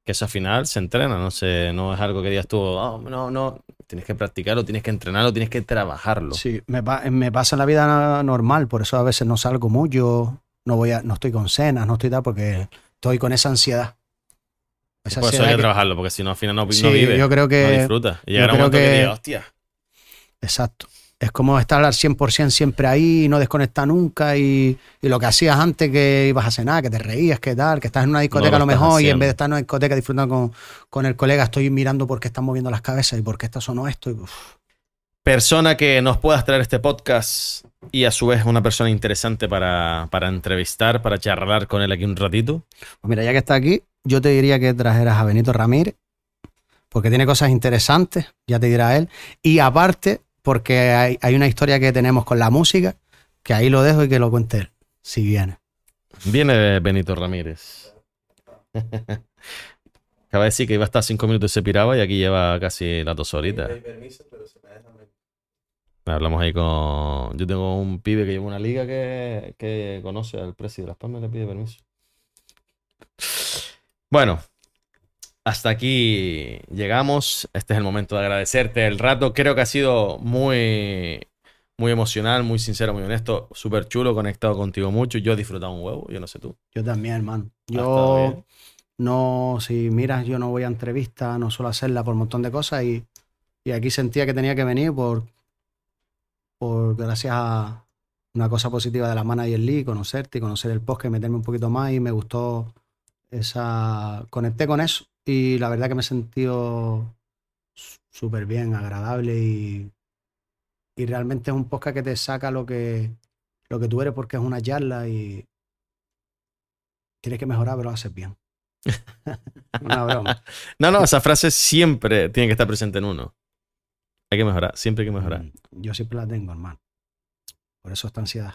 Que eso al final se entrena, no sé, no es algo que digas tú, "Oh, no, no. Tienes que practicarlo, tienes que entrenarlo, tienes que trabajarlo. Sí, me, pa- me pasa en la vida normal, por eso a veces no salgo mucho, no voy a, no estoy con cenas, no estoy tal, porque estoy con esa ansiedad. Esa Por eso hay ansiedad que que- trabajarlo, porque si no, al final no, no Sí, vives, yo creo no que disfrutas. Y yo llegará un momento que, que- hostia. Exacto. Es como estar al 100% siempre ahí, no desconectar nunca y, y lo que hacías antes que ibas a cenar, que te reías, que tal, que estás en una discoteca No a lo lo mejor y en vez de estar en una discoteca disfrutando con, con el colega, estoy mirando por qué están moviendo las cabezas y por qué esto sonó esto. y, uf. Persona que nos puedas traer este podcast y a su vez una persona interesante para, para entrevistar, para charlar con él aquí un ratito. Pues mira, ya que está aquí, yo te diría que trajeras a Benito Ramírez, porque tiene cosas interesantes, ya te dirá él. Y aparte, porque hay, hay una historia que tenemos con la música, que ahí lo dejo y que lo cuente él, si viene. Viene Benito Ramírez. Acaba de decir que iba a estar cinco minutos y se piraba y aquí lleva casi las dos horitas. Hablamos ahí con. Yo tengo un pibe que lleva una liga que, que conoce al presidente de Las Palmas y le pide permiso. Bueno, hasta aquí llegamos. Este es el momento de agradecerte el rato. Creo que ha sido muy, muy emocional, muy sincero, muy honesto, súper chulo, conectado contigo mucho. Yo he disfrutado un huevo, yo no sé tú. Yo también, hermano. Yo no, si miras, yo no voy a entrevistas, no suelo hacerla por un montón de cosas y, y aquí sentía que tenía que venir por, por gracias a una cosa positiva de la Manager League, conocerte y conocer el podcast y meterme un poquito más y me gustó esa, conecté con eso y la verdad que me he sentido súper bien, agradable y, y realmente es un podcast que te saca lo que, lo que tú eres porque es una charla y tienes que mejorar, pero lo haces bien. Una broma. No, no, esa frase siempre tiene que estar presente en uno. Hay que mejorar, siempre hay que mejorar. Mm, Yo siempre la tengo, hermano. Por eso esta ansiedad.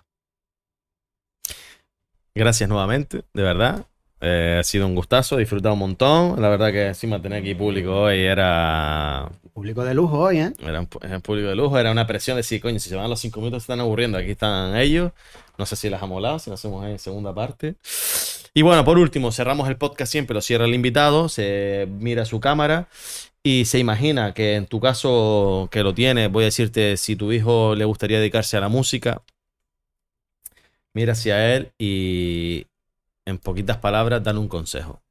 Gracias nuevamente, de verdad. Eh, ha sido un gustazo, he disfrutado un montón. La verdad que encima tener aquí público hoy era, Público de lujo hoy, ¿eh? era un, era un público de lujo, era una presión de decir, coño, si se van los cinco minutos se están aburriendo, aquí están ellos. No sé si las ha molado, si lo hacemos en segunda parte. Y bueno, por último, cerramos el podcast siempre, lo cierra el invitado, se mira su cámara y se imagina que en tu caso que lo tiene, voy a decirte, si tu hijo le gustaría dedicarse a la música, mira hacia él y en poquitas palabras dan un consejo.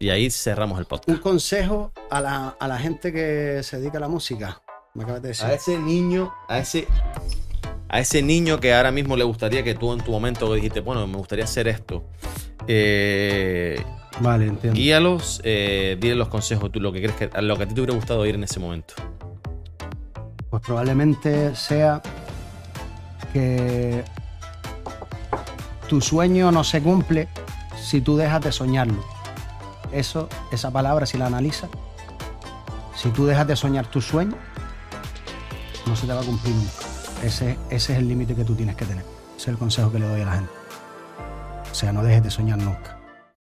Y ahí cerramos el Un podcast. consejo a la, a la gente que se dedica a la música. Me acabas de decir. A ese niño, a ese, a ese niño que ahora mismo le gustaría que tú en tu momento dijiste, bueno, me gustaría hacer esto. Eh, Vale, entiendo. guíalos, eh, dile los consejos, tú, lo que crees que, a lo que a ti te hubiera gustado oír en ese momento. Pues probablemente sea que tu sueño no se cumple si tú dejas de soñarlo. Eso, esa palabra, si la analizas, si tú dejas de soñar tu sueño, no se te va a cumplir nunca. Ese, ese es el límite que tú tienes que tener. Ese es el consejo que le doy a la gente. O sea, no dejes de soñar nunca.